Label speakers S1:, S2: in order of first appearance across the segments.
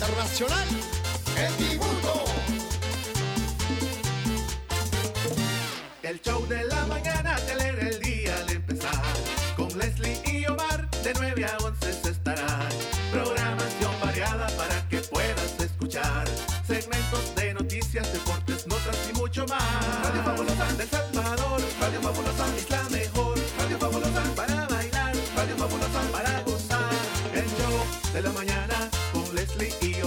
S1: internacional, El Dibujo.
S2: El show de la mañana te alegra el día al empezar. Con Leslie y Omar, de 9 a 11 se estará. Programación variada para que puedas escuchar. Segmentos de noticias, deportes, notas y mucho más. Radio Fabulosa del Salvador, Radio Fabulosa es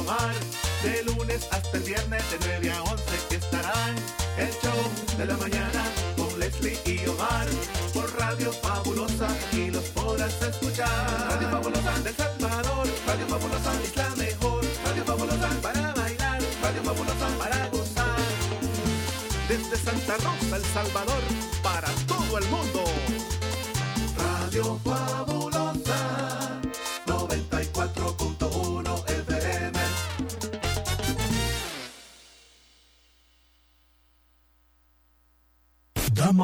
S2: De lunes hasta el viernes, de 9 a 11 que estarán. El show de la mañana con Leslie y Omar. Por Radio Fabulosa y los podrás escuchar. Radio Fabulosa del Salvador, Radio Fabulosa es la mejor. Radio Fabulosa para bailar, Radio Fabulosa para gozar. Desde Santa Rosa, El Salvador, para todo el mundo. Radio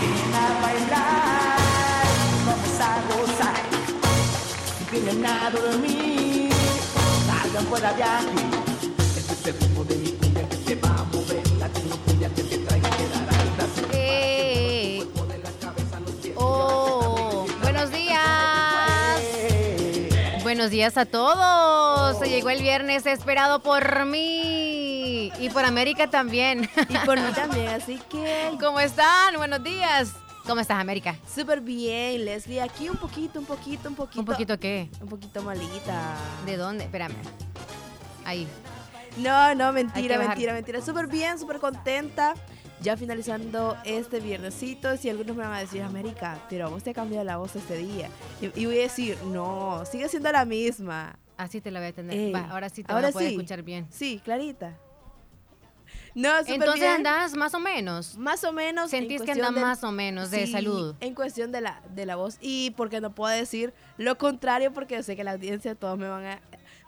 S3: Ven a bailar, vamos a gozar. Vienen a dormir, salgan fuera de aquí. Este es el ritmo de
S4: Buenos días a todos. Se llegó el viernes esperado por mí y por América también.
S5: Y por mí también, así que
S4: ¿Cómo están? Buenos días. ¿Cómo estás, América?
S5: súper bien, Leslie. Aquí un poquito, un poquito, un poquito.
S4: ¿Un poquito qué?
S5: Un poquito malita.
S4: ¿De dónde? Espérame. Ahí.
S5: No, no, mentira, mentira, mentira. Súper bien, súper contenta. Ya finalizando este viernesito, si algunos me van a decir, América, pero vos te ha cambiado la voz este día. Y, y voy a decir, no, sigue siendo la misma.
S4: Así te la voy a tener.
S5: Ey,
S4: Va, ahora sí te
S5: ahora
S4: voy a
S5: sí.
S4: escuchar bien.
S5: Sí, clarita. No,
S4: Entonces
S5: bien.
S4: andás más o menos.
S5: Más o menos. en
S4: Sentís que
S5: del-
S4: más o menos de
S5: Sí,
S4: salud.
S5: En cuestión de la, de la voz. Y porque no puedo decir lo contrario, porque yo sé que la audiencia todos me van a,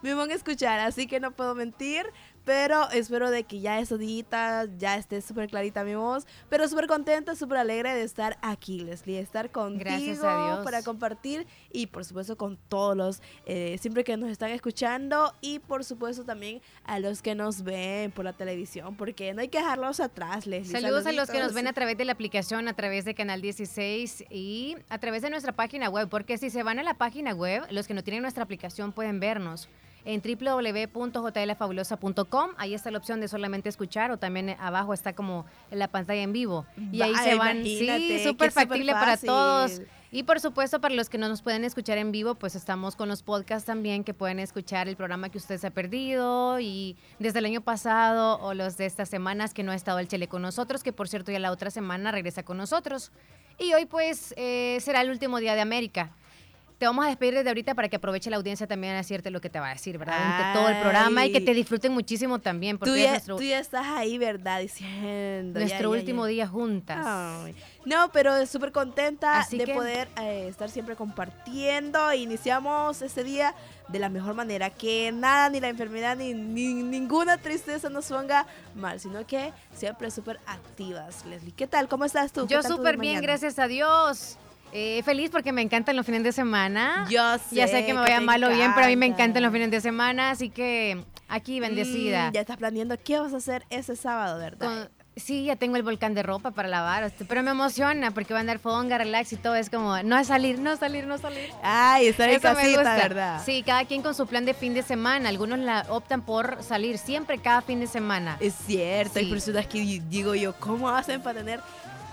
S5: me van a escuchar. Así que no puedo mentir. Pero espero de que ya esos días ya esté súper clarita mi voz. Pero súper contenta, súper alegre de estar aquí, Leslie. de Estar contigo
S4: Gracias a Dios.
S5: para compartir. Y por supuesto con todos los, eh, siempre que nos están escuchando. Y por supuesto también a los que nos ven por la televisión. Porque no hay que dejarlos atrás, Leslie.
S4: Saludos a los que nos ven a través de la aplicación, a través de Canal 16 y a través de nuestra página web, porque si se van a la página web, los que no tienen nuestra aplicación pueden vernos en www.jlfabulosa.com. Ahí está la opción de solamente escuchar o también abajo está como en la pantalla en vivo. Y ahí se van. Sí, súper factible para todos. Y por supuesto, para los que no nos pueden escuchar en vivo, pues estamos con los podcasts también que pueden escuchar el programa que usted se ha perdido y desde el año pasado o los de estas semanas que no ha estado el Chele con nosotros, que por cierto ya la otra semana regresa con nosotros. Y hoy pues eh, será el último día de América. Te vamos a despedir desde ahorita para que aproveche la audiencia también a decirte lo que te va a decir, ¿verdad? Durante todo el programa y que
S5: Ay.
S4: te disfruten muchísimo también, porque
S5: Tú
S4: es
S5: ya,
S4: nuestro,
S5: tú ya estás ahí, ¿verdad? Diciendo.
S4: nuestro
S5: ya,
S4: último
S5: ya.
S4: día juntas.
S5: Ay. No, pero súper contenta
S4: Así
S5: de
S4: que-
S5: poder eh, estar siempre compartiendo. Iniciamos este día de la mejor manera. Que nada, ni la enfermedad, ni, ni ninguna tristeza nos ponga mal, sino que siempre súper activas, Leslie. ¿Qué tal? ¿Cómo estás tú? ¿Qué
S4: Yo súper bien, gracias a Dios. Eh, feliz porque me encantan los fines de semana.
S5: Yo
S4: Ya sé
S5: sé
S4: que me
S5: que
S4: vaya
S5: te
S4: mal o bien, pero a mí me
S5: encanta.
S4: encantan los fines de semana, así que aquí bendecida.
S5: Mm, ya estás planeando qué vas a hacer ese sábado, ¿verdad?
S4: Con- sí, ya tengo el volcán de ropa para lavar, este, pero me emociona porque va a andar fonga, relax y todo. Es como, no salir, no salir, no salir.
S5: Ay, estar en casita. ¿verdad?
S4: Sí, cada quien con su plan de fin de semana. Algunos la optan por salir siempre cada fin de semana.
S5: Es cierto, hay
S4: Sí.
S5: personas que di- digo yo, ¿cómo hacen para tener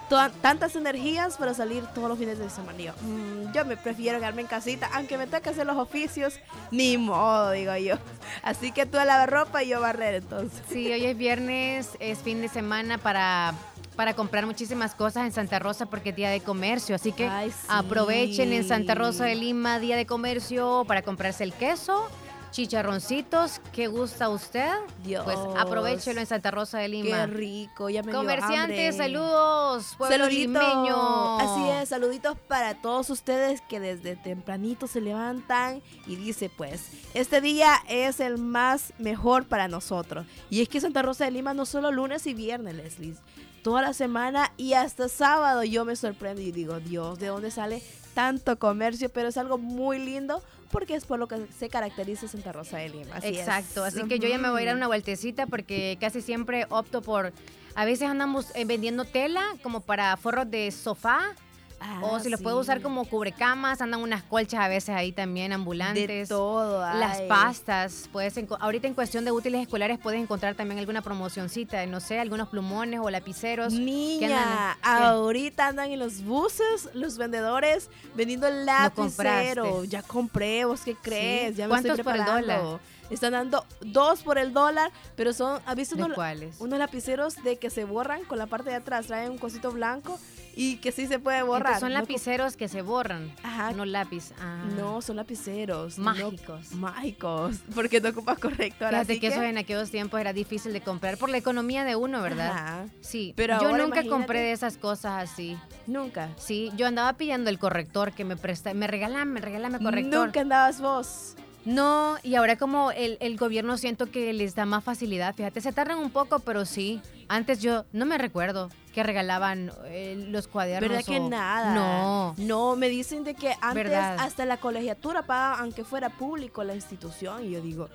S5: toda- tantas energías para salir todos los fines de semana? Yo, "Mm, yo me prefiero quedarme en casita, aunque me toque hacer los oficios, ni modo, digo yo. Así que tú a lavar ropa y yo a barrer entonces.
S4: Sí, hoy es viernes, es fin de semana para, para comprar muchísimas cosas en Santa Rosa porque es día de comercio. Así que
S5: Ay, sí.
S4: aprovechen en Santa Rosa de Lima, día de comercio, para comprarse el queso, chicharroncitos. ¿Qué gusta usted?
S5: Dios.
S4: Pues aprovechelo en Santa Rosa de Lima.
S5: Qué rico, ya me dio
S4: Comerciantes,
S5: hambre.
S4: saludos, pueblo
S5: Saludito.
S4: limeño.
S5: Así es, saluditos para todos ustedes que desde tempranito se levantan y dice pues, este día es el más mejor para nosotros. Y es que Santa Rosa de Lima no solo lunes y viernes, Leslie, toda la semana y hasta sábado yo me sorprendo y digo, Dios, ¿de dónde sale tanto comercio? Pero es algo muy lindo porque es por lo que se caracteriza Santa Rosa de Lima. Así es.
S4: Exacto, así que yo ya me voy a ir a
S5: Ujú.
S4: una vueltecita porque casi siempre opto por, a veces andamos eh, vendiendo tela como para forros de sofá
S5: Ah,
S4: o si los
S5: sí.
S4: puedo usar como cubrecamas, andan unas colchas a veces ahí también ambulantes.
S5: de todo.
S4: Las
S5: ay.
S4: pastas, puedes ahorita en cuestión de útiles escolares puedes encontrar también alguna promocioncita, no sé, algunos plumones o lapiceros. que
S5: Niña,
S4: andan- ¿qué?
S5: ahorita andan en los buses los vendedores vendiendo lapicero.
S4: compraste.
S5: ya compré, ¿vos qué crees? Ya me
S4: ¿Cuántos
S5: estoy
S4: por el dólar?
S5: Están dando dos por el dólar, pero son, ¿has visto
S4: ¿De
S5: unos, unos lapiceros de que se borran con la parte de atrás? Traen un cosito blanco y que sí se puede borrar.
S4: Entonces son
S5: No
S4: lapiceros que se borran,
S5: Ajá.
S4: no lápiz. Ah.
S5: No, son lapiceros. no-
S4: Mágicos.
S5: mágicos, porque no ocupas corrector.
S4: Fíjate
S5: así
S4: que eso en aquellos tiempos era difícil de comprar por la economía de uno, ¿verdad?
S5: Ajá.
S4: Sí,
S5: Pero
S4: yo nunca
S5: imagínate.
S4: compré de esas cosas así.
S5: Nunca.
S4: Sí, yo andaba pidiendo el corrector que me presta, me regalan, me regalan corrector.
S5: Nunca andabas vos.
S4: No, y ahora como el, el gobierno siento que les da más facilidad, fíjate, se tardan un poco, pero sí. Antes yo no me recuerdo que regalaban eh, los cuadernos.
S5: ¿Verdad que nada?
S4: No.
S5: No, me dicen de que antes
S4: ¿Verdad?
S5: hasta la colegiatura pagaban, aunque fuera público la institución. Y yo digo,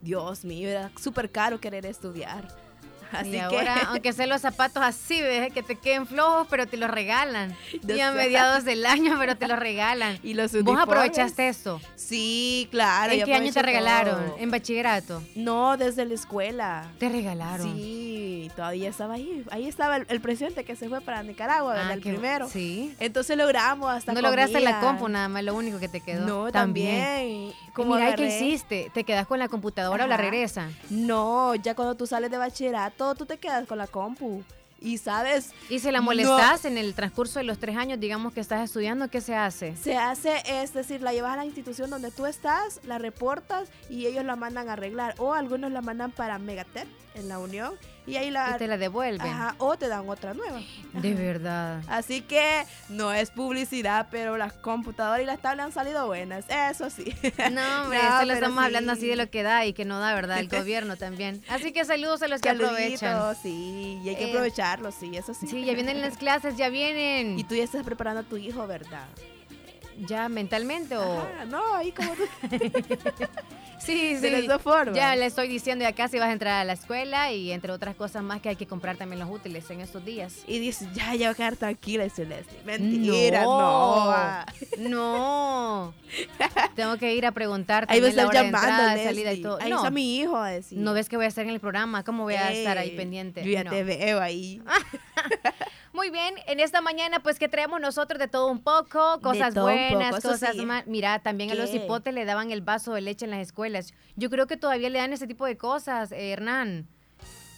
S5: Dios mío, era súper caro querer estudiar. Así
S4: y
S5: que,
S4: ahora, aunque sean los zapatos así, ¿ves? que te queden flojos, pero te los regalan. Y a mediados del año, pero te los regalan.
S5: y los
S4: ¿Vos aprovechaste eso?
S5: Sí, claro.
S4: ¿En qué año te regalaron?
S5: todo.
S4: ¿En bachillerato?
S5: No, desde la escuela.
S4: Te regalaron.
S5: Sí, todavía estaba ahí. Ahí estaba el, el presidente que se fue para Nicaragua.
S4: Ah,
S5: el primero.
S4: Sí.
S5: Entonces logramos hasta
S4: No lograste la
S5: comida.
S4: compu, nada más, lo único que te quedó.
S5: No, también.
S4: Como Mira, ¿y ¿qué hiciste? ¿Te quedas con la computadora o la
S5: Ajá.
S4: regresan?
S5: No, ya cuando tú sales de bachillerato, tú te quedas con la compu. Y sabes,
S4: ¿Y si la
S5: No.
S4: molestas en el transcurso de los tres años, digamos que estás estudiando, qué se hace?
S5: se hace, es decir, la llevas a la institución donde tú estás, la reportas y ellos la mandan a arreglar. O algunos la mandan para Megatep en la Unión y ahí la...
S4: Y te la devuelven.
S5: Ajá, o te dan otra nueva.
S4: De verdad.
S5: Así que no es publicidad, pero las computadoras y las tablas han salido buenas, eso sí.
S4: No, hombre,
S5: No,
S4: solo estamos hablando
S5: sí.
S4: así de lo que da y que no da, ¿verdad? El gobierno también. Así que saludos a los que aprovechan.
S5: Sí, y hay que
S4: Eh,
S5: aprovecharlo, sí, eso sí.
S4: Sí, ya vienen las clases, ya vienen.
S5: Y tú ya estás preparando a tu hijo, ¿verdad?
S4: ¿Ya mentalmente o...?
S5: Ajá, no, ahí como tú.
S4: Sí,
S5: De
S4: sí.
S5: las dos formas.
S4: Ya le estoy diciendo ya casi vas a entrar a la escuela y entre otras cosas más que hay que comprar también los útiles en estos días.
S5: Y dices, ya, ya voy a quedar tranquila, dice Leslie. Mentira, no.
S4: No. Tengo que ir a preguntar
S5: Ahí va a
S4: la
S5: estar
S4: de
S5: llamando,
S4: entrada, salida y todo.
S5: Ahí
S4: no,
S5: está mi hijo a decir.
S4: no ves que voy a estar en el programa, ¿cómo voy a estar ahí pendiente?
S5: Yo ya
S4: No.
S5: te veo ahí.
S4: Muy bien, en esta mañana pues que traemos nosotros de todo un poco, cosas buenas,
S5: poco,
S4: cosas
S5: sí.
S4: malas. Mira, también a los hipotes le daban el vaso de leche en las escuelas. Yo creo que todavía le dan ese tipo de cosas, eh, Hernán.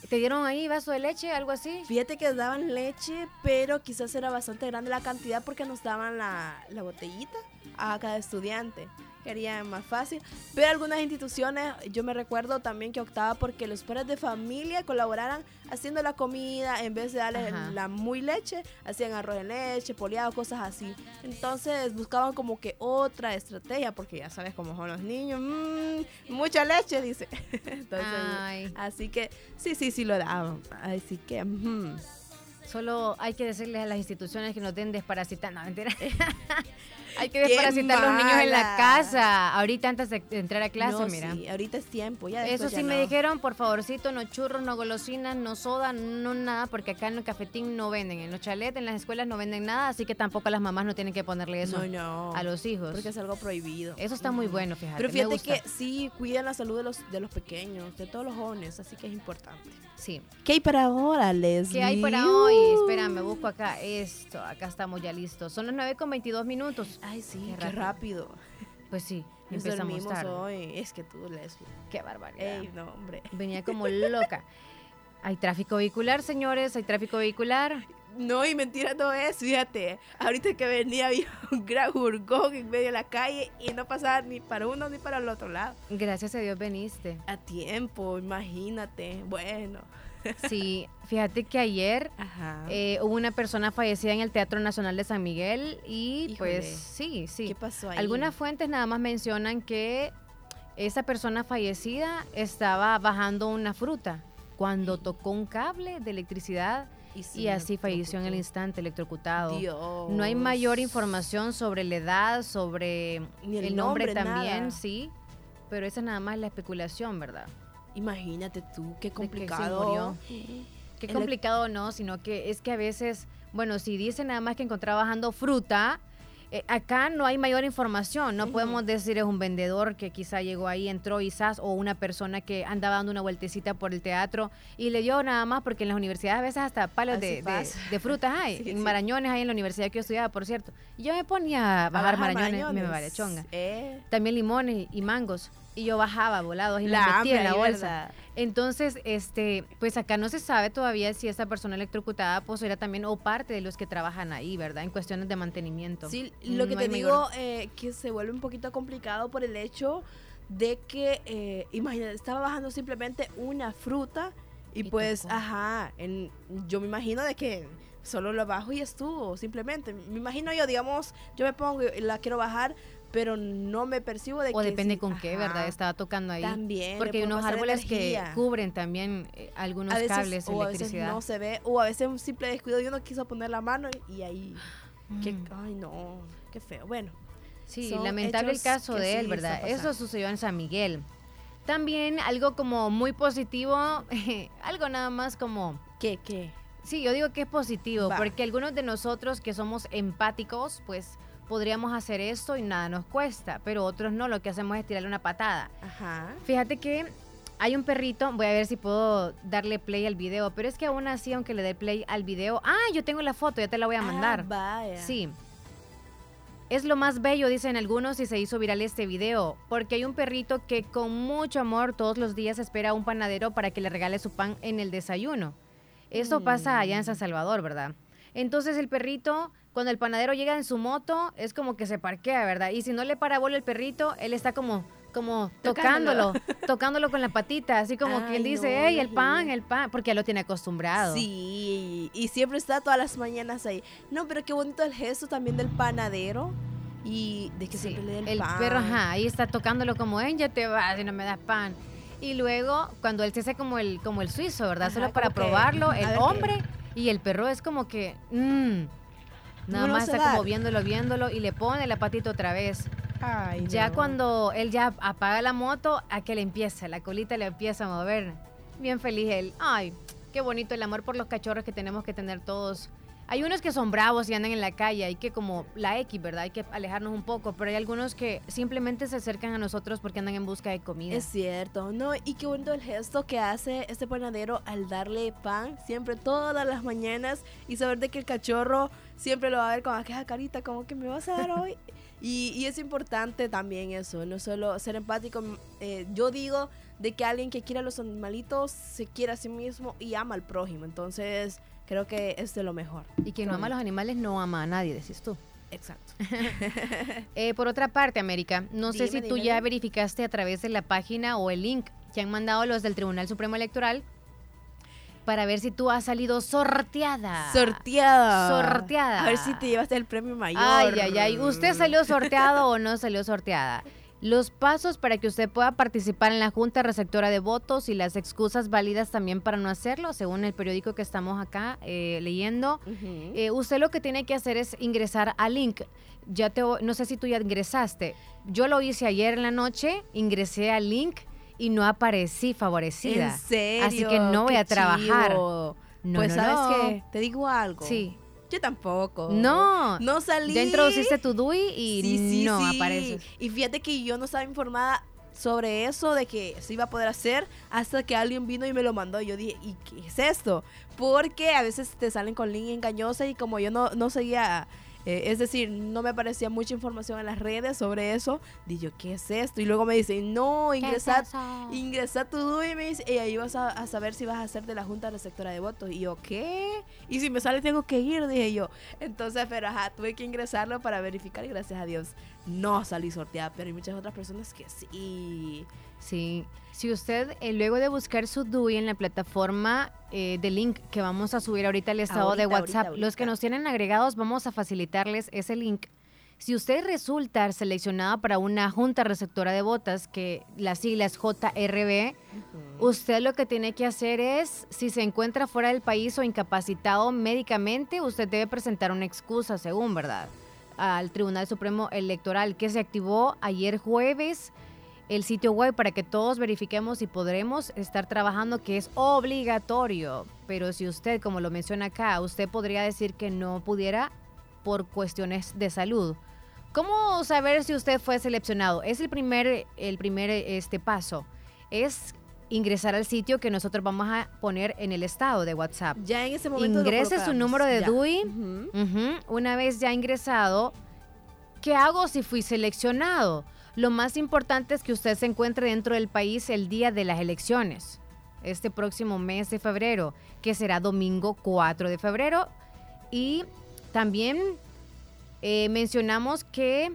S4: ¿Te dieron ahí vaso de leche, algo así?
S5: Fíjate que daban leche, pero quizás era bastante grande la cantidad porque nos daban la, la botellita a cada estudiante. Querían más fácil. Pero algunas instituciones, yo me recuerdo también que optaba porque los padres de familia colaboraran haciendo la comida en vez de darles
S4: Ajá.
S5: la muy leche, hacían arroz en leche, poliado, cosas así. Entonces buscaban como que otra estrategia porque ya sabes cómo son los niños. "Mm, mucha leche, dice. Entonces,
S4: Ay.
S5: así que sí, sí, sí lo daban. Así que...
S4: Solo hay que decirles a las instituciones que nos den desparasitar. No, mentira. hay que desparasitar a los niños en la casa. Ahorita antes de entrar a clase,
S5: No,
S4: mira.
S5: sí, ahorita es tiempo, ya
S4: Eso sí
S5: ya
S4: me
S5: no.
S4: dijeron, por favorcito, no churros, no golosinas, no soda, no nada, porque acá en el cafetín no venden. En los chalets, en las escuelas no venden nada, así que tampoco las mamás no tienen que ponerle eso
S5: No, no.
S4: a los hijos.
S5: Porque es algo prohibido.
S4: Eso está muy bueno, fíjate.
S5: Pero
S4: me
S5: fíjate
S4: gusta.
S5: que sí, cuidan la salud de los, de los pequeños, de todos los jóvenes, así que es importante.
S4: Sí.
S5: ¿Qué hay para ahora, Leslie?
S4: ¿Qué hay para hoy? Espera, me busco acá esto. Acá estamos ya listos. Son las 9 con 22 minutos.
S5: Ay, sí,
S4: Qué
S5: qué, rápido.
S4: Pues sí,
S5: Nos
S4: empezamos tarde.
S5: hoy. Es que tú, Leslie.
S4: Qué barbaridad.
S5: Ey, no, hombre.
S4: Venía como loca. Hay tráfico vehicular, señores, hay tráfico vehicular.
S5: No, y mentira no es, fíjate. Ahorita que venía había un gran jurgón en medio de la calle y no pasaba ni para uno ni para el otro lado.
S4: Gracias a Dios veniste.
S5: A tiempo, imagínate. Bueno.
S4: Sí, fíjate que ayer eh, hubo una persona fallecida en el Teatro Nacional de San Miguel y
S5: Híjole.
S4: pues sí, sí.
S5: ¿Qué pasó ahí?
S4: Algunas fuentes nada más mencionan que esa persona fallecida estaba bajando una fruta cuando tocó un cable de electricidad
S5: sí
S4: y así falleció en el instante electrocutado.
S5: Dios.
S4: No hay mayor información sobre la edad, sobre
S5: Ni el
S4: el, nombre,
S5: nombre,
S4: también,
S5: nada.
S4: sí. Pero esa es nada más la especulación, ¿verdad?
S5: Imagínate tú, qué complicado.
S4: Qué complicado no, sino que es que a veces, bueno, si dice nada más que encontraba bajando fruta, eh, acá no hay mayor información. No podemos decir es un vendedor que quizá llegó ahí, entró zas, o una persona que andaba dando una vueltecita por el teatro y le dio nada más, porque en las universidades a veces hasta palos de, de- frutas hay,
S5: Sí,
S4: en
S5: sí.
S4: Marañones hay en la universidad que yo estudiaba, por cierto. Y yo me ponía a bajar, marañones, me vale chonga.
S5: Eh,
S4: También limones y mangos. Y yo bajaba volados y
S5: La
S4: los metía en la bolsa. Entonces, este, pues acá no se sabe todavía si esta persona electrocutada pues era también o parte de los que trabajan ahí, ¿verdad? En cuestiones de mantenimiento.
S5: Sí, lo que
S4: No
S5: te digo, eh, que se vuelve un poquito complicado por el hecho de que, eh, imagínate, estaba bajando simplemente una fruta y,
S4: Y
S5: pues,
S4: tocó.
S5: ajá, en- yo me imagino de que solo lo bajo y estuvo, simplemente. Me imagino yo, digamos, yo me pongo y la quiero bajar, pero no me percibo de
S4: o
S5: que...
S4: depende
S5: sí,
S4: con qué, ¿verdad? Estaba tocando ahí.
S5: También.
S4: Porque hay unos árboles
S5: energía.
S4: que cubren también eh, algunos
S5: veces,
S4: cables de
S5: o a veces
S4: electricidad.
S5: no se ve, o a veces un simple descuido y uno quiso poner la mano y, ahí... que-
S4: Mm.
S5: ay, no, qué feo. Bueno,
S4: Sí, lamentable el caso de él,
S5: sí
S4: ¿verdad? Eso sucedió en San Miguel. También algo como muy positivo, algo nada más como
S5: ¿qué, qué?
S4: Sí, yo digo que es positivo,
S5: Va.
S4: porque algunos de nosotros que somos empáticos, pues podríamos hacer esto y nada nos cuesta, pero otros no, lo que hacemos es tirarle una patada.
S5: Ajá.
S4: Fíjate que hay un perrito, voy a ver si puedo darle play al video, pero es que aún así, aunque le dé play al video, ah, yo tengo la foto, ya te la voy a mandar.
S5: Ah, vaya.
S4: Sí. Es lo más bello, dicen algunos, y se hizo viral este video, porque hay un perrito que con mucho amor todos los días espera a un panadero para que le regale su pan en el desayuno. Eso pasa allá en San Salvador, ¿verdad? Entonces el perrito, cuando el panadero llega en su moto, es como que se parquea, ¿verdad? Y si no le para bola el perrito, él está como, como
S5: Tocándolo.
S4: tocándolo, tocándolo con la patita, así como que él
S5: Ay,
S4: dice,
S5: no,
S4: hey, el pan, el pan, porque ya lo tiene acostumbrado.
S5: Sí, y siempre está todas las mañanas ahí. No, pero qué bonito el gesto también del panadero y de que
S4: Sí,
S5: siempre le dé el,
S4: el
S5: pan.
S4: perro, ajá, ahí está tocándolo como, "Ey, ya te vas y no me das pan. Y luego, cuando él se hace como el, como el suizo, ¿verdad?
S5: Ajá,
S4: Solo para
S5: que,
S4: probarlo, el
S5: qué-
S4: hombre y el perro es como que, mmm, nada
S5: No
S4: más está como viéndolo, viéndolo y le pone la patita otra vez.
S5: Ay,
S4: Ya
S5: no.
S4: cuando él ya apaga la moto, a que le empieza, la colita le empieza a mover. Bien feliz él. Ay, qué bonito el amor por los cachorros que tenemos que tener todos. Hay unos que son bravos y andan en la calle, hay que como la X, ¿verdad? Hay que alejarnos un poco, pero hay algunos que simplemente se acercan a nosotros porque andan en busca de comida.
S5: Es cierto, ¿no? Y qué bonito el gesto que hace este panadero al darle pan siempre todas las mañanas y saber de que el cachorro siempre lo va a ver con aquella carita como que me vas a dar hoy. Y, y es importante también eso, no solo ser empático. eh, yo digo de que alguien que quiere a los animalitos se quiere a sí mismo y ama al prójimo. Entonces creo que es de lo mejor.
S4: y quien no ama a los animales no ama a nadie, decís tú.
S5: Exacto.
S4: Eh, por otra parte, América, no sé si tú
S5: dime,
S4: ya verificaste a través de la página o el link que han mandado los del Tribunal Supremo Electoral para ver si tú has salido sorteada.
S5: Sorteada.
S4: Sorteada.
S5: A ver si te llevaste el premio mayor.
S4: Ay, ay, ay. ¿Usted salió sorteado o no salió sorteada? Los pasos para que usted pueda participar en la Junta Receptora de Votos y las excusas válidas también para no hacerlo, según el periódico que estamos acá eh, leyendo. Eh, usted lo que tiene que hacer es ingresar al link. Ya te, no sé si tú ya ingresaste. Yo lo hice ayer en la noche, ingresé al link y no aparecí favorecida.
S5: ¿En serio?
S4: Así que no voy
S5: Qué
S4: a trabajar.
S5: chivo.
S4: No,
S5: pues
S4: no,
S5: sabes
S4: no.
S5: qué, te digo algo.
S4: Sí.
S5: Yo tampoco.
S4: No.
S5: No salí.
S4: Ya introduciste tu DUI y
S5: Sí, sí,
S4: no
S5: sí.
S4: apareces.
S5: Y fíjate que yo no estaba informada sobre eso, de que se iba a poder hacer, hasta que alguien vino y me lo mandó. Y yo dije, ¿y qué es esto? Porque a veces te salen con link engañosa y como yo no, no seguía Eh, es decir, no me aparecía mucha información en las redes sobre eso. Dije yo, ¿qué es esto? Y luego me dicen, no, ingresa, ingresa tu DUI y me dice, y ahí vas a, saber si vas a ser de la Junta Receptora de Votos. Y yo, ¿qué? Y si me sale tengo que ir, dije yo. Entonces, pero ajá, tuve que ingresarlo para verificar y gracias a Dios no salí sorteada. Pero hay muchas otras personas que sí.
S4: Sí, si usted eh, luego de buscar su DUI en la plataforma eh, de link que vamos a subir ahorita al estado de WhatsApp, los que nos tienen agregados vamos a facilitarles ese link. Si usted resulta seleccionado para una junta receptora de botas, que las siglas JRB, usted lo que tiene que hacer es, si se encuentra fuera del país o incapacitado médicamente, usted debe presentar una excusa, según, ¿verdad? Al Tribunal Supremo Electoral, que se activó ayer jueves el sitio web para que todos verifiquemos y podremos estar trabajando, que es obligatorio. Pero si usted, como lo menciona acá, usted podría decir que no pudiera por cuestiones de salud. ¿Cómo saber si usted fue seleccionado? Es el primer, el primer este paso. Es ingresar al sitio que nosotros vamos a poner en el estado de WhatsApp.
S5: Ya en ese momento.
S4: Ingrese su número de DUI. Una vez ya ingresado, ¿qué hago si fui seleccionado? Lo más importante es que usted se encuentre dentro del país el día de las elecciones, este próximo mes de febrero, que será domingo 4 de febrero. Y también eh, mencionamos que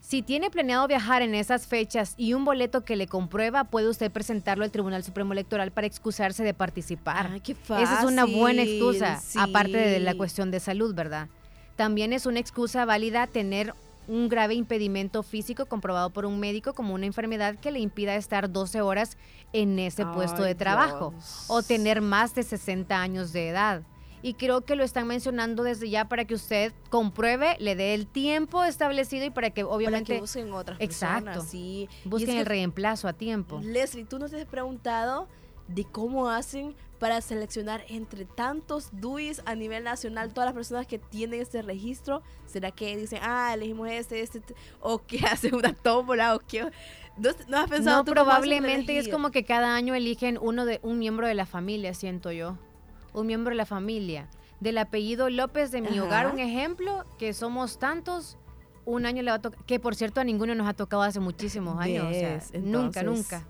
S4: si tiene planeado viajar en esas fechas y un boleto que le comprueba, puede usted presentarlo al Tribunal Supremo Electoral para excusarse de participar. Esa es una buena excusa, aparte de la cuestión de salud, ¿verdad? También es una excusa válida tener un grave impedimento físico comprobado por un médico como una enfermedad que le impida estar 12 horas en ese puesto de trabajo o tener más de 60 años de edad. Y creo que lo están mencionando desde ya para que usted compruebe, le dé el tiempo establecido y para que obviamente... Para que
S5: busquen otras
S4: Exacto.
S5: Sí.
S4: Busquen el reemplazo a tiempo.
S5: Leslie, tú nos has preguntado de cómo hacen para seleccionar entre tantos DUIs a nivel nacional todas las personas que tienen este registro? ¿Será que dicen, ah, elegimos este, este, este o que hacen una tómbola o que ¿No, has pensado
S4: no, probablemente es como que cada año eligen uno de un miembro de la familia, siento yo. Un miembro de la familia. Del apellido López de mi hogar, un ejemplo, que somos tantos, un año le va a tocar, que por cierto a ninguno nos ha tocado hace muchísimos años. nunca, nunca.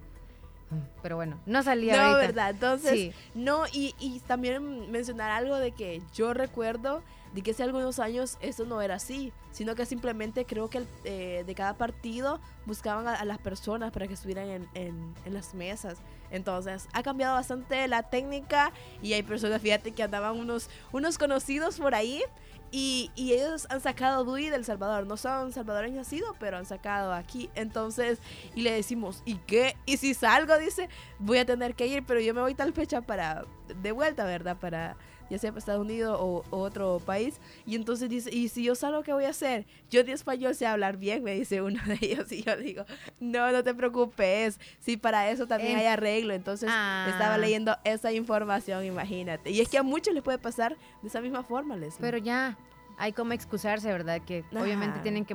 S4: Pero bueno, no salía
S5: No, ¿verdad? Entonces, no, y, y también mencionar algo de que yo recuerdo de que hace algunos años esto no era así, sino que simplemente creo que eh, de cada partido buscaban a, las personas para que estuvieran en, en, en, las mesas. Entonces, ha cambiado bastante la técnica y hay personas, fíjate, que andaban unos, unos conocidos por ahí y, ellos han sacado DUI del Salvador. No son salvadoreños nacidos, pero han sacado aquí. Entonces, y le decimos, ¿y qué? Y si salgo, dice, voy a tener que ir, pero yo me voy tal fecha para, de vuelta, ¿verdad? Para, ya sea para Estados Unidos o, otro país. Y entonces dice, ¿y si yo salgo, qué voy a hacer? Yo de español sé hablar bien, me dice uno de ellos. Y yo digo, no, no te preocupes. Si para eso también hay arreglo. Entonces, estaba ah. leyendo esa información, imagínate. Y es que a muchos les puede pasar de esa misma forma, les
S4: Pero ya, hay como excusarse, ¿verdad? Que obviamente tienen que,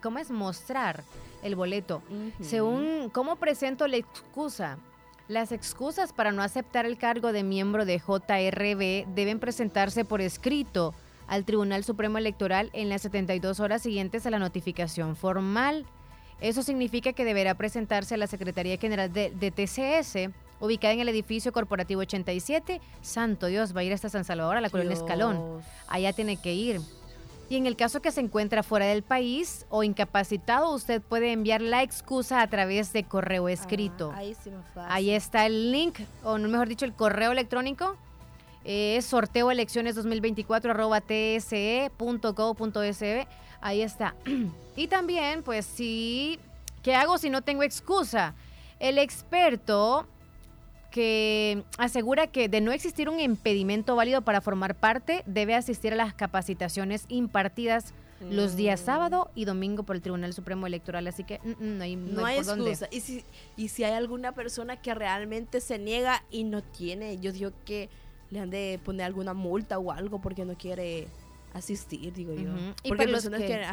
S4: ¿cómo es? Mostrar el boleto. Según, ¿cómo presento la excusa? Las excusas para no aceptar el cargo de miembro de JRB deben presentarse por escrito al Tribunal Supremo Electoral en las 72 horas siguientes a la notificación formal. Eso significa que deberá presentarse a la Secretaría General de, de TCS ubicada en el edificio corporativo 87. Santo Dios, va a ir hasta San Salvador, a la colonia Escalón. Allá tiene que ir. Y en el caso que se encuentra fuera del país o incapacitado, usted puede enviar la excusa a través de correo escrito.
S5: Ah, ahí, sí
S4: ahí está el link, o mejor dicho, el correo electrónico. Es sorteo elecciones 2024 arroba tse.gov.sb. Ahí está. y también, pues sí, ¿qué hago si no tengo excusa? El experto que asegura que de no existir un impedimento válido para formar parte, debe asistir a las capacitaciones impartidas los días mm. sábado y domingo por el Tribunal Supremo Electoral. Así que mm, mm, no hay, no, hay, excusa.
S5: Y si, y si hay alguna persona que realmente se niega y no tiene, yo digo que le han de poner alguna multa o algo porque no quiere asistir, digo yo.
S4: Porque los que,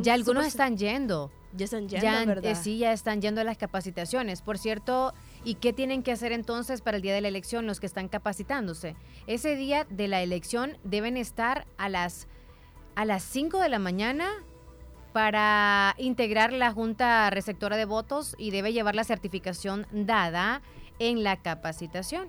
S4: ya algunos están yendo.
S5: Ya están yendo, ya, ¿verdad?
S4: Eh, sí, ya están yendo a las capacitaciones. Por cierto, ¿Y qué tienen que hacer entonces para el día de la elección los que están capacitándose? Ese día de la elección deben estar a las a las 5 de la mañana para integrar la Junta Receptora de Votos y debe llevar la certificación dada en la capacitación.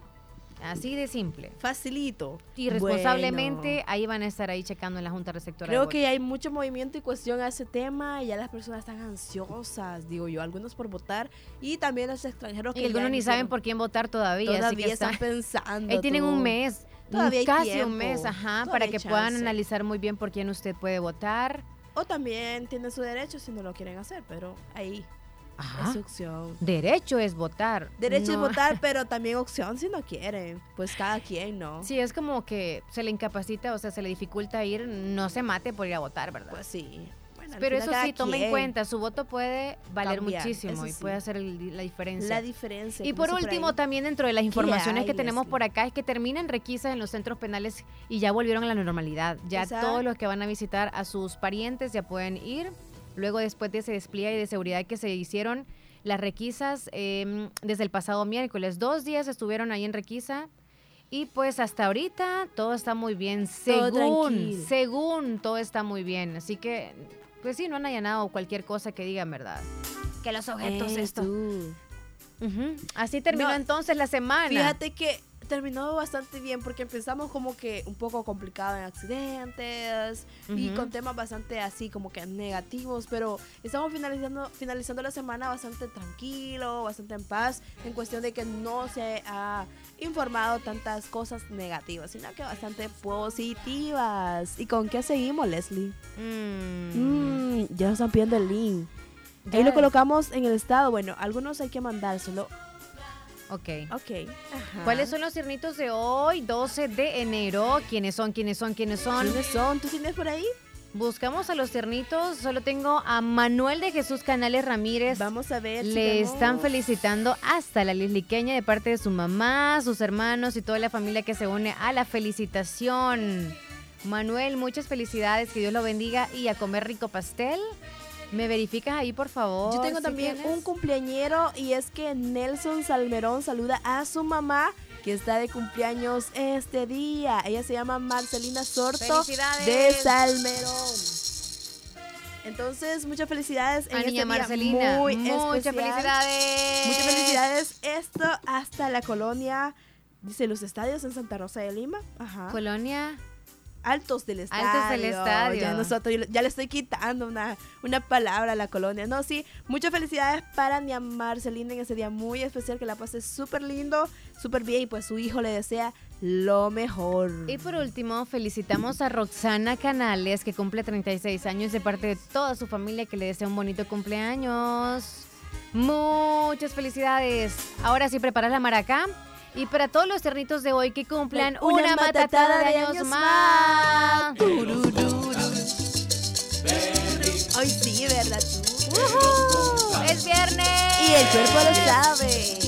S4: Así de simple.
S5: Facilito.
S4: Y responsablemente
S5: Bueno.
S4: ahí van a estar ahí checando en la Junta Receptora
S5: Creo que hay mucho movimiento y cuestión a ese tema y ya las personas están ansiosas, digo yo, algunos por votar y también los extranjeros
S4: Y
S5: que
S4: algunos
S5: ya
S4: ni saben por quién votar todavía. así
S5: todavía
S4: que
S5: están
S4: están-
S5: pensando.
S4: Ahí tienen un mes,
S5: Todavía hay
S4: casi
S5: tiempo.
S4: un mes, ajá,
S5: Todavía
S4: para que puedan analizar muy bien por quién usted puede votar.
S5: O también tienen su derecho si no lo quieren hacer, pero ahí
S4: Ajá.
S5: es opción.
S4: Derecho es votar.
S5: Derecho
S4: No-
S5: es votar, pero también opción si no quieren. Pues cada quien, ¿no?
S4: Sí, es como que se le incapacita, o sea, se le dificulta ir, no se mate por ir a votar, ¿verdad?
S5: Pues sí. Bueno,
S4: Pero eso sí, tome en cuenta, su voto puede valer
S5: Cambiar,
S4: muchísimo y puede hacer la diferencia.
S5: La diferencia.
S4: y por último, también dentro de las informaciones
S5: hay,
S4: que tenemos
S5: Leslie?
S4: por acá es que terminan requisas en los centros penales y ya volvieron a la normalidad. Ya todos los que van a visitar a sus parientes ya pueden ir. Luego, después de ese despliegue de seguridad que se hicieron, las requisas eh, desde el pasado miércoles, dos días estuvieron ahí en requisa. Y pues hasta ahorita todo está muy bien,
S5: Todo
S4: según,
S5: tranquilo.
S4: según todo está muy bien. Así que, pues sí, no han allanado cualquier cosa que digan, ¿verdad? Que los objetos,
S5: Eh,
S4: esto. Así terminó
S5: No,
S4: entonces la semana.
S5: Fíjate que terminó bastante bien porque empezamos como que un poco complicado en accidentes y
S4: Ujú.
S5: con temas bastante así como que negativos, pero estamos finalizando finalizando la semana bastante tranquilo, bastante en paz, en cuestión de que no se ha informado tantas cosas negativas, sino que bastante positivas. ¿Y con qué seguimos, Leslie?
S4: Mm.
S5: Mm, ya nos están pidiendo el link. Ahí
S4: Ya.
S5: lo colocamos en el estado. Bueno, algunos hay que mandárselo.
S4: Ok.
S5: Ok. Ajá.
S4: ¿Cuáles son los ciernitos de hoy, 12 de enero? ¿Quiénes son? ¿Quiénes son? ¿Quiénes son?
S5: ¿Quiénes son? ¿Tú tienes por ahí?
S4: Buscamos a los ciernitos. Solo tengo a Manuel de Jesús Canales Ramírez.
S5: Vamos a ver.
S4: Le están felicitando hasta la lisliqueña de parte de su mamá, sus hermanos y toda la familia que se une a la felicitación. Manuel, muchas felicidades, que Dios lo bendiga y a comer rico pastel. ¿Me verificas ahí, por favor?
S5: Yo tengo
S4: si
S5: también
S4: tienes?
S5: un cumpleañero y es que Nelson Salmerón saluda a su mamá que está de cumpleaños este día. Ella se llama Marcelina Sorto de Salmerón. Entonces, muchas felicidades en
S4: A
S5: este
S4: niña
S5: día
S4: Marcelina.
S5: muy
S4: Muchas
S5: especial.
S4: felicidades.
S5: Muchas felicidades. Esto hasta la colonia, dice los estadios en Santa Rosa de Lima. Ajá.
S4: Colonia.
S5: Altos del estadio.
S4: Altos del estadio.
S5: Ya nosotros ya le estoy quitando una, una palabra a la colonia. No, sí, muchas felicidades para Nia Marcelina en ese día muy especial, que la pase súper lindo, súper bien y pues su hijo le desea lo mejor.
S4: Y por último, felicitamos a Roxana Canales, que cumple 36 años de parte de toda su familia, que le desea un bonito cumpleaños. Muchas felicidades. Ahora sí, preparas la maraca. Y para todos los ternitos de hoy que cumplan
S5: Una
S4: una, matatada, de años, más.
S5: Hoy sí, ¿verdad?
S4: ¡Es viernes!
S5: Y el cuerpo lo sabe.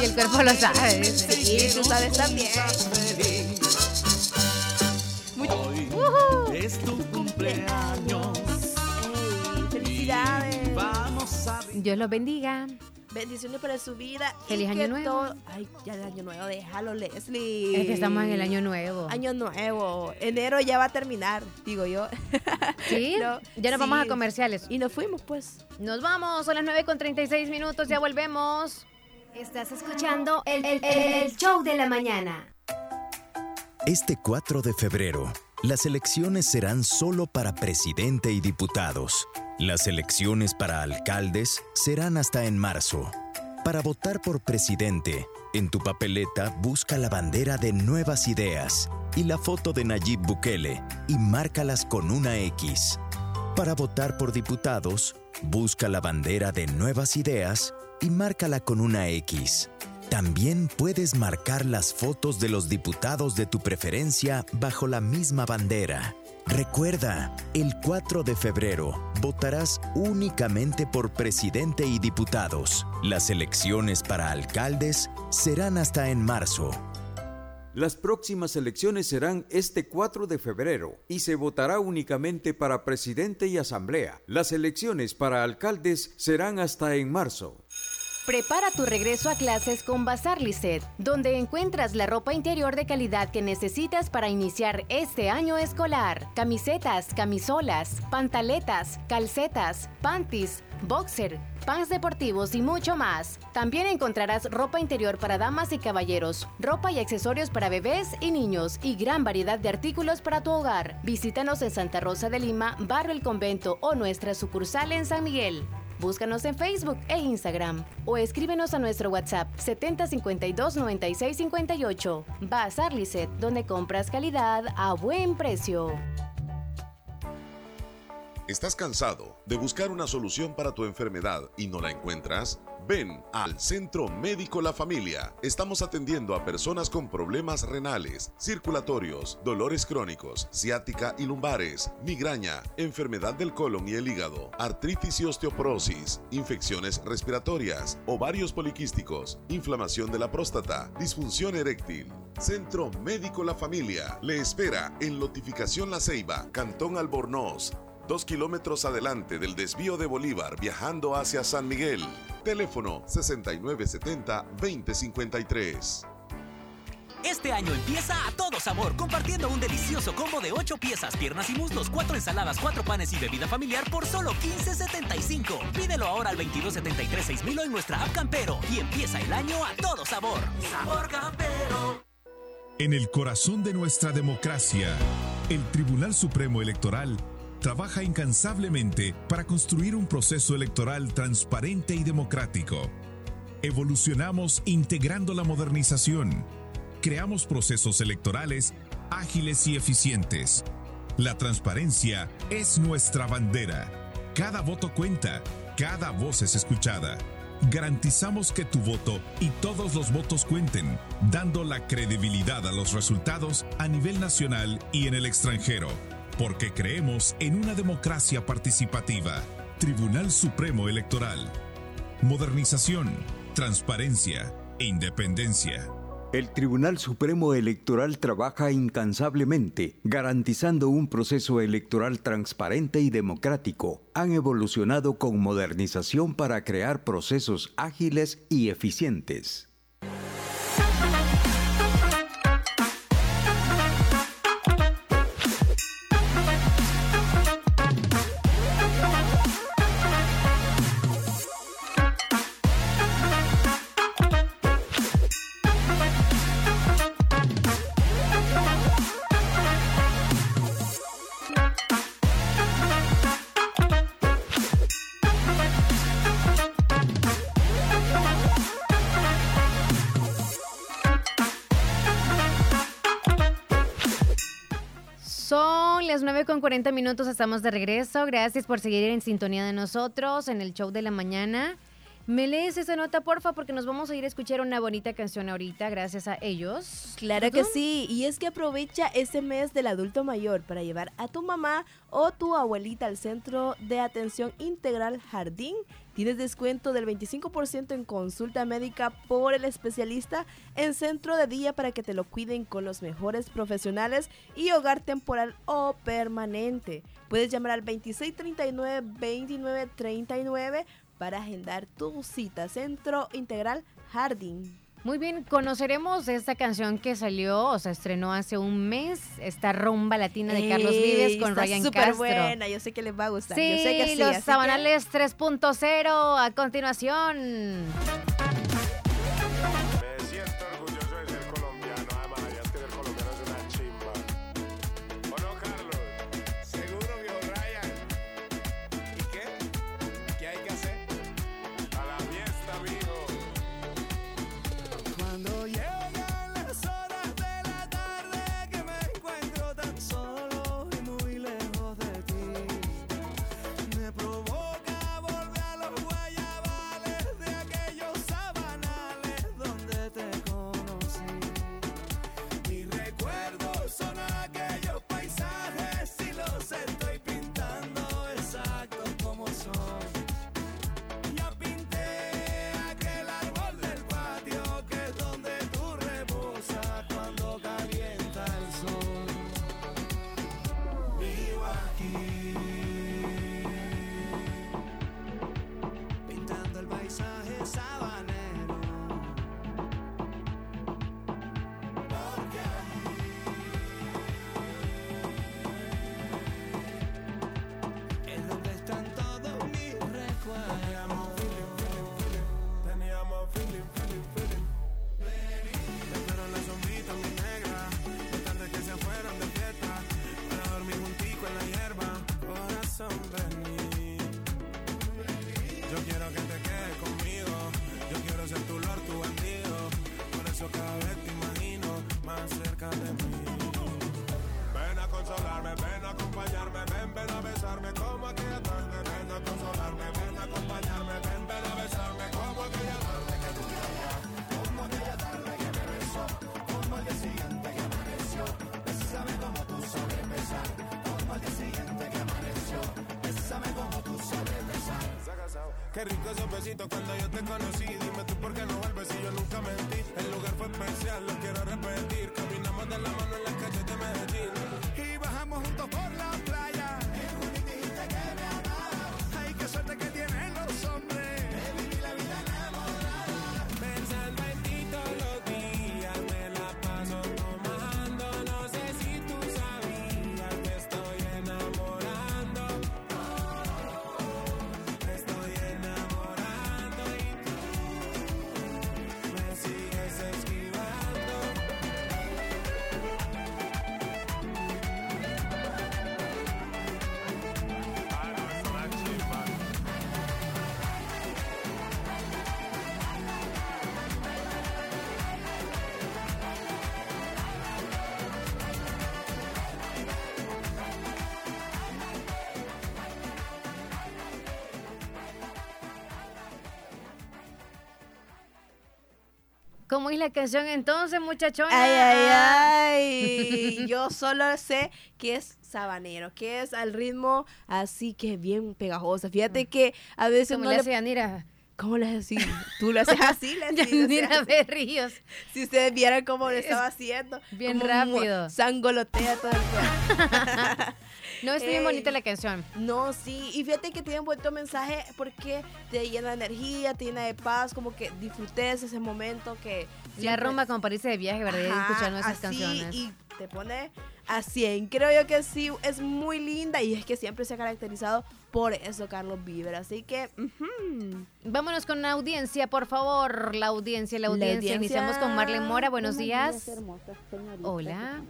S4: Y el cuerpo lo sabe.
S5: Y tú sabes también.
S2: Hoy es tu cumpleaños.
S4: Dios los bendiga.
S5: Bendiciones para su vida. y
S4: Feliz
S5: que
S4: año nuevo.
S5: todo- Ay, ya el año nuevo, déjalo, Leslie.
S4: Es que estamos en el año nuevo.
S5: Año nuevo. Enero ya va a terminar, digo yo.
S4: ¿Sí?
S5: No,
S4: ya nos vamos a comerciales.
S5: Y nos fuimos, pues.
S4: Nos vamos, son las 9 con 36 minutos, ya volvemos.
S6: Estás escuchando el, el- el- el show de la mañana.
S7: Este 4 de febrero, las elecciones serán solo para presidente y diputados. Las elecciones para alcaldes serán hasta en marzo. Para votar por presidente, en tu papeleta busca la bandera de Nuevas Ideas y la foto de Nayib Bukele y márcalas con una X. Para votar por diputados, busca la bandera de Nuevas Ideas y márcala con una X. También puedes marcar las fotos de los diputados de tu preferencia bajo la misma bandera. Recuerda, el 4 de febrero votarás únicamente por presidente y diputados. Las elecciones para alcaldes serán hasta en marzo.
S8: Las próximas elecciones serán este 4 de febrero y se votará únicamente para presidente y asamblea. Las elecciones para alcaldes serán hasta en marzo.
S9: Prepara tu regreso a clases con Bazar Lisset, donde encuentras la ropa interior de calidad que necesitas para iniciar este año escolar. Camisetas, camisolas, pantaletas, calcetas, panties, boxer, pants deportivos y mucho más. También encontrarás ropa interior para damas y caballeros, ropa y accesorios para bebés y niños y gran variedad de artículos para tu hogar. Visítanos en Santa Rosa de Lima, Barrio El Convento o nuestra sucursal en San Miguel. Búscanos en Facebook e Instagram o escríbenos a nuestro WhatsApp 7052 9658. Bazar Lisset, donde compras calidad a buen precio.
S10: ¿Estás cansado de buscar una solución para tu enfermedad y no la encuentras? Ven al Centro Médico La Familia. Estamos atendiendo a personas con problemas renales, circulatorios, dolores crónicos, ciática y lumbares, migraña, enfermedad del colon y el hígado, artritis y osteoporosis, infecciones respiratorias, ovarios poliquísticos, inflamación de la próstata, disfunción eréctil. Centro Médico La Familia le espera en Lotificación La Ceiba, Cantón Albornoz, dos kilómetros adelante del desvío de Bolívar viajando hacia San Miguel. Teléfono 6970-2053.
S11: Este año empieza a todo sabor, compartiendo un delicioso combo de 8 piezas, piernas y muslos, 4 ensaladas, 4 panes y bebida familiar por solo 15.75. Pídelo ahora al 2273-6000 en nuestra app Campero y empieza el año a todo sabor. Sabor Campero.
S12: En el corazón de nuestra democracia, el Tribunal Supremo Electoral trabaja incansablemente para construir un proceso electoral transparente y democrático. Evolucionamos integrando la modernización. Creamos procesos electorales ágiles y eficientes. La transparencia es nuestra bandera. Cada voto cuenta, cada voz es escuchada. Garantizamos que tu voto y todos los votos cuenten, dando la credibilidad a los resultados a nivel nacional y en el extranjero porque creemos en una democracia participativa. Tribunal Supremo Electoral. Modernización, transparencia e independencia.
S8: El Tribunal Supremo Electoral trabaja incansablemente, garantizando un proceso electoral transparente y democrático. Han evolucionado con modernización para crear procesos ágiles y eficientes.
S4: Son las 9 con 40 minutos, estamos de regreso. Gracias por seguir en sintonía de nosotros en el show de la mañana. ¿Me lees esa nota, porfa? Porque nos vamos a ir a escuchar una bonita canción ahorita, gracias a ellos.
S5: Claro que sí, y es que aprovecha este mes del adulto mayor para llevar a tu mamá o tu abuelita al centro de atención integral Jardín. Tienes descuento del 25% en consulta médica por el especialista en centro de día para que te lo cuiden con los mejores profesionales y hogar temporal o permanente. Puedes llamar al 2639-2939 para agendar tu cita. Centro Integral Jardín.
S4: Muy bien, conoceremos esta canción que salió, o sea, estrenó hace un mes, esta rumba latina de Carlos Vives con
S5: está
S4: Ryan
S5: súper
S4: Castro.
S5: buena, yo sé que les va a gustar.
S4: Sí,
S5: yo sé que sí,
S4: los
S5: así que-
S4: Sabanales 3.0 a continuación. ¿Cómo es la canción entonces, muchachona?
S5: Ay, ay, ay. Yo solo sé que es sabanero, que es al ritmo así que bien pegajosa. Fíjate que a veces
S4: ¿Cómo
S5: no
S4: le
S5: le-
S4: hace Yanira?
S5: ¿Cómo le haces así? Tú lo haces así, lo haces
S4: Yanira. Berríos.
S5: Si ustedes vieran cómo lo estaba haciendo.
S4: bien rápido.
S5: Sangolotea todo el cuerpo.
S4: No, es bien bonita la canción.
S5: No, sí. Y fíjate que tiene un bonito mensaje porque te llena de energía, te llena de paz, como que disfrutes ese momento que...
S4: La rumba como parece de viaje, ¿verdad?
S5: Ajá,
S4: Escuchando esas
S5: así,
S4: canciones.
S5: Y te pone a 100. Creo yo que sí, es muy linda y es que siempre se ha caracterizado por eso Carlos Bieber. Así que... ujú.
S4: Vámonos con la audiencia, por favor. La audiencia, la
S5: La
S4: audiencia.
S5: audiencia.
S4: Iniciamos con Marlene Mora. Buenos días.
S13: hermosas
S4: Hola.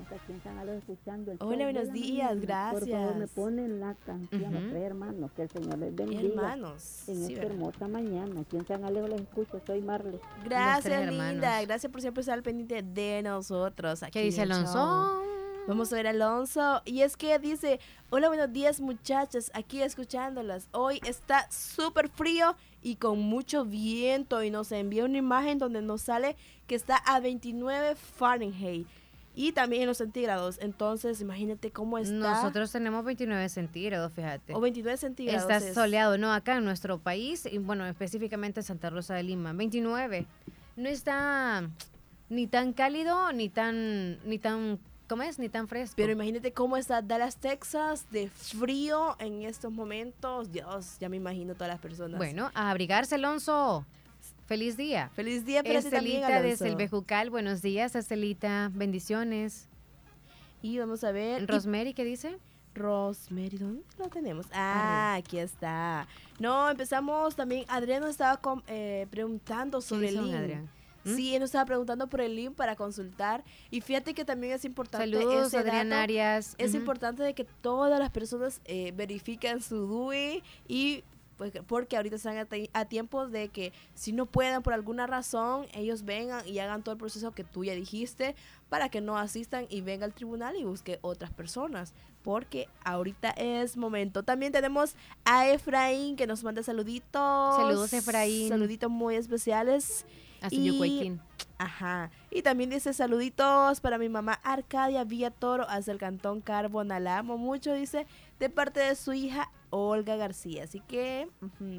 S5: Hola, buenos días,
S13: mañana. Por favor, me
S5: gracias.
S13: ponen la canción, los tres hermanos, que el Señor les bendiga.
S5: Hermanos,
S13: En
S5: sí,
S13: esta
S5: ¿verdad?
S13: hermosa mañana, aquí en San Alejo les escucho, soy Marle.
S5: Gracias, linda. Gracias por siempre estar al pendiente de nosotros. Aquí
S4: ¿Qué dice Alonso?
S5: Vamos a ver a Alonso. Y es que dice, hola, buenos días muchachas, aquí escuchándolas. Hoy está súper frío y con mucho viento y nos envía una imagen donde nos sale que está a 29 Fahrenheit y también en los centígrados. Entonces, imagínate cómo está.
S4: Nosotros tenemos 29 centígrados, fíjate.
S5: O 29 centígrados.
S4: Está
S5: es.
S4: soleado, ¿no? Acá en nuestro país, y bueno, específicamente en Santa Rosa de Lima. 29. No está ni tan cálido, ni tan, ni tan, ¿cómo es? Ni tan fresco.
S5: Pero imagínate cómo está Dallas, Texas, de frío en estos momentos. Dios, ya me imagino todas las personas.
S4: Bueno, a abrigarse, Alonso. Feliz día.
S5: Feliz día para
S4: Estelita de. Selvejucal, buenos días, Estelita. Bendiciones.
S5: Y vamos a ver.
S4: Rosemary, ¿qué dice?
S5: Rosemary, ¿dónde lo tenemos? Ah, aquí está. No, empezamos también. Adrián nos estaba eh, preguntando sobre el link.
S4: Adrián? ¿Mm?
S5: Sí, él nos estaba preguntando por el link para consultar. Y fíjate que también es importante.
S4: Saludos,
S5: ese
S4: Adrián
S5: dato.
S4: Arias.
S5: Es
S4: Ujú.
S5: importante de que todas las personas eh, verifiquen su DUI y pues, porque ahorita están a, a tiempo de que si no puedan por alguna razón, ellos vengan y hagan todo el proceso que tú ya dijiste para que no asistan y venga al tribunal y busque otras personas. Porque ahorita es momento. También tenemos a Efraín que nos manda saluditos.
S4: Saludos, Efraín.
S5: Saluditos muy especiales.
S4: Hasta
S5: Y-. Ajá. Y también dice saluditos para mi mamá Arcadia Villa Toro hasta el cantón Carbona. La amo mucho, dice, de parte de su hija Olga García. Así que,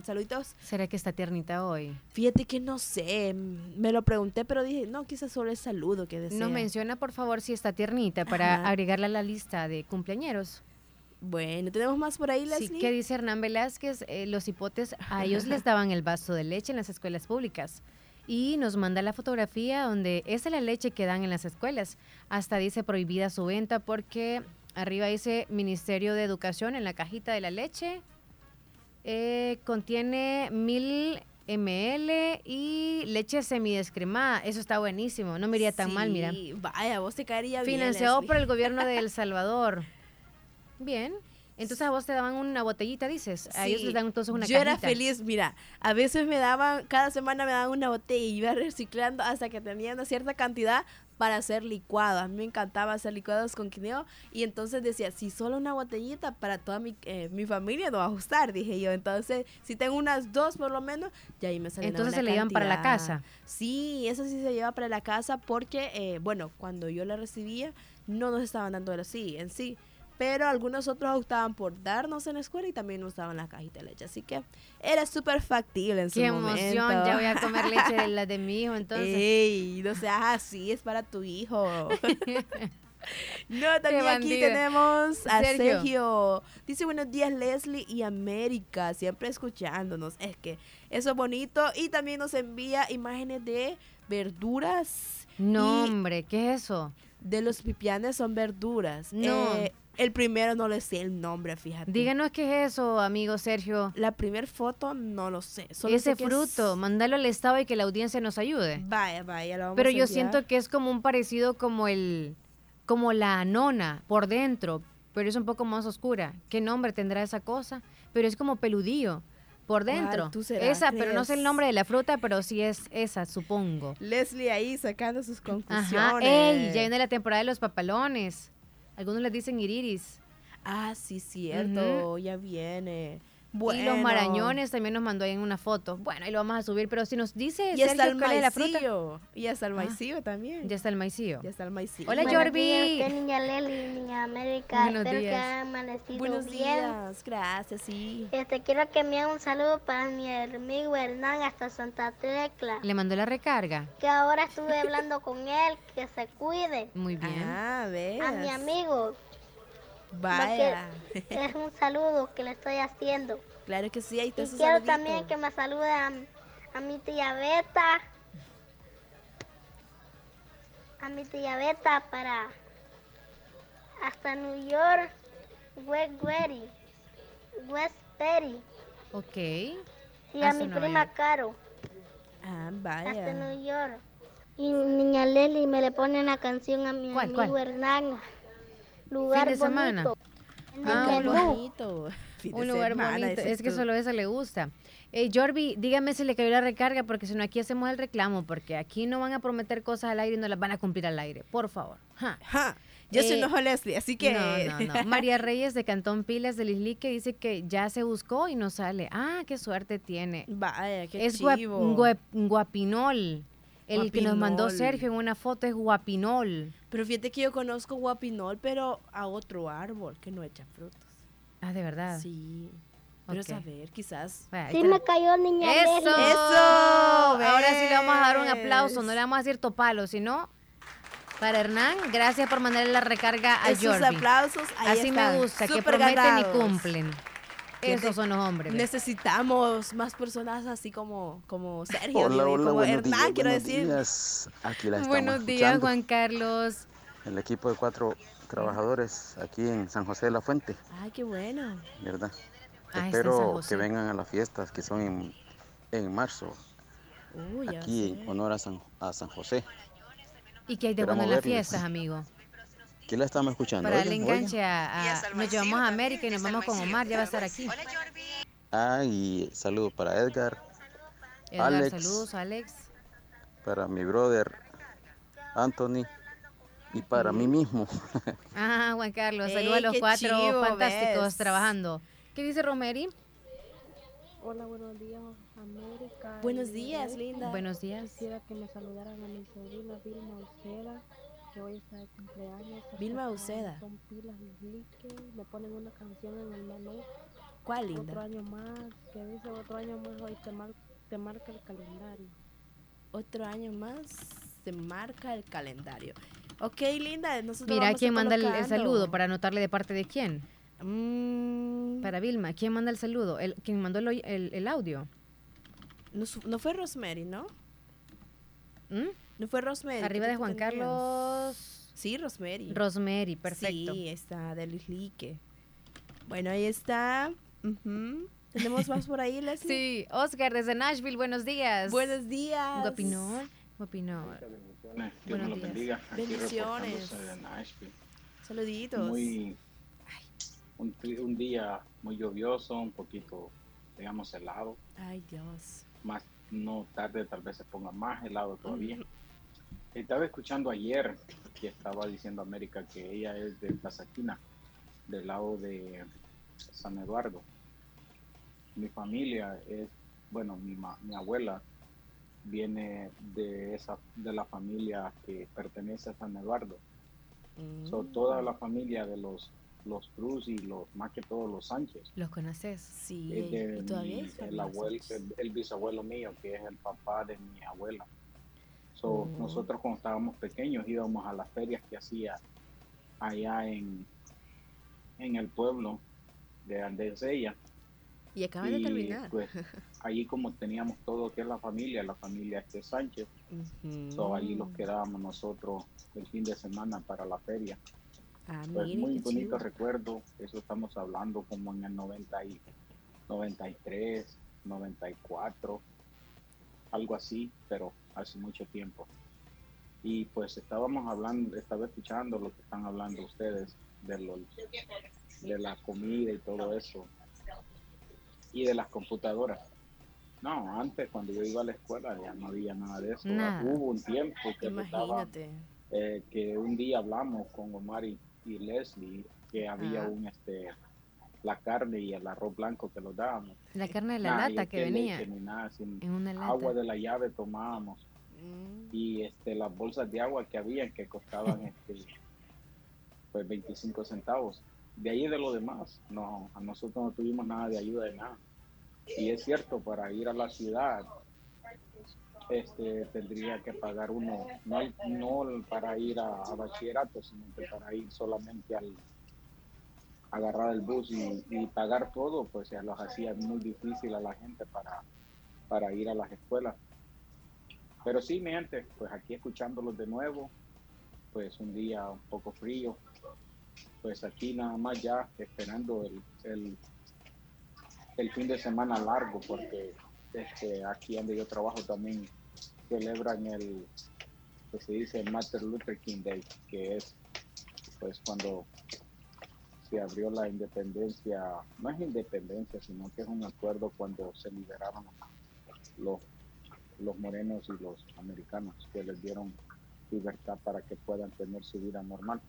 S5: saluditos.
S4: ¿Será que está tiernita hoy?
S5: Fíjate que no sé, me lo pregunté, pero dije, no, quizás solo el saludo que desea.
S4: Nos menciona, por favor, si está tiernita para
S5: Ajá.
S4: agregarla a la lista de cumpleañeros.
S5: Bueno, ¿tenemos más por ahí,
S4: Sí,
S5: Leslie?
S4: ¿qué dice Hernán Velázquez? Eh, los hipotes, a ellos les daban el vaso de leche en las escuelas públicas. Y nos manda la fotografía donde esa es la leche que dan en las escuelas. Hasta dice prohibida su venta porque arriba dice Ministerio de Educación en la cajita de la leche. Eh, contiene mil ml y leche semidescremada. Eso está buenísimo. No me iría tan mal, mira.
S5: Vaya, vos te caería bien.
S4: Financiado
S5: Leslie.
S4: por el gobierno de El Salvador. Bien. Entonces a vos te daban una botellita, dices. A ellos
S5: Sí,
S4: les dan entonces una
S5: Yo era feliz, mira, a veces me daban, cada semana me daban una botella y iba reciclando hasta que tenía una cierta cantidad para hacer licuados. A mí me encantaba hacer licuados con quineo y entonces decía, si solo una botellita para toda mi, eh, mi familia no va a gustar, dije yo. Entonces, si tengo unas dos por lo menos, ya ahí me sale una
S4: Entonces se le iban para la casa.
S5: Sí, eso sí se lleva para la casa porque, eh, bueno, cuando yo la recibía, no nos estaban dando así en sí. Pero algunos otros optaban por darnos en la escuela y también nos daban la cajita de leche. Así que era súper factible en su
S4: Qué
S5: momento.
S4: emoción, ya voy a comer leche de la de mi hijo, entonces.
S5: Ey, no seas así, es para tu hijo. no, también aquí tenemos a
S4: Sergio.
S5: Sergio. Dice buenos días Leslie y América, siempre escuchándonos. Es que eso es bonito. Y también nos envía imágenes de verduras.
S4: No, hombre, ¿qué es eso?
S5: De los pipianes son verduras.
S4: No.
S5: Eh, el primero no le sé el nombre, fíjate.
S4: Díganos qué es eso, amigo Sergio.
S5: La primera foto no lo sé. solo
S4: Ese
S5: sé que es-
S4: fruto, mándalo al estado y que la audiencia nos ayude.
S5: Vaya, vaya, lo vamos
S4: Pero
S5: a
S4: yo
S5: enviar.
S4: siento que es como un parecido como el, como la anona por dentro, pero es un poco más oscura. ¿Qué nombre tendrá esa cosa? Pero es como peludillo por
S5: ¿Cuál
S4: dentro. Esa, pero no sé el nombre de la fruta, pero sí es esa, supongo.
S5: Leslie ahí sacando sus conclusiones.
S4: Ajá. Ey, ya viene la temporada de los papalones. Algunos les dicen iriris.
S5: Ah, sí, cierto, ya viene. Bueno.
S4: Y los marañones también nos mandó ahí en una foto. Bueno, ahí lo vamos a subir, pero si nos dice
S5: Y
S4: Sergio
S5: el
S4: cuál es la fruta.
S5: Y hasta el
S4: Ah.
S5: maicillo también.
S4: Ya está el maicillo.
S5: Ya está el maicillo.
S4: Hola,
S14: Buenos
S4: Jorvi.
S14: días, niña Leli, niña América.
S4: Buenos
S14: Espero
S4: días.
S14: que hayan amanecido
S5: Buenos
S14: bien.
S5: días, gracias, sí.
S14: Este, quiero que me haga un saludo para mi amigo Hernán hasta Santa Tecla.
S4: Le mandó la recarga.
S14: Que ahora estuve hablando con él, que se cuide.
S4: Muy bien.
S5: Ah, ves.
S14: A mi amigo.
S5: Vaya.
S14: Es un saludo que le estoy haciendo.
S5: Claro que sí, ahí está
S14: Y
S5: su
S14: quiero
S5: saludito.
S14: también que me salude a, a mi tía Beta. A mi tía Beta para hasta New York, West Berry, West Berry.
S4: Ok.
S14: Y a
S4: Hasta
S14: mi
S4: Nueva
S14: prima
S4: York.
S14: Caro,
S5: Ah,
S14: hasta
S5: vaya.
S14: New York. Y niña Leli me le pone una canción a mi
S4: ¿Cuál,
S14: amigo
S4: cuál?
S14: Hernán. Lugar
S4: de semana.
S14: bonito.
S4: Ah.
S14: Menú.
S5: bonito. Fin
S4: Un lugar
S5: semana,
S4: bonito. Es que
S5: tú.
S4: solo esa le gusta. Eh, Jorvi, dígame si le cayó la recarga, porque si no aquí hacemos el reclamo, porque aquí no van a prometer cosas al aire y no las van a cumplir al aire. Por favor. Ja.
S5: Ja, Ya se
S4: Eh,
S5: enojó Leslie, así que...
S4: No, no, no. María Reyes de Cantón Pilas de Lislique dice que ya se buscó y no sale. Ah, qué suerte tiene.
S5: Vaya, qué
S4: es guap-
S5: chivo.
S4: guap- guapinol. El que nos mandó
S5: Guapinol.
S4: Sergio en una foto es guapinol.
S5: Pero fíjate que yo conozco guapinol, pero a otro árbol que no echa frutos.
S4: Ah, de verdad.
S5: Sí. Pero
S4: Ok.
S5: saber, quizás.
S14: Sí me cayó niña
S4: ¡Eso!
S5: ¡Eso!
S4: Ahora sí le vamos a dar un aplauso, no le vamos a decir topalo, sino para Hernán, gracias por mandarle la recarga a
S5: Esos
S4: Jordi.
S5: aplausos, ahí
S4: Así
S5: están,
S4: me gusta, que
S5: súper
S4: prometen
S5: ganados.
S4: y cumplen. Esos son los hombres.
S5: Necesitamos más personas así como, como Sergio,
S15: Hola, hola,
S5: como
S15: buenos
S5: Hernán,
S15: días,
S5: quiero
S15: buenos
S5: decir.
S15: días. Aquí la estamos
S4: Buenos días,
S15: escuchando.
S4: Juan Carlos.
S15: El equipo de cuatro trabajadores aquí en San José de la Fuente,
S5: Ay, qué bueno.
S15: ¿verdad?
S4: Ah,
S15: Espero que vengan a las fiestas que son en, en marzo, aquí
S5: sé.
S15: en honor a San, a San José.
S4: ¿Y qué hay de bueno en las fiestas, amigo?
S15: ¿Quién la estamos escuchando?
S4: Para el enganche a, a- nos llevamos a América y nos vamos con Omar, ya va a estar aquí.
S15: Ah, y saludo para Edgar,
S4: Edgar,
S15: Alex.
S4: saludos, Alex.
S15: para mi brother Anthony y para mí mismo.
S4: Ah, Juan Carlos, saludos a los cuatro
S5: chivo,
S4: fantásticos
S5: ves.
S4: trabajando. ¿Qué dice Romeri?
S13: Hola, buenos días, América.
S5: Buenos días, linda.
S4: Buenos días.
S13: Quisiera que me saludaran a mi sobrina Vilma Uceda, que hoy está de cumpleaños.
S5: Vilma Uceda.
S13: Son pilas Lislique, me ponen una canción en el menú.
S5: ¿Cuál,
S13: Otro
S5: linda?
S13: año más, que dice otro año más, hoy te, mar- te marca el calendario.
S5: Otro año más se marca el calendario. Ok, linda, nosotros
S4: Mira
S5: vamos a
S4: quién manda el, saludo para anotarle de parte de quién.
S5: Mm,
S4: Para Vilma, ¿quién manda el saludo? El, ¿Quién mandó el, el- el audio?
S5: no fue Rosemary, ¿no?
S4: ¿Mm?
S5: No fue Rosemary.
S4: Arriba de Juan
S5: tenías.
S4: Carlos.
S5: Sí, Rosemary.
S4: Rosemary, perfecto.
S5: Sí, está de Lislique. Bueno, ahí está. ¿Tenemos más por ahí, Leslie?
S4: Sí, Oscar desde Nashville, buenos días.
S5: Buenos días.
S4: Guapinol, Guapinol.
S16: Dios me
S4: Buenos
S16: lo
S4: días.
S16: bendiga. Aquí
S5: Bendiciones.
S16: reportándose de Nashville.
S5: Saluditos.
S16: Muy, un, un día muy lluvioso, un poquito, digamos, helado.
S5: Ay, Dios.
S16: Más no tarde, tal vez se ponga más helado todavía.
S17: Estaba escuchando ayer que estaba diciendo América que ella es de Pasaquina, del lado de San Eduardo. Mi familia es, bueno, mi, ma- mi abuela viene de esa de la familia que pertenece a San Eduardo. So, toda la familia de los los Cruz y los más que todos los Sánchez.
S4: ¿Los conoces?
S5: Sí,
S17: Es de
S5: y todavía
S17: mi- el, abuelo, el, el bisabuelo mío, que es el papá de mi abuela. So,
S5: Oh.
S17: Nosotros cuando estábamos pequeños íbamos a las ferias que hacía allá en, en el pueblo de Andesella.
S5: Y acaban de terminar.
S17: Pues, allí como teníamos todo que es la familia, la familia este Sánchez, so, allí los quedábamos nosotros el fin de semana para la feria.
S5: Ah,
S17: Pues
S5: mire,
S17: muy bonito
S5: chido.
S17: recuerdo, eso estamos hablando como en el 90 y 93, 94, algo así, pero hace mucho tiempo. Y pues estábamos hablando, estaba escuchando lo que están hablando ustedes de, lo, de la comida y todo eso, y de las computadoras. No, antes cuando yo iba a la escuela ya no había nada de eso. Hubo un tiempo que estaba eh, que un día hablamos con Omar y, y Leslie que había un este la carne y el arroz blanco que los dábamos.
S4: La carne de la
S17: Nada,
S4: lata que venía
S17: nada,
S4: en una lata.
S17: agua de la llave tomábamos
S5: Mm.
S17: y este las bolsas de agua que había que costaban este pues 25 centavos. De ahí de lo demás, no, a nosotros no tuvimos nada de ayuda de nada. Y es cierto, para ir a la ciudad, este tendría que pagar uno, no, no para ir a, a bachillerato, sino que para ir solamente al agarrar el bus y, pagar todo, pues se los hacía muy difícil a la gente para, para ir a las escuelas. Pero sí, mi gente, pues aquí escuchándolos de nuevo, pues un día un poco frío, pues aquí nada más ya esperando el, el, fin de semana largo, porque este, aquí donde yo trabajo también celebran el, que se dice Martin Luther King Day, que es pues cuando se abrió la independencia, no es independencia, sino que es un acuerdo cuando se liberaron los, los morenos y los americanos, que les dieron libertad para que puedan tener su vida normal.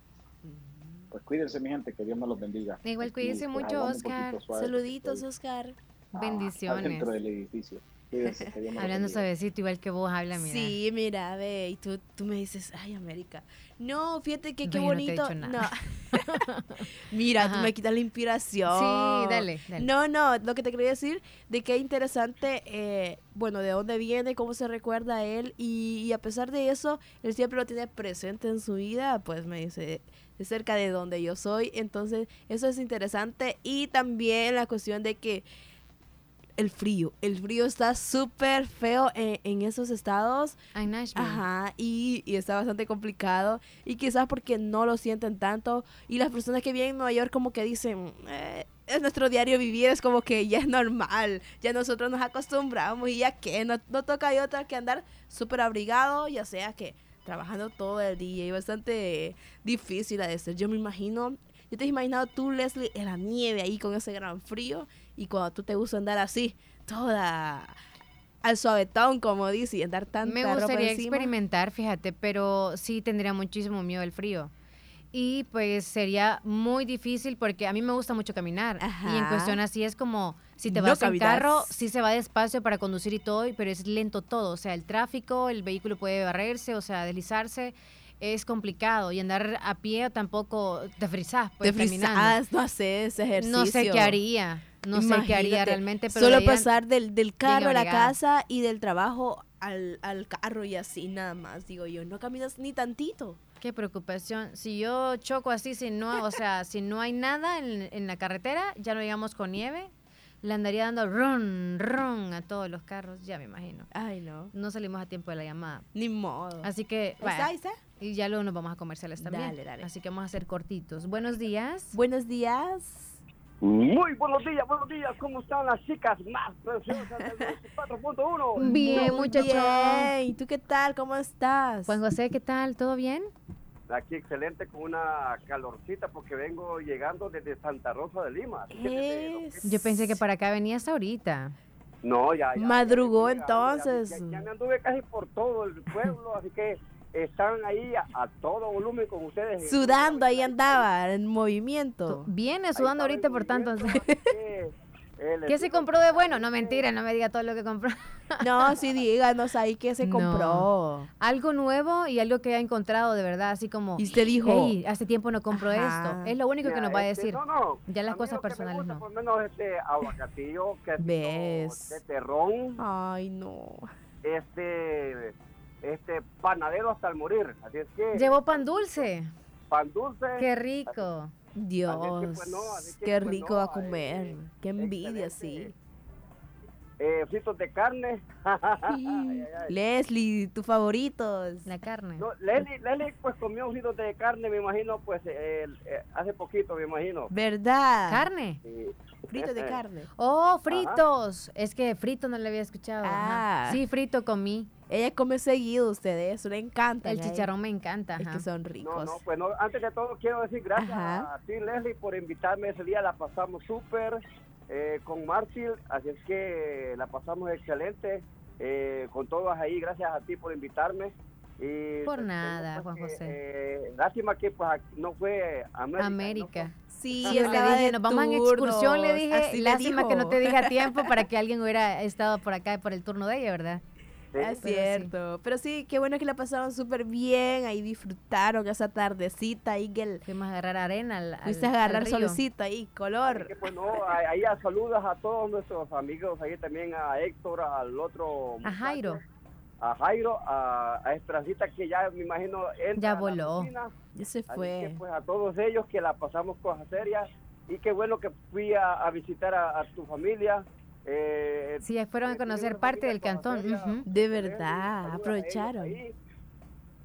S17: Pues cuídense, mi gente, que Dios me los bendiga.
S4: Igual cuídense mucho, Oscar.
S5: Saluditos, Oscar.
S17: ah,
S4: Bendiciones.
S17: Dentro del edificio. Que
S4: Hablando suavecito, igual que vos habla, mira.
S5: Sí, mira, ve, y tú, tú me dices, ay, América. No, fíjate que qué
S4: Ve, no te he
S5: bonito.
S4: dicho nada.
S5: No. mira, tú me quitas la inspiración.
S4: Sí, dale, dale.
S5: No, no, lo que te quería decir, de qué interesante, eh, bueno, de dónde viene, cómo se recuerda a él, y, y a pesar de eso, él siempre lo tiene presente en su vida, pues me dice, es cerca de donde yo soy, entonces eso es interesante, y también la cuestión de que el frío. El frío está súper feo en, en esos estados.
S4: En Nashville.
S5: Ajá, y, y está bastante complicado. Y quizás porque no lo sienten tanto. Y las personas que viven en Nueva York como que dicen, "Eh, es nuestro diario vivir, es como que ya es normal. Ya nosotros nos acostumbramos y ya que no, no toca hay otra que andar súper abrigado, ya sea que trabajando todo el día y bastante difícil a de ser. Yo me imagino, yo te he imaginado tú, Leslie, en la nieve ahí con ese gran frío y cuando tú te gusta andar así, toda al suavetón, como dice, y andar tanta
S4: Me
S5: ropa
S4: gustaría
S5: encima.
S4: experimentar, fíjate, pero sí tendría muchísimo miedo al frío. Y pues sería muy difícil porque a mí me gusta mucho caminar. Y en
S5: Ajá.
S4: cuestión así es como, si te
S5: No
S4: vas en
S5: caminas.
S4: carro, sí se va despacio para conducir y todo, pero es lento todo. O sea, el tráfico, el vehículo puede barrerse, o sea, deslizarse. Es complicado. Y andar a pie tampoco te frizás, pues,
S5: te frizás, no haces ejercicio.
S4: No sé qué haría. No sé qué haría realmente, pero
S5: Solo pasar del, del carro a la casa y del trabajo al, al carro y así nada más, digo yo. No caminas ni tantito.
S4: Qué preocupación. Si yo choco así, si no, o sea, si no hay nada en, en la carretera, ya no llegamos con nieve, le andaría dando ron, ron a todos los carros, ya me imagino.
S5: Ay, no.
S4: No salimos a tiempo de la llamada.
S5: Ni modo.
S4: Así que, y ya luego nos vamos a comerciales también.
S5: Dale, dale.
S4: Así que vamos a hacer cortitos. Buenos días.
S5: Buenos días.
S18: Muy buenos días, buenos días. ¿Cómo están las chicas más preciosas del 4.1?
S4: Bien,
S5: Muy
S4: muchacho.
S5: bien. ¿Y tú qué tal? ¿Cómo estás?
S4: Juan José, ¿qué tal? ¿Todo bien?
S18: Aquí excelente con una calorcita porque vengo llegando desde Santa Rosa de Lima. Que
S5: Es-
S4: Yo pensé que para acá venías ahorita.
S18: No, ya, ya.
S5: Madrugó
S18: ya,
S5: entonces.
S18: Ya, ya me anduve casi por todo el pueblo, así que están ahí a, a todo volumen con ustedes.
S5: Sudando, ahí andaba, en movimiento.
S4: Viene sudando ahorita por tanto. ¿Qué se compró de bueno? No, mentira, no me diga todo lo que compró.
S5: No, sí, díganos ahí qué se
S4: No.
S5: compró.
S4: Algo nuevo y algo que ha encontrado de verdad, así como.
S5: Y usted dijo-
S4: "Ey, hace tiempo no compro
S5: Ajá.
S4: esto. Es lo único que nos va a
S18: este,
S4: decir.
S18: no, no,
S4: Ya las cosas personales
S18: gusta,
S4: no.
S18: Por lo menos este aguacatillo, que
S5: ¿Ves?
S18: de terrón,
S5: Ay, no.
S18: este, este panadero hasta el morir. Así es que
S4: Llevó pan dulce.
S18: pan dulce.
S4: Qué rico.
S5: Dios,
S18: pues, no, así que,
S5: qué
S18: pues,
S5: rico
S18: no,
S5: va a comer. Qué envidia, sí.
S18: eh, fritos de carne. Ay, ay, ay.
S5: Leslie, tus favoritos.
S4: La carne.
S18: No, Leslie, Leslie, pues comió fritos de carne, me imagino, pues eh, eh, hace poquito, me imagino.
S5: ¿Verdad?
S4: ¿Carne?
S18: Sí.
S5: Fritos de carne.
S4: Oh, fritos. Es que frito no le había escuchado.
S5: Ah.
S4: Sí, frito comí.
S5: Ella come seguido ustedes, eso le encanta.
S4: El chicharrón me encanta.
S5: Es
S4: ajá.
S5: que son
S18: No,
S5: ricos.
S18: no, pues no, antes de todo quiero decir gracias
S5: Ajá.
S18: a ti, Leslie, por invitarme ese día. La pasamos súper eh, con Martil, así es que la pasamos excelente eh, con todas ahí. Gracias a ti por invitarme. Y,
S4: Por
S18: pues,
S4: nada,
S18: pues,
S4: Juan
S18: que,
S4: José.
S18: eh, lástima que pues no fue América.
S4: América.
S5: Sí,
S4: yo le dije, nos vamos en excursión, le dije,
S5: así le
S4: lástima que no te dije a tiempo para que alguien hubiera estado por acá por el turno de ella, ¿verdad?
S5: Es
S4: Pero sí.
S5: cierto. Pero sí, qué bueno que la pasaron súper bien. Ahí disfrutaron esa tardecita. Ahí que el,
S4: Fuimos a agarrar arena al,
S5: fuiste a agarrar
S4: río.
S5: solcito ahí, color.
S18: Que, pues no, ahí a- saludas a todos nuestros amigos, ahí también a Héctor, al otro.
S4: A Jairo.
S18: a Jairo, a, a Esperancita que ya me imagino entra
S4: Ya
S18: a la
S4: voló.
S5: Ya se fue.
S18: que, pues a todos ellos que la pasamos cosas serias y qué bueno que fui a, a visitar a, a tu familia. Eh,
S4: Sí, fueron a conocer parte del cantón.
S5: De verdad, aprovecharon.
S18: y,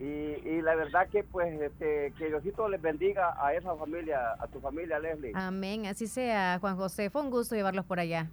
S18: y la verdad que pues este, que Diosito les bendiga a esa familia, a tu familia Leslie.
S4: Amén, así sea, Juan José. Fue un gusto llevarlos por allá.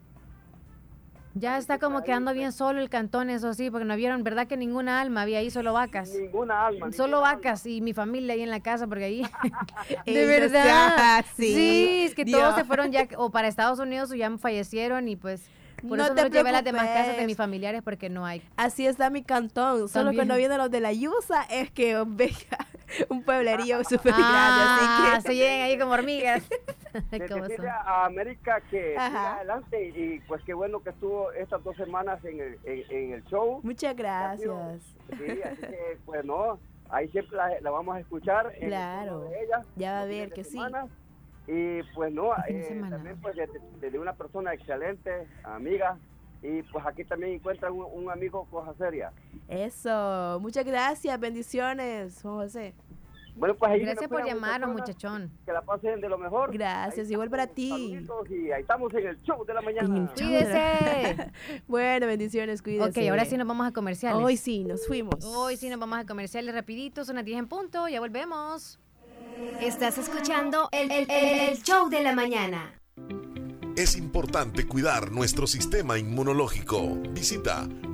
S4: Ya está como quedando bien solo el cantón, eso sí, porque no vieron, ¿verdad que ninguna alma había ahí, solo vacas?
S18: Ninguna alma.
S4: Solo vacas y mi familia ahí en la casa, porque ahí... de verdad. sí, es que
S5: Dios.
S4: todos se fueron ya o para Estados Unidos o ya fallecieron y pues... Por
S5: No
S4: eso
S5: te
S4: no llevé las demás casas de mis familiares porque no hay.
S5: Así está mi cantón. Solo
S4: También.
S5: cuando vienen los de la Yusa es que un pueblerío súper
S4: Ah,
S5: grande. Así que
S4: se llegan ahí como hormigas.
S18: De
S4: ¿Cómo son?
S18: decirle a América que siga adelante y pues qué bueno que estuvo estas dos semanas en el, en, en el show.
S5: Muchas gracias.
S18: Sí, así que pues no, ahí siempre la, la vamos a escuchar. en el
S5: Claro.
S18: de ella,
S5: Ya va a ver que sí.
S18: Y pues no,
S4: de
S18: eh, también pues de, de- de una persona excelente, amiga. Y pues aquí también encuentran un, un amigo cosa seria.
S5: Eso. Muchas gracias. Bendiciones, José.
S18: Bueno, pues ahí
S4: Gracias por llamarnos, muchachón.
S18: Que la pasen de lo mejor.
S5: Gracias. Igual para ti.
S18: Y ahí estamos en el show de la mañana.
S4: Cuídese.
S5: Bueno, bendiciones, cuídese.
S4: Ok, ahora sí nos vamos a comerciales.
S5: Hoy sí, nos fuimos.
S4: Hoy sí nos vamos a comerciales rapidito, son las 10 en punto, ya volvemos.
S9: Estás escuchando el, el- el- show de la mañana.
S10: Es importante cuidar nuestro sistema inmunológico. Visita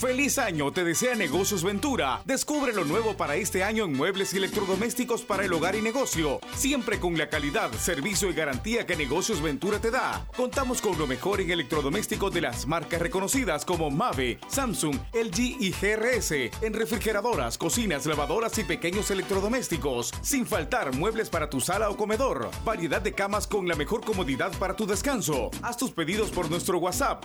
S19: ¡Feliz año! Te desea Negocios Ventura. Descubre lo nuevo para este año en muebles y electrodomésticos para el hogar y negocio. Siempre con la calidad, servicio y garantía que Negocios Ventura te da. Contamos con lo mejor en electrodomésticos de las marcas reconocidas como Mave, Samsung, LG y GRS. En refrigeradoras, cocinas, lavadoras y pequeños electrodomésticos. Sin faltar muebles para tu sala o comedor. Variedad de camas con la mejor comodidad para tu descanso. Haz tus pedidos por nuestro WhatsApp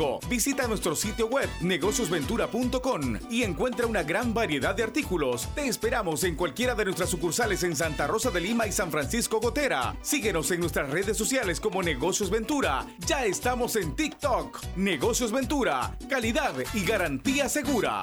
S19: 7746-6935. Visita nuestro sitio web negociosventura.com y encuentra una gran variedad de artículos. Te esperamos en cualquiera de nuestras sucursales en Santa Rosa de Lima y San Francisco Gotera. Síguenos en nuestras redes sociales como Negocios Ventura. Ya estamos en TikTok. Negocios Ventura. Calidad y garantía segura.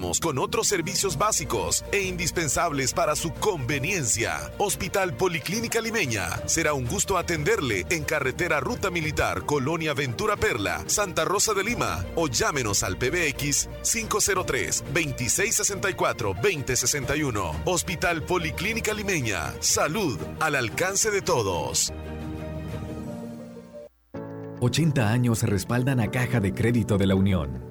S10: con otros servicios básicos e indispensables para su conveniencia. Hospital Policlínica Limeña. Será un gusto atenderle en carretera Ruta Militar, Colonia Ventura Perla, Santa Rosa de Lima o llámenos al PBX 503-2664-2061. Hospital Policlínica Limeña. Salud al alcance de todos.
S20: 80 años respaldan a Caja de Crédito de la Unión.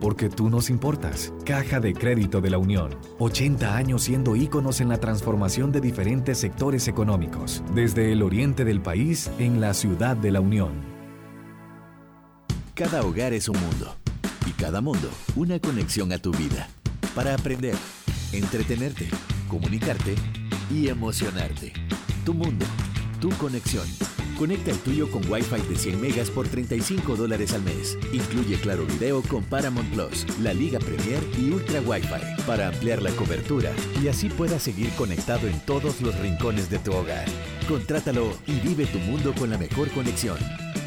S20: Porque tú nos importas. Caja de Crédito de la Unión. 80 años siendo íconos en la transformación de diferentes sectores económicos, desde el oriente del país en la ciudad de la Unión.
S21: Cada hogar es un mundo. Y cada mundo, una conexión a tu vida. Para aprender, entretenerte, comunicarte y emocionarte. Tu mundo, tu conexión. Conecta el tuyo con Wi-Fi de 100 megas por 35 dólares al mes. Incluye Claro Video con Paramount Plus, la Liga Premier y Ultra Wi-Fi para ampliar la cobertura y así puedas seguir conectado en todos los rincones de tu hogar. Contrátalo y vive tu mundo con la mejor conexión.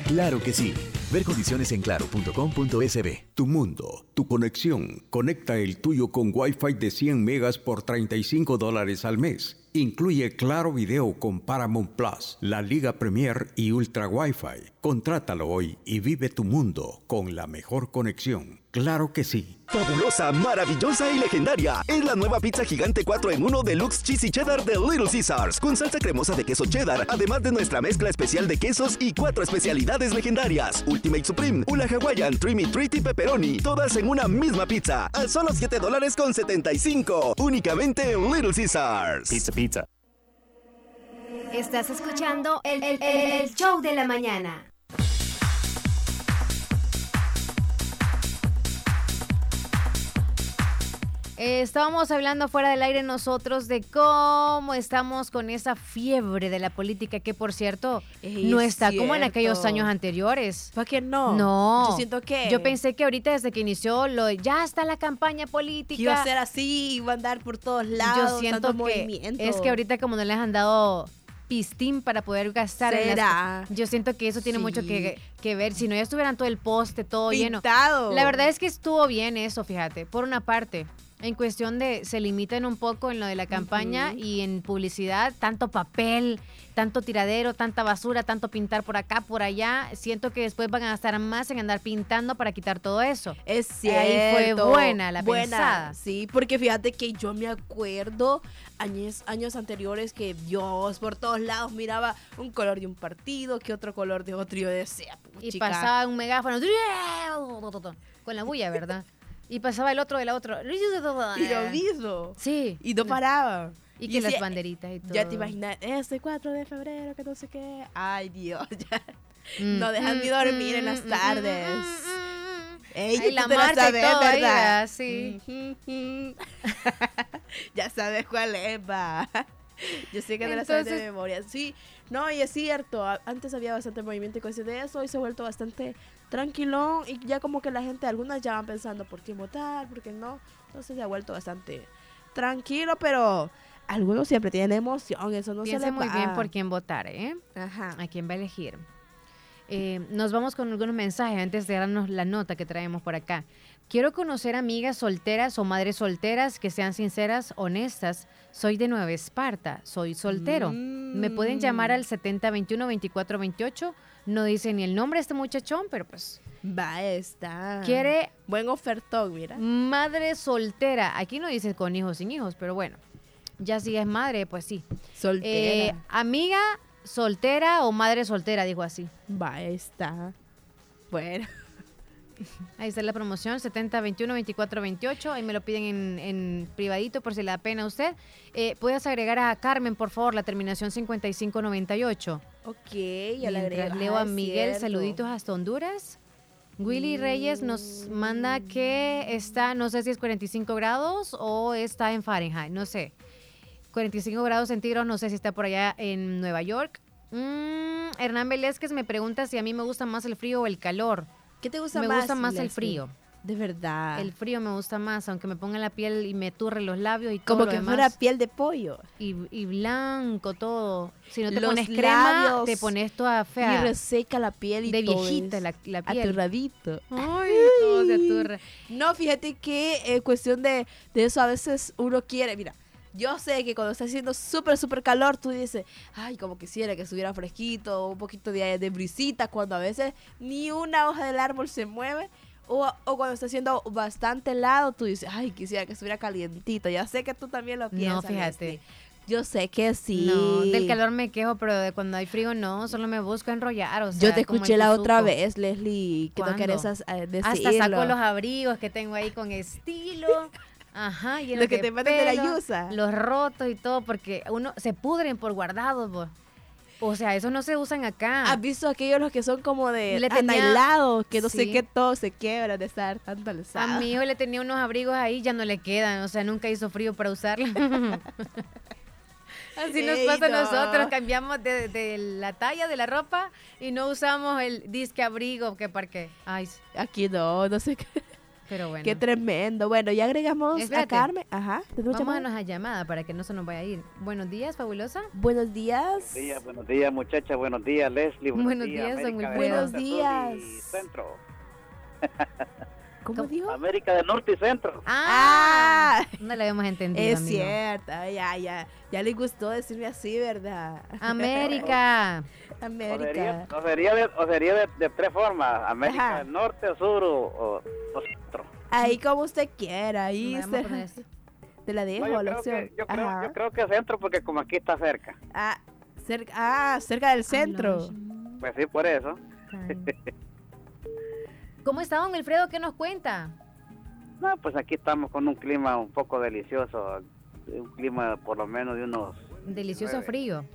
S21: Claro que sí. Ver condiciones en claro.com.sb.
S8: Tu mundo, tu conexión. Conecta el tuyo con Wi-Fi de 100 megas por 35 dólares al mes. Incluye Claro Video con Paramount Plus, la Liga Premier y Ultra Wi-Fi. Contrátalo hoy y vive tu mundo con la mejor conexión. Claro que sí.
S22: Fabulosa, maravillosa y legendaria. Es la nueva pizza gigante 4 en 1 Deluxe Cheesy Cheddar de Little Caesars. Con salsa cremosa de queso cheddar, además de nuestra mezcla especial de quesos y cuatro especialidades legendarias. Ultimate Supreme, Ula Hawaiian, Trimmy Treat y Pepperoni. Todas en una misma pizza. A solo 7 dólares con 75. Únicamente en Little Caesars.
S21: Pizza, pizza.
S6: Estás escuchando el, el- el- el show de la mañana.
S4: Eh, estábamos hablando fuera del aire nosotros de cómo estamos con esa fiebre de la política, que por cierto
S5: Ey,
S4: no
S5: es
S4: está como en aquellos años anteriores.
S5: ¿Para qué no?
S4: No.
S5: Yo siento que-
S4: Yo pensé que ahorita desde que inició lo ya está la campaña política.
S5: Que iba a ser así, iba a andar por todos lados.
S4: Yo siento que
S5: movimiento.
S4: es que ahorita como no les han dado pistín para poder gastar en yo siento que eso tiene
S5: Sí.
S4: mucho que, que ver si no ya estuvieran todo el poste todo
S5: Pintado.
S4: lleno la verdad es que estuvo bien eso fíjate por una parte en cuestión de se limitan un poco en lo de la campaña y en publicidad tanto papel tanto tiradero tanta basura tanto pintar por acá por allá siento que después van a gastar más en andar pintando para quitar todo eso
S5: Es cierto.
S4: ahí fue buena la
S5: buena,
S4: pensada
S5: Sí, porque fíjate que yo me acuerdo años, años anteriores que Dios por todos lados miraba un color de un partido, que otro color de otro. Y yo decía,
S4: Y pasaba un megáfono con la bulla, ¿verdad? Y pasaba el otro del otro.
S5: Y lo mismo.
S4: Sí.
S5: Y no paraba.
S4: Y que las banderitas y todo.
S5: Ya te imaginas, este 4 de febrero, que no sé qué. Ay, Dios, ya.
S4: Mm.
S5: No dejan de dormir en las tardes. Ey,
S4: Ay, la
S5: te
S4: marcha y
S5: sabes,
S4: todo ¿verdad? Sí.
S5: Ya sabes cuál es, va. Yo sé que te la sabes de
S4: Entonces-
S5: memoria. Sí, no, y es cierto. Antes había bastante movimiento y cosas de eso. Hoy se ha vuelto bastante tranquilón. Y ya como que la gente, algunas ya van pensando por quién votar, por qué no. Entonces se ha vuelto bastante tranquilo, pero algunos siempre tienen emoción. Eso no
S4: Piense
S5: se le
S4: muy bien por quién votar, ¿eh?
S5: Ajá.
S4: A quién va a elegir. Eh, nos vamos con algunos mensajes antes de darnos la nota que traemos por acá. Quiero conocer amigas solteras o madres solteras que sean sinceras, honestas. Soy de Nueva Esparta, soy soltero. Me pueden llamar al 7021-2428. No dice ni el nombre de este muchachón, pero pues
S5: Va, está.
S4: quiere
S5: Buen ofertón, mira.
S4: madre soltera. Aquí no dice con hijos sin hijos, pero bueno. Ya si es madre, pues sí.
S5: Soltera.
S4: Eh, amiga soltera o madre soltera, dijo así.
S5: Va, está. Bueno.
S4: Ahí está la promoción, 7021-2428. Ahí me lo piden en, en privadito por si le da pena a usted. Eh, Puedes agregar a Carmen, por favor, la terminación 5598.
S5: Ok, ya
S4: Mientras
S5: agrego.
S4: leo
S5: Ah,
S4: a
S5: es
S4: Miguel,
S5: cierto.
S4: saluditos hasta Honduras. Willy Reyes nos manda que está, no sé si es 45 grados o está en Fahrenheit, no sé. 45 grados centígrados, no sé si está por allá en Nueva York. Mm, Hernán Velázquez me pregunta si a mí me gusta más el frío o el calor.
S5: ¿Qué te gusta
S4: me
S5: más?
S4: gusta más el frío.
S5: De verdad.
S4: El frío me gusta más, aunque me ponga la piel y me turre los labios y todo
S5: Como
S4: lo
S5: que
S4: demás.
S5: fuera piel de pollo.
S4: Y, y blanco todo. Si no te
S5: Los
S4: pones crema, te pones toda fea.
S5: Y reseca la piel y
S4: de
S5: todo
S4: viejita
S5: es
S4: la, la piel.
S5: Aturradito.
S4: Ay, todo se aturra.
S5: No, fíjate que en cuestión de, de eso a veces uno quiere, mira, yo sé que cuando está haciendo súper, súper calor, tú dices, ay, como quisiera que estuviera fresquito, un poquito de, de brisita, cuando a veces ni una hoja del árbol se mueve. O, o cuando está haciendo bastante helado, tú dices, ay, quisiera que estuviera calientito. Ya sé que tú también lo piensas.
S4: No, fíjate.
S5: Yo sé que sí.
S4: No, del calor me quejo, pero de cuando hay frío no, solo me busco enrollar. O
S5: Yo te escuché la otra vez, Leslie, que no
S4: ¿Cuándo?
S5: querés as- eh, decirlo.
S4: Hasta saco los abrigos que tengo ahí con estilo. Ajá, y
S5: Los que te mandan de la yusa.
S4: Los rotos y todo, porque uno se pudren por guardados, vos. O sea, esos no se usan acá.
S5: ¿Has visto aquellos los que son como de anailados, que no sé qué todo se quiebra de estar tanto
S4: A
S5: alzado?
S4: mi hijo le tenía unos abrigos ahí, ya no le quedan, o sea, nunca hizo frío para usarlo. Así nos
S5: Ey,
S4: pasa a
S5: no.
S4: nosotros, cambiamos de, de la talla de la ropa y no usamos el disque abrigo que para qué. Ay,
S5: Aquí no, no sé qué.
S4: Pero bueno.
S5: Qué tremendo. Bueno, ya agregamos a. Carmen. Ajá.
S4: Vámonos a llamada para que no se nos vaya a ir. Buenos días, fabulosa.
S5: Buenos días.
S23: Buenos días, buenos días, muchachas. Buenos días, Leslie. Buenos,
S4: Buenos
S23: días,
S4: días, don
S23: América
S5: Buenos días.
S23: Centro.
S5: ¿Cómo dijo?
S23: América del Norte y Centro.
S4: Ah, no le habíamos entendido.
S5: Es
S4: amigo.
S5: cierto. Ya, ya. Ya le gustó decirme así, ¿verdad?
S4: América.
S23: O
S5: América.
S23: sería, o sería de, o sería de, de tres formas: América
S5: Ajá.
S23: del Norte, Sur o, Centro.
S5: Ahí como usted quiera. Ahí se- te la dejo,
S23: No, yo,
S5: la
S23: creo
S5: opción.
S23: que, yo, creo, yo creo que Centro, porque como aquí está cerca.
S5: Ah, cerca, ah, cerca del centro.
S23: Pues sí, por eso.
S4: ¿Cómo está don Wilfredo? ¿Qué nos cuenta?
S23: No, pues aquí estamos con un clima un poco delicioso. Un clima por lo menos de unos
S4: Delicioso
S23: Nueve.
S4: frío.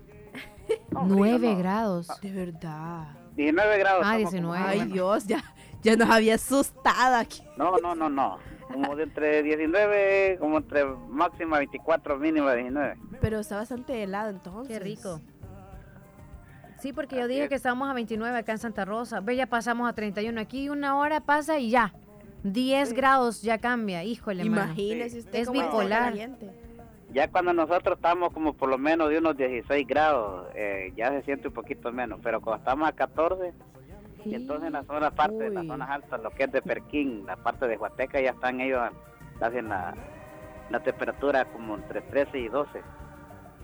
S23: No,
S4: Nueve
S23: frío no.
S4: grados.
S5: De verdad.
S23: 19 grados.
S4: Ah,
S23: estamos
S4: 19.
S23: como-
S5: Ay, Dios, ya, ya nos había asustado aquí.
S23: No, no, no, no. Como de entre 19, como entre máxima 24, mínima 19.
S5: Pero está bastante helado entonces.
S4: Qué rico. Sí, porque yo dije que estábamos a 29 acá en Santa Rosa. Ve, ya pasamos a 31. Aquí una hora pasa y ya. 10 grados ya cambia. Híjole, mano.
S5: Imagínese usted
S4: Es bipolar.
S5: caliente.
S23: Ya cuando nosotros estamos como por lo menos de unos 16 grados, eh, ya se siente un poquito menos. Pero cuando estamos a 14, y entonces en la zona parte de las zonas altas, lo que es de Perquín, la parte de Huateca, ya están ellos, hacen la, la temperatura como entre 13 y 12.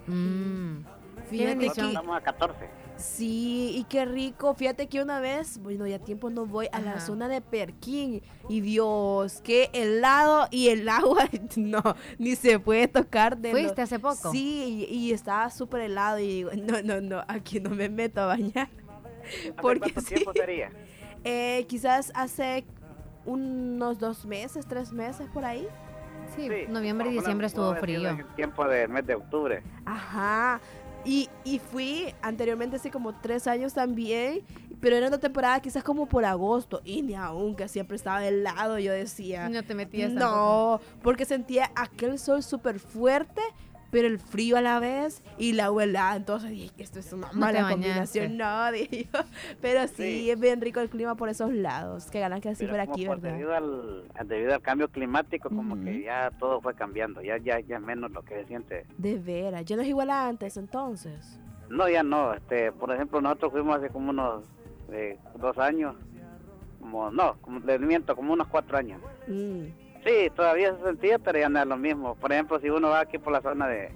S4: Mm. Qué
S5: Fíjate que,
S23: Estamos a 14.
S5: Sí, y qué rico. Fíjate que una vez, bueno, ya tiempo no voy a la
S4: Ajá.
S5: zona de Perquín. Y Dios, qué helado y el agua, no, ni se puede tocar de lo-
S4: ¿Fuiste hace poco?
S5: Sí, y, y estaba súper helado y digo, no, no, no, aquí no me meto a bañar.
S23: ¿Hace
S5: Porque
S23: cuánto
S5: sí.
S23: tiempo sería?
S5: Eh, quizás hace unos dos meses, tres meses por ahí.
S4: Sí,
S23: Sí,
S4: noviembre y diciembre estuvo frío.
S23: el tiempo del mes de octubre.
S5: Ajá. Y, y fui anteriormente hace como tres años también, pero era una temporada quizás como por agosto y ni aún que siempre estaba helado, yo decía.
S4: No te metías
S5: No, porque sentía aquel sol súper fuerte, pero el frío a la vez y la agua helada. Entonces dije, esto es una mala combinación. No, dije yo. Pero sí, es bien rico el clima por esos lados. Que ganan que así
S23: Pero
S5: por aquí,
S23: por
S5: ¿verdad?
S23: debido al, debido al cambio climático, como que ya todo fue cambiando, ya, ya, ya menos lo que se siente.
S5: De veras, ya no es igual a antes entonces.
S23: No, ya no. Este, por ejemplo, nosotros fuimos hace como unos eh, dos años, como no, como, les miento, como unos cuatro años.
S5: Mm.
S23: Sí, todavía se sentía, pero ya no es lo mismo. Por ejemplo, si uno va aquí por la zona de,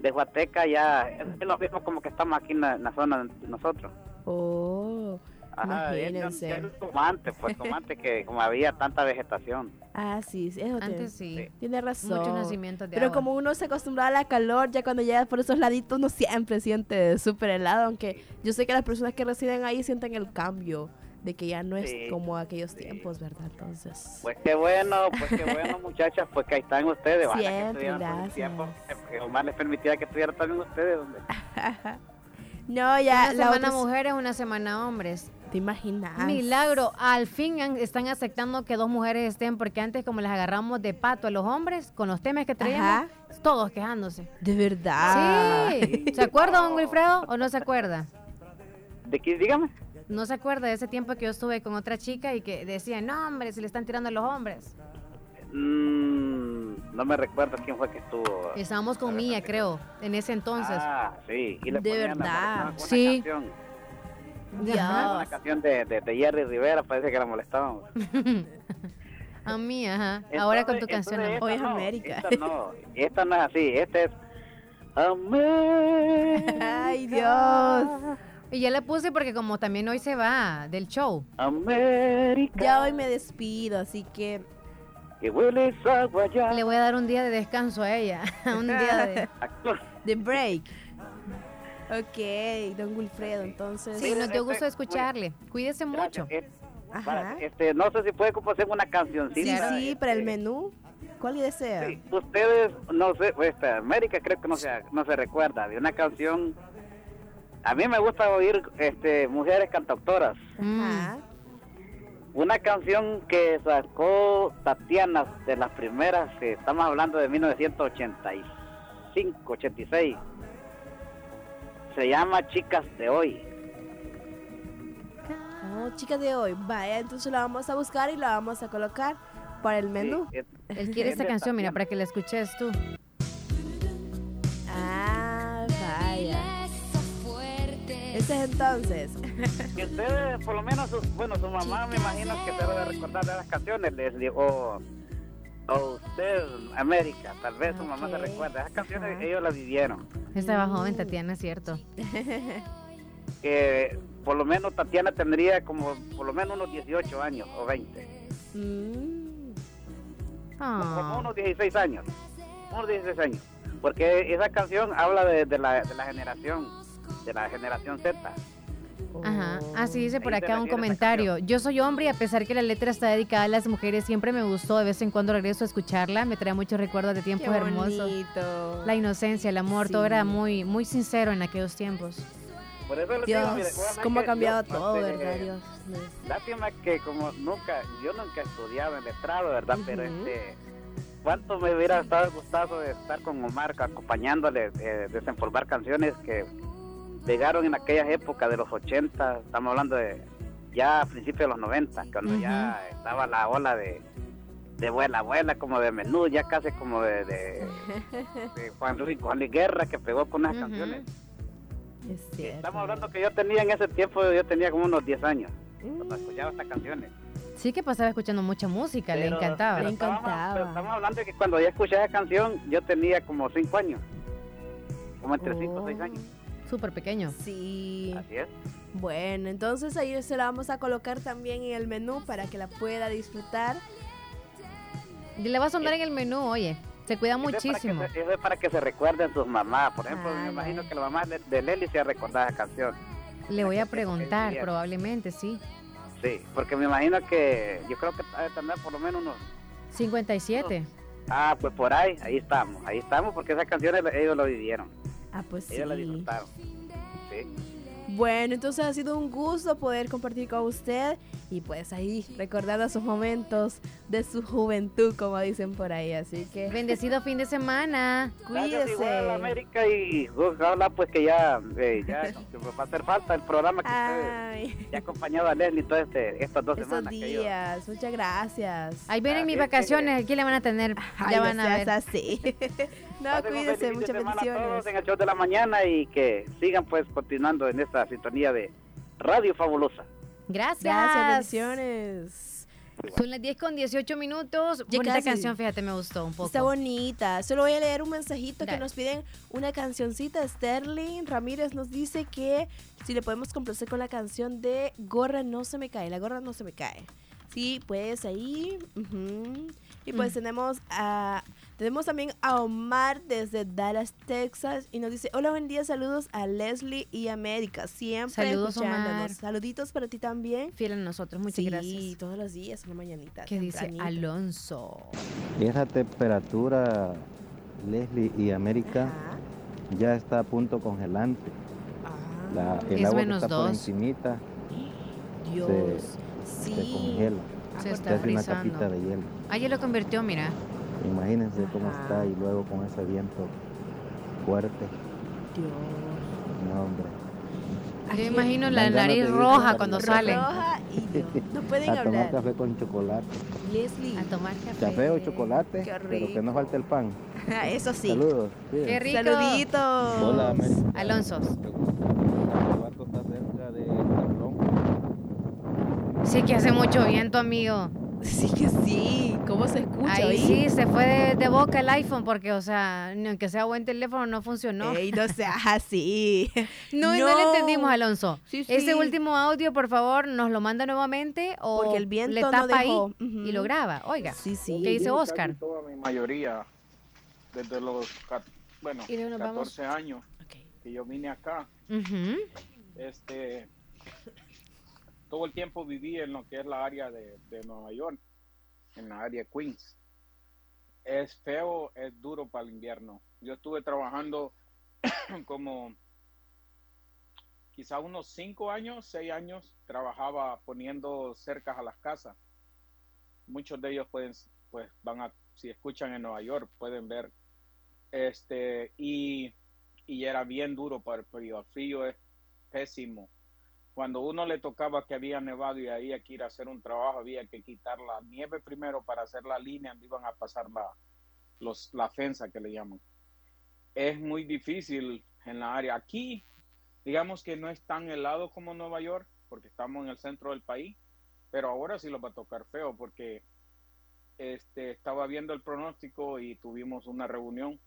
S23: de Huateca, ya es lo mismo como que estamos aquí en la, en la zona de nosotros.
S5: Oh,
S23: Ajá, ya
S5: imagínense.
S23: ya no es como antes, pues como antes que como había tanta vegetación.
S5: Ah, sí, sí, eso tiene-
S4: Antes sí.
S5: Tiene razón.
S4: Muchos nacimientos de
S5: Pero
S4: agua.
S5: como uno se acostumbra a la calor, ya cuando llega por esos laditos uno siempre siente súper helado, aunque yo sé que las personas que residen ahí sienten el cambio de que ya no es
S23: Sí,
S5: como aquellos tiempos, ¿verdad? Entonces,
S23: Pues qué bueno, pues qué bueno, muchachas, pues que ahí están ustedes. que
S5: Siempre,
S23: estuvieran el
S5: gracias.
S23: tiempo, que Omar les permitiera que estuvieran también ustedes. hombre.
S5: no, ya
S4: Una
S5: la
S4: semana
S5: otra-
S4: mujeres, una semana hombres.
S5: ¿Te imaginas?
S4: Milagro, al fin han- están aceptando que dos mujeres estén, porque antes como les agarramos de pato a los hombres, con los temas que traíamos,
S5: Ajá.
S4: todos quejándose.
S5: De verdad.
S4: Sí. ¿Se acuerda, don Wilfredo, o no se acuerda?
S23: ¿De qué? Dígame.
S4: ¿No se acuerda de ese tiempo que yo estuve con otra chica y que decían, no, hombre, se le están tirando a los hombres?
S23: Mm, no me recuerdo quién fue que estuvo.
S4: Estábamos con Mía, creo, en ese entonces.
S23: Ah, sí. Y le
S4: De verdad.
S23: una
S4: Sí.
S23: canción.
S4: Ya.
S23: Una canción de, de, de Jerry Rivera, parece que la molestábamos.
S4: A mí, ajá. Ahora con tu canción. amor.
S23: esta no, Esta no, esta no es así, esta es América.
S5: Ay, Dios.
S4: Y ya le puse porque como también hoy se va del show.
S23: América.
S5: Ya hoy me despido, así que
S23: Que hueles a guayaba.
S4: Le voy a dar un día de descanso a ella. un día de...
S5: de break. Ok, don Wilfredo, entonces.
S4: Sí, nos dio gusto escucharle. Cuídese mucho.
S5: Ajá.
S23: Este, no sé si puede componer una
S5: Sí,
S23: cancioncita.
S5: sí, para el menú. ¿Cuál desea?
S23: Sí, ustedes, no sé, pues, esta, América creo que no se, no se recuerda de una canción. A mí me gusta oír este, mujeres cantautoras.
S5: Ajá.
S23: Una canción que sacó Tatiana de las primeras, que estamos hablando de 1985, 86. Se llama Chicas de Hoy.
S5: Oh, chicas de hoy. Vaya, entonces la vamos a buscar y la vamos a colocar para el menú.
S23: Sí, es-
S4: Él quiere
S23: es
S4: esta canción, mira, para que la escuches tú.
S5: Ese es entonces.
S23: Que ustedes, por lo menos, su- bueno, su mamá me imagino que se debe recordar de las canciones, les digo, o, o usted, América, tal vez su mamá se recuerda. Esas canciones ellos las vivieron.
S4: Estaba joven, Tatiana, es cierto.
S23: Que por lo menos Tatiana tendría como por lo menos unos 18 años o 20.
S5: Mm.
S4: Ah.
S23: Como unos 16 años. Unos 16 años. Porque esa canción habla de, de la, de la generación, de la generación Z.
S4: Ajá, así dice por acá un comentario. Yo soy hombre y a pesar que la letra está dedicada a las mujeres, siempre me gustó. De vez en cuando regreso a escucharla, me trae muchos recuerdos de tiempos
S5: Qué
S4: hermosos.
S5: bonito.
S4: La inocencia, el amor, todo era muy, muy sincero en aquellos tiempos.
S23: Por eso les
S5: Dios,
S23: digo, mire, ojalá
S5: cómo ha cambiado
S23: yo,
S5: todo, ¿verdad, Dios?
S23: Lástima que como nunca, yo nunca estudiaba en letrado, ¿verdad? Pero este, ¿cuánto me hubiera estado gustado de estar con Omar acompañándole, de desempolvar canciones que llegaron en aquellas épocas de los 80, estamos hablando de ya a principios de los 90, cuando ya estaba la ola de, de Vuela Abuela, como de menú, ya casi como de, de, de Juan, Luis, Juan Luis Guerra, que pegó con unas canciones.
S5: Es.
S23: Estamos hablando que yo tenía en ese tiempo, yo tenía como unos 10 años, cuando escuchaba estas canciones.
S4: Sí que pasaba escuchando mucha música, le
S23: Pero-
S4: encantaba.
S23: pero estábamos- pero estamos hablando de que cuando yo escuché esa canción, yo tenía como 5 años. Como entre 5 o 6 años.
S4: Súper pequeño.
S5: Sí.
S23: Así es.
S5: Bueno, entonces ahí se la vamos a colocar también en el menú para que la pueda disfrutar.
S4: Y le va a sonar en el menú, oye. Se cuida
S23: Eso es para que
S4: muchísimo.
S23: se- Eso es para que se recuerden sus mamás. Por ejemplo, me imagino que la mamá de, de Leli se ha recordado esa canción.
S4: Le voy a preguntar, probablemente, sí.
S23: Sí, porque me imagino que yo creo que ha de tener por lo menos unos...
S4: 57.
S23: Ah, pues por ahí, ahí estamos. Ahí estamos porque esas canciones ellos lo vivieron.
S5: Ah, pues sí.
S23: Ellos la disfrutaron. Sí.
S5: Bueno, entonces ha sido un gusto poder compartir con usted y pues ahí recordando esos momentos de su juventud, como dicen por ahí. Así que
S4: Bendecido fin de semana.
S23: Gracias, igual a
S5: cuídese.
S23: América y ojalá pues que ya, eh, ya va a hacer falta el programa que
S5: Ay.
S23: usted ya ha acompañado a Leslie todas este, estas dos
S5: Esos
S23: semanas. que yo-
S5: días, muchas gracias.
S4: Ahí vienen mis
S23: que-
S4: vacaciones, aquí le van a tener,
S5: Ay,
S4: ya
S5: no
S4: van a ver.
S5: así. no,
S23: Pasen
S5: cuídese, muchas
S23: a todos
S5: bendiciones.
S23: en el show de la mañana y que sigan pues continuando en esta sintonía de Radio Fabulosa.
S4: Gracias.
S5: Gracias, bendiciones.
S4: Son las 10 con 18 minutos.
S5: Casi.
S4: canción, fíjate, me gustó un poco.
S5: Está bonita. Solo voy a leer un mensajito
S4: Dale.
S5: que nos piden una cancioncita. Sterling Ramírez nos dice que si le podemos complacer con la canción de Gorra no se me cae. La gorra no se me cae. Sí, pues ahí. Y pues
S4: Mm.
S5: tenemos a tenemos también a Omar desde Dallas, Texas y nos dice, "Hola, buen día, saludos a Leslie y América, siempre
S4: Saludos,
S5: escuchándonos.
S4: Omar.
S5: Saluditos para ti también."
S4: Fiel a nosotros, muchas
S5: sí,
S4: gracias.
S5: todos los días, en la mañanita.
S4: ¿Qué dice. Alonso?
S24: Esa temperatura, Leslie y América, ya está a punto congelante. La- el
S4: Es
S24: agua que
S4: menos
S24: está por
S4: dos.
S24: encimita
S5: Dios,
S24: se,
S5: sí.
S24: se congela.
S4: Se
S24: Se
S4: está
S24: una
S4: frizando.
S24: capita de hielo.
S4: Ayer lo convirtió, mira.
S24: Imagínense cómo está y luego con ese viento fuerte. No, hombre.
S4: Yo imagino la nariz roja cuando
S24: la-
S4: sale.
S5: Roja y Dios, no pueden
S24: a tomar
S5: hablar.
S24: café con chocolate.
S5: Leslie.
S4: A tomar café.
S24: Café o chocolate,
S5: Qué
S24: pero que no falte el pan.
S5: Eso sí.
S24: Saludos.
S4: Qué rico.
S5: Saluditos.
S24: Hola, América.
S4: Alonso. Sí que hace mucho viento, amigo.
S5: Sí que sí. ¿Cómo se escucha?
S4: Ahí sí, se fue de, de boca el iPhone porque, o sea, aunque sea buen teléfono, no funcionó.
S5: Ey, no seas así.
S4: No, no, le entendimos, Alonso.
S5: Sí, sí.
S4: Ese último audio, por favor, nos lo manda nuevamente o
S5: Porque el viento
S4: le
S5: no
S4: tapa
S5: dejó.
S4: ahí y lo graba. Oiga,
S5: Sí, sí.
S4: ¿qué dice Oscar?
S16: Toda mi mayoría, desde los, bueno,
S4: Y luego nos vamos.
S16: 14 años que yo vine acá, este, todo el tiempo viví en lo que es la área de, de Nueva York, en la área de Queens. Es feo, es duro para el invierno. Yo estuve trabajando como quizá unos cinco años, seis años, trabajaba poniendo cercas a las casas. Muchos de ellos pueden, pues van a, si escuchan en Nueva York, pueden ver. Este, y, y era bien duro para el frío. El frío es pésimo. Cuando uno le tocaba que había nevado y había que ir a hacer un trabajo, había que quitar la nieve primero para hacer la línea donde iban a pasar la, los, la fensa que le llaman. Es muy difícil en la área. Aquí, digamos que no es tan helado como Nueva York, porque estamos en el centro del país, pero ahora sí lo va a tocar feo, porque este, estaba viendo el pronóstico y tuvimos una reunión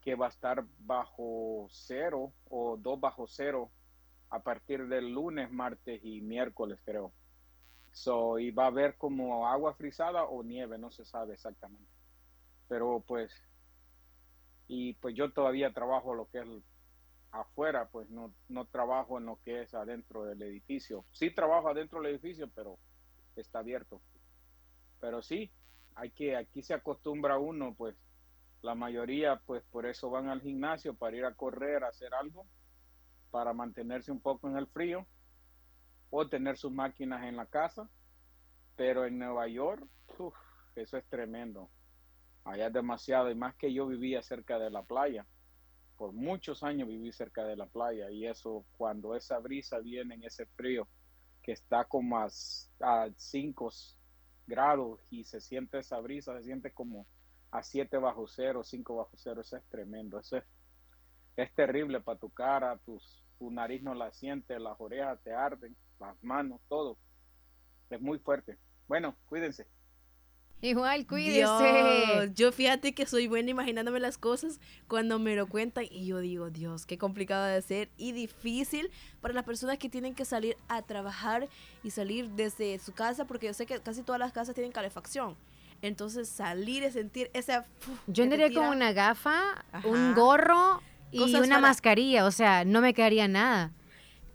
S16: que va a estar bajo cero o dos bajo cero a partir del lunes, martes y miércoles, creo. So, y va a haber como agua frisada o nieve, no se sabe exactamente. Pero pues, y pues yo todavía trabajo lo que es afuera, pues no, no trabajo en lo que es adentro del edificio. Sí trabajo adentro del edificio, pero está abierto. Pero sí, hay que, aquí se acostumbra uno, pues la mayoría, pues por eso van al gimnasio, para ir a correr, a hacer algo, para mantenerse un poco en el frío, o tener sus máquinas en la casa. Pero en Nueva York, eso es tremendo. Allá es demasiado, y más que yo vivía cerca de la playa. Por muchos años viví cerca de la playa, y eso, cuando esa brisa viene en ese frío, que está como a 5 grados y se siente esa brisa, se siente como a 7 bajo cero, 5 bajo cero, eso es tremendo, eso es, es terrible para tu cara, tus, tu nariz no la siente, las orejas te arden, las manos, todo. Es muy fuerte. Bueno, cuídense.
S4: Igual, cuídese.
S5: Dios, yo fíjate que soy buena imaginándome las cosas cuando me lo cuentan y yo digo, Dios, qué complicado de ser y difícil para las personas que tienen que salir a trabajar y salir desde su casa, porque yo sé que casi todas las casas tienen calefacción. Entonces salir y sentir esa...
S4: Yo andaría con una gafa, un gorro y una
S5: para-
S4: mascarilla, o sea, no me quedaría nada.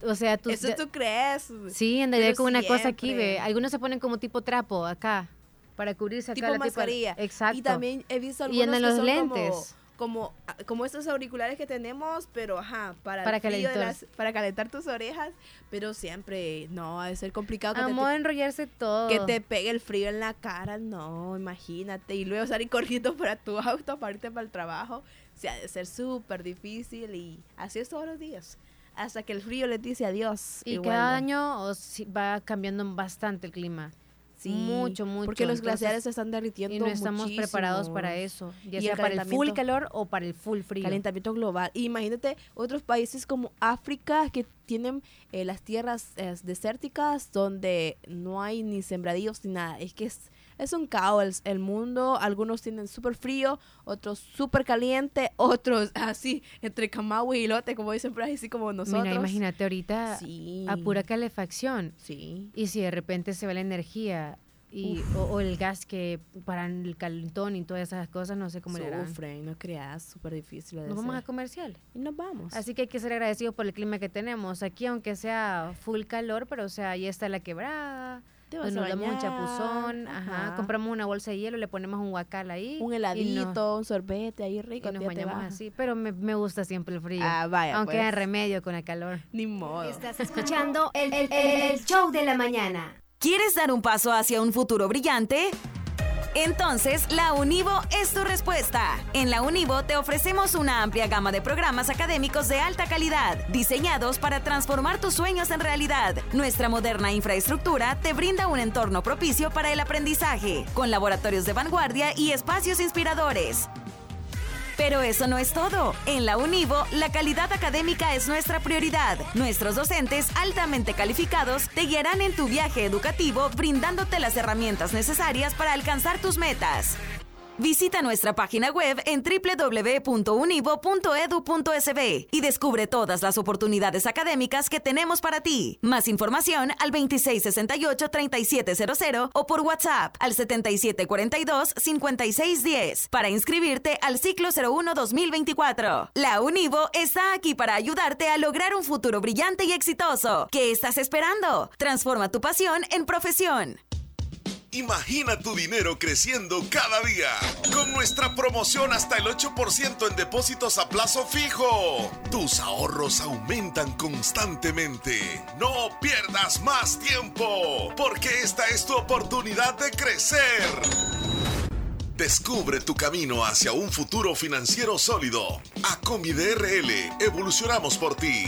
S4: O sea, tú...
S5: Eso tú crees.
S4: Sí, andaría con una cosa aquí, ve. Algunos se ponen como tipo trapo acá, para cubrirse acá.
S5: tipo
S4: la
S5: mascarilla.
S4: Exacto.
S5: Y también he visto
S4: Y
S5: algunos
S4: andan
S5: que
S4: los
S5: son
S4: lentes.
S5: Como, como, como estos auriculares que tenemos, pero ajá, para,
S4: Para calentar.
S5: las- para calentar tus orejas, pero siempre, no, ha de ser complicado
S4: Amo
S5: te,
S4: enrollarse todo.
S5: que te pegue el frío en la cara, no, imagínate, y luego salir corriendo para tu auto, para irte para el trabajo, o sea, ha de ser súper difícil y así es todos los días, hasta que el frío les dice adiós.
S4: Y cada año va cambiando bastante el clima.
S5: Sí,
S4: mucho, mucho.
S5: Porque los
S4: Entonces,
S5: glaciares se están derritiendo
S4: Y no estamos
S5: muchísimo.
S4: preparados para eso. Ya
S5: Y
S4: sea
S5: el
S4: para el full calor o para el full frío.
S5: Calentamiento global. Y Imagínate otros países como África que tienen eh, las tierras eh, desérticas donde no hay ni sembradíos ni nada. Es que es, es un caos el, mundo. Algunos tienen súper frío, otros súper caliente, otros así entre camagüey y lote, como dicen por ahí, así como nosotros.
S4: Mira, imagínate ahorita
S5: Sí.
S4: a pura calefacción.
S5: Sí.
S4: Y si de repente se va la energía y, o, o el gas que para el calentón y todas esas cosas, no sé cómo le harán.
S5: Sufren, no creas, súper difícil. de
S4: Nos vamos a comercial.
S5: Y nos vamos.
S4: Así que hay que ser agradecidos por el clima que tenemos. Aquí, aunque sea full calor, pero o sea, ahí está la quebrada.
S5: Te vas
S4: donde
S5: a
S4: nos damos un chapuzón, ajá.
S5: ajá.
S4: compramos una bolsa de hielo, le ponemos un guacal ahí.
S5: Un heladito,
S4: nos-
S5: un sorbete ahí rico.
S4: y nos bañamos así, pero me, me gusta siempre el frío.
S5: Ah, vaya,
S4: Aunque
S5: pues.
S4: hay remedio con el calor.
S5: Ni modo.
S6: Estás escuchando el, el- el show de la mañana.
S25: ¿Quieres dar un paso hacia un futuro brillante? Entonces, la Univo es tu respuesta. En la Univo te ofrecemos una amplia gama de programas académicos de alta calidad, diseñados para transformar tus sueños en realidad. Nuestra moderna infraestructura te brinda un entorno propicio para el aprendizaje, con laboratorios de vanguardia y espacios inspiradores. Pero eso no es todo. En la Univo, la calidad académica es nuestra prioridad. Nuestros docentes altamente calificados te guiarán en tu viaje educativo brindándote las herramientas necesarias para alcanzar tus metas. Visita nuestra página web en www.univo.edu.sb y descubre todas las oportunidades académicas que tenemos para ti. Más información al 2668-3700 o por WhatsApp al 7742-5610 para inscribirte al ciclo 01-2024. La Univo está aquí para ayudarte a lograr un futuro brillante y exitoso. ¿Qué estás esperando? Transforma tu pasión en profesión.
S10: Imagina tu dinero creciendo cada día con nuestra promoción hasta el 8% en depósitos a plazo fijo. Tus ahorros aumentan constantemente. No pierdas más tiempo porque esta es tu oportunidad de crecer. Descubre tu camino hacia un futuro financiero sólido. A DRL evolucionamos por ti.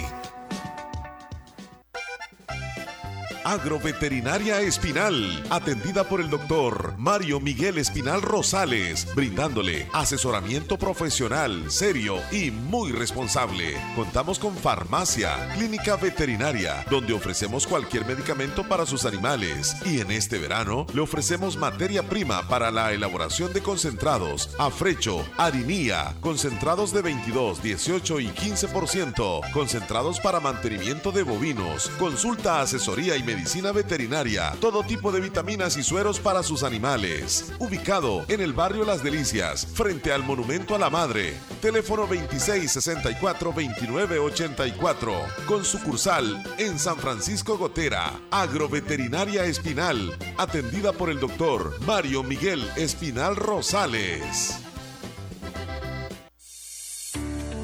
S10: Agroveterinaria Espinal, atendida por el doctor Mario Miguel Espinal Rosales, brindándole asesoramiento profesional, serio y muy responsable. Contamos con farmacia, clínica veterinaria, donde ofrecemos cualquier medicamento para sus animales. Y en este verano le ofrecemos materia prima para la elaboración de concentrados, afrecho, harinía, concentrados de 22, 18 y 15%, concentrados para mantenimiento de bovinos, consulta, asesoría y medicina veterinaria, todo tipo de vitaminas y sueros para sus animales. Ubicado en el barrio Las Delicias, frente al Monumento a la Madre. Teléfono 2664-2984. Con sucursal en San Francisco Gotera. Agroveterinaria Espinal. Atendida por el doctor Mario Miguel Espinal Rosales.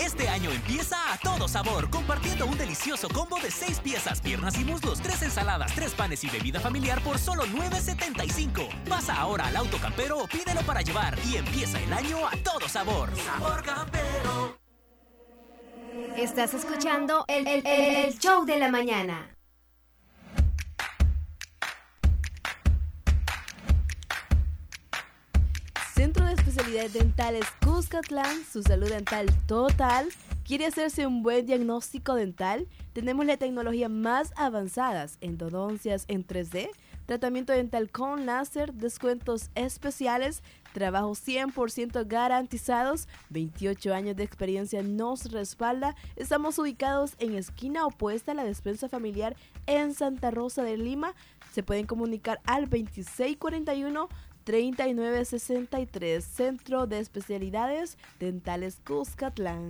S11: Este año empieza a todo sabor, compartiendo un delicioso combo de 6 piezas, piernas y muslos, 3 ensaladas, 3 panes y bebida familiar por solo $9.75. Pasa ahora al auto campero o pídelo para llevar y empieza el año a todo sabor. Sabor campero.
S6: Estás escuchando el, el- el- el show de la mañana.
S5: Centro de Especialidades Dentales Cuscatlán, su salud dental total. ¿Quiere hacerse un buen diagnóstico dental? Tenemos la tecnología más avanzadas, endodoncias en 3D, tratamiento dental con láser, descuentos especiales, trabajos 100% garantizados, 28 años de experiencia nos respalda. Estamos ubicados en esquina opuesta a la despensa familiar en Santa Rosa de Lima. Se pueden comunicar al 2641 3963, Centro de Especialidades Dentales Cuscatlán.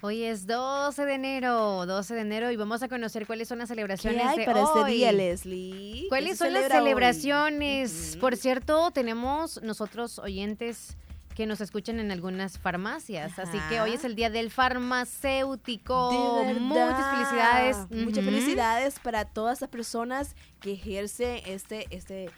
S4: Hoy es 12 de enero, 12 de enero y vamos a conocer cuáles son las celebraciones
S5: ¿Qué hay
S4: de
S5: para este
S4: hoy.
S5: día, Leslie? ¿Qué
S4: ¿Cuáles son las celebraciones? Por cierto, tenemos nosotros oyentes que nos escuchan en algunas farmacias, así que hoy es el día del farmacéutico.
S5: De.
S4: Muchas felicidades.
S5: Muchas felicidades para todas las personas que ejercen este, este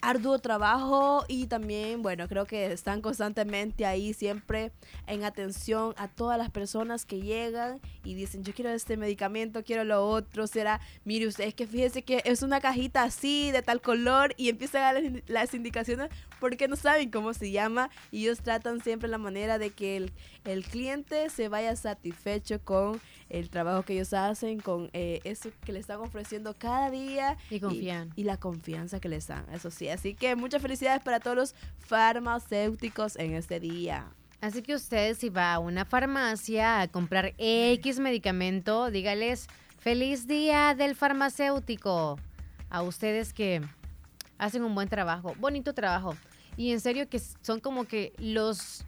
S5: arduo trabajo y también, bueno, creo que están constantemente ahí siempre en atención a todas las personas que llegan y dicen, yo quiero este medicamento, quiero lo otro, será, mire usted, es que fíjese que es una cajita así, de tal color y empiezan a dar las, indicaciones porque no saben cómo se llama y ellos tratan siempre la manera de que el, el cliente se vaya satisfecho con el trabajo que ellos hacen, con eh, eso que le están ofreciendo cada día.
S4: Y confían.
S5: Y, la confianza que les dan, eso sí. Así que muchas felicidades para todos los farmacéuticos en este día.
S4: Así que usted si va a una farmacia a comprar X medicamento, dígales feliz día del farmacéutico. A ustedes que hacen un buen trabajo, bonito trabajo. Y en serio que son como que los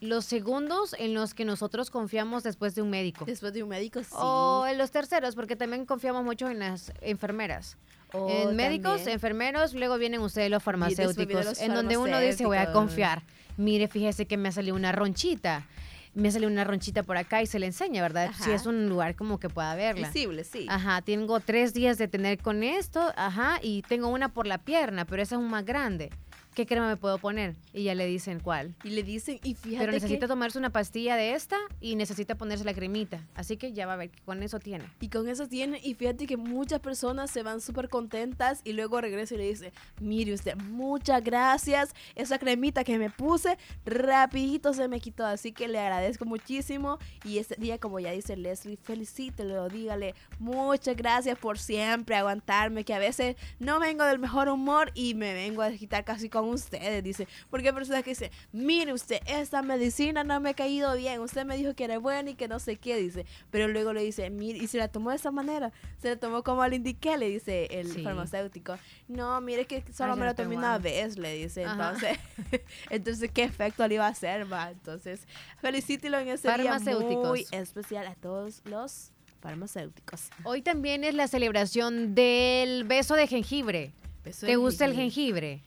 S4: los segundos en los que nosotros confiamos después de un médico.
S5: Después de un médico, sí.
S4: O en los terceros, porque también confiamos mucho en las enfermeras.
S5: Oh,
S4: en médicos,
S5: también.
S4: enfermeros, luego vienen ustedes los farmacéuticos,
S5: los
S4: en donde uno dice voy a confiar. Mire, fíjese que me ha salido una ronchita. Me salió una ronchita por acá y se le enseña, ¿verdad? Si es un lugar como que pueda verla.
S5: Visible, sí.
S4: Ajá, tengo tres días de tener con esto, ajá, y tengo una por la pierna, pero esa es un más grande. ¿Qué crema me puedo poner? Y ya le dicen cuál.
S5: Y le dicen, y fíjate
S4: Pero necesita
S5: que...
S4: tomarse una pastilla de esta y necesita ponerse la cremita. Así que ya va a ver con eso tiene.
S5: Y con eso tiene, y fíjate que muchas personas se van súper contentas y luego regresa y le dice, mire usted, muchas gracias, esa cremita que me puse, rapidito se me quitó, así que le agradezco muchísimo y este día, como ya dice Leslie, felicítelo, dígale, muchas gracias por siempre aguantarme, que a veces no vengo del mejor humor y me vengo a quitar casi con ustedes, dice, porque hay personas que dicen, mire usted, esta medicina no me ha caído bien, usted me dijo que era buena y que no sé qué, dice, pero luego le dice, mire, y se la tomó de esa manera, se la tomó como le indiqué, le dice el
S4: Sí.
S5: farmacéutico, no, mire que solo
S4: Ay,
S5: me lo tomé una vez, le dice,
S4: Ajá.
S5: entonces, entonces, ¿qué efecto le iba a hacer, va? Entonces, felicítelo en ese día muy especial a todos los farmacéuticos.
S4: Hoy también es la celebración del beso de jengibre.
S5: Beso
S4: ¿Te
S5: de
S4: gusta el
S5: jengibre.